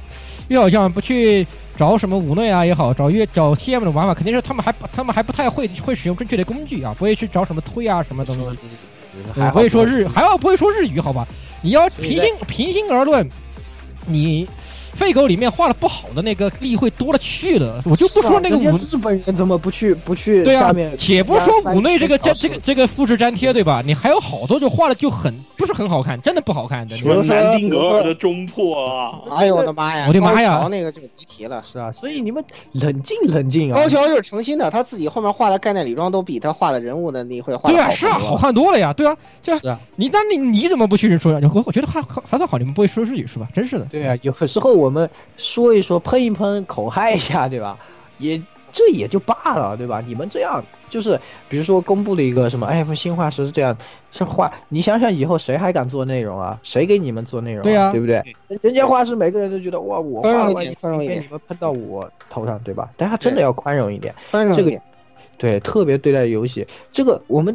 月小项不去找什么五内啊也好，找越找 TM 的玩法，肯定是他们还他们还不太会会使用正确的工具啊，不会去找什么推啊什么东西，对不会说日还要不会说日语好吧？你要平心平心而论，你。废狗里面画的不好的那个例会多了去了，我就不说那个五日本人怎么不去不去对啊，且不说五内这个这这个这个复制粘贴对吧？你还有好多就画的就很不是很好看，真的不好看的。什么南丁格尔的中破啊！哎呦我的妈呀！我的妈呀高桥那个就别提了，是啊，所以你们冷静冷静啊。高桥就是诚心的，他自己后面画的概念礼装都比他画的人物的例会画对啊，的好是啊，很多好看多了呀，对啊，就是啊，你但你你怎么不去说呀？我我觉得还还算好，你们不会说日语是吧？真是的。对啊，有时候我们说一说，喷一喷，口嗨一下，对吧？也这也就罢了，对吧？你们这样就是，比如说公布了一个什么，哎，新画师这样是画，你想想以后谁还敢做内容啊？谁给你们做内容、啊？对啊对不对？人家画师每个人都觉得哇，我宽容画完一点宽容一点给你们喷到我头上，对吧？大家真的要宽容一点，宽容一点这个。对，特别对待游戏，这个我们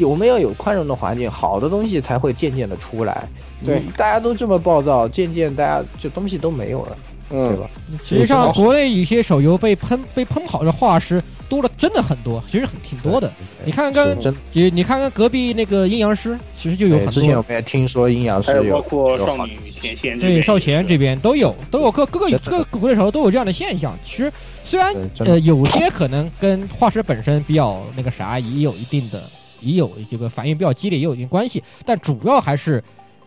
我们要有宽容的环境，好的东西才会渐渐的出来。对，大家都这么暴躁，渐渐大家就东西都没有了，嗯，对吧？实际上，国内有些手游被喷被喷好的画师多了，真的很多，其实很挺多的。你看看，你你看看隔壁那个阴阳师，其实就有很多。之前我们也听说阴阳还有包师有括少女前线这边对，少前这边都有，都有各各个各个国内手游都有这样的现象。其实虽然呃有些可能跟画师本身比较那个啥，也有一定的，也有这个反应比较激烈，也有一定关系，但主要还是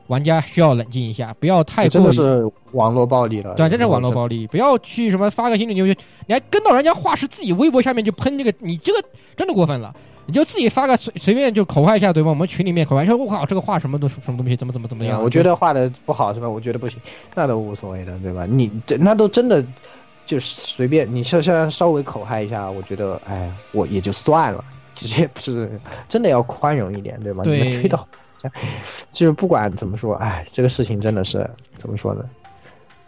玩家需要冷静一下，不要太过于的是网络暴力了，对，真是网络暴力，不要去什么发个新的牛，你还跟到人家画师自己微博下面就喷这个，你这个真的过分了。你就自己发个随随便就口嗨一下，对吧？我们群里面口嗨说，我靠，这个画什么东什么东西，怎么怎么怎么样？我觉得画的不好是吧？我觉得不行，那都无所谓的，对吧？你这那都真的就是随便，你像像稍微口嗨一下，我觉得哎，我也就算了，直接不是真的要宽容一点，对吧？对你们吹的 就是不管怎么说，哎，这个事情真的是怎么说呢？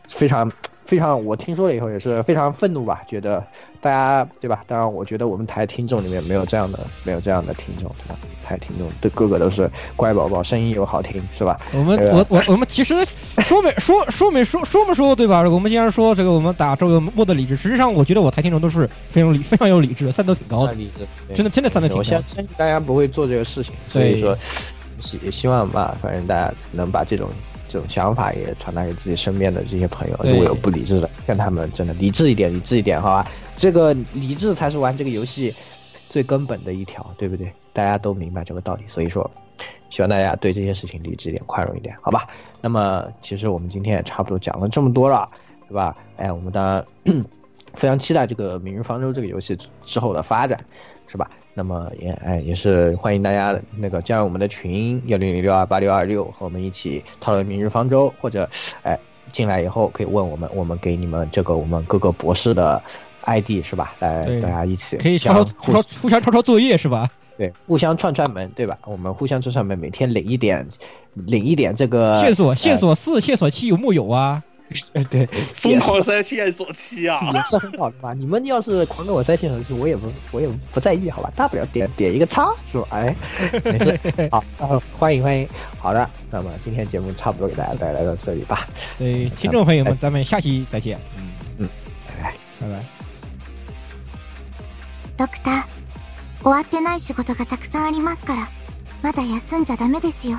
非常非常，我听说了以后也是非常愤怒吧，觉得大家对吧？当然，我觉得我们台听众里面没有这样的，没有这样的听众，对吧？台听众的个个都是乖宝宝，声音又好听，是吧？我们我我我们其实说没说说没说说没说对吧？我们经常说这个我们打这个莫的理智，实际上我觉得我台听众都是非常理非常有理智，三都挺高的，理智，真的真的算得挺高我相相信大家不会做这个事情，所以说希也希望吧，反正大家能把这种这种想法也传达给自己身边的这些朋友，如果有不理智的，跟他们真的理智一点，理智一点，好吧？这个理智才是玩这个游戏最根本的一条，对不对？大家都明白这个道理，所以说希望大家对这些事情理智一点，宽容一点，好吧？那么其实我们今天也差不多讲了这么多了，对吧？哎，我们当然 非常期待这个《明日方舟》这个游戏之后的发展，是吧？那么也哎也是欢迎大家那个加入我们的群幺零零六二八六二六，和我们一起讨论《明日方舟》，或者哎进来以后可以问我们，我们给你们这个我们各个博士的 ID 是吧？来大家一起可以抄抄互抄互相抄抄作业是吧？对，互相串串门，对吧？我们互相串串门，每天领一点，领一点这个线索线呃索四线索七有木有啊？对，疯狂塞线索七啊！也是很好的嘛。你们要是狂给我塞线索器，我也不我也不在意，好吧？大不了点点一个叉，是吧？哎，没事。好，呃欢迎欢迎。好的，那么今天节目差不多给大家带来到这里吧。对，听众朋友们，咱们下期再见。嗯嗯，拜拜拜拜。ドクター、終わってない仕事がたくさんありますから、まだ休んじゃダメですよ。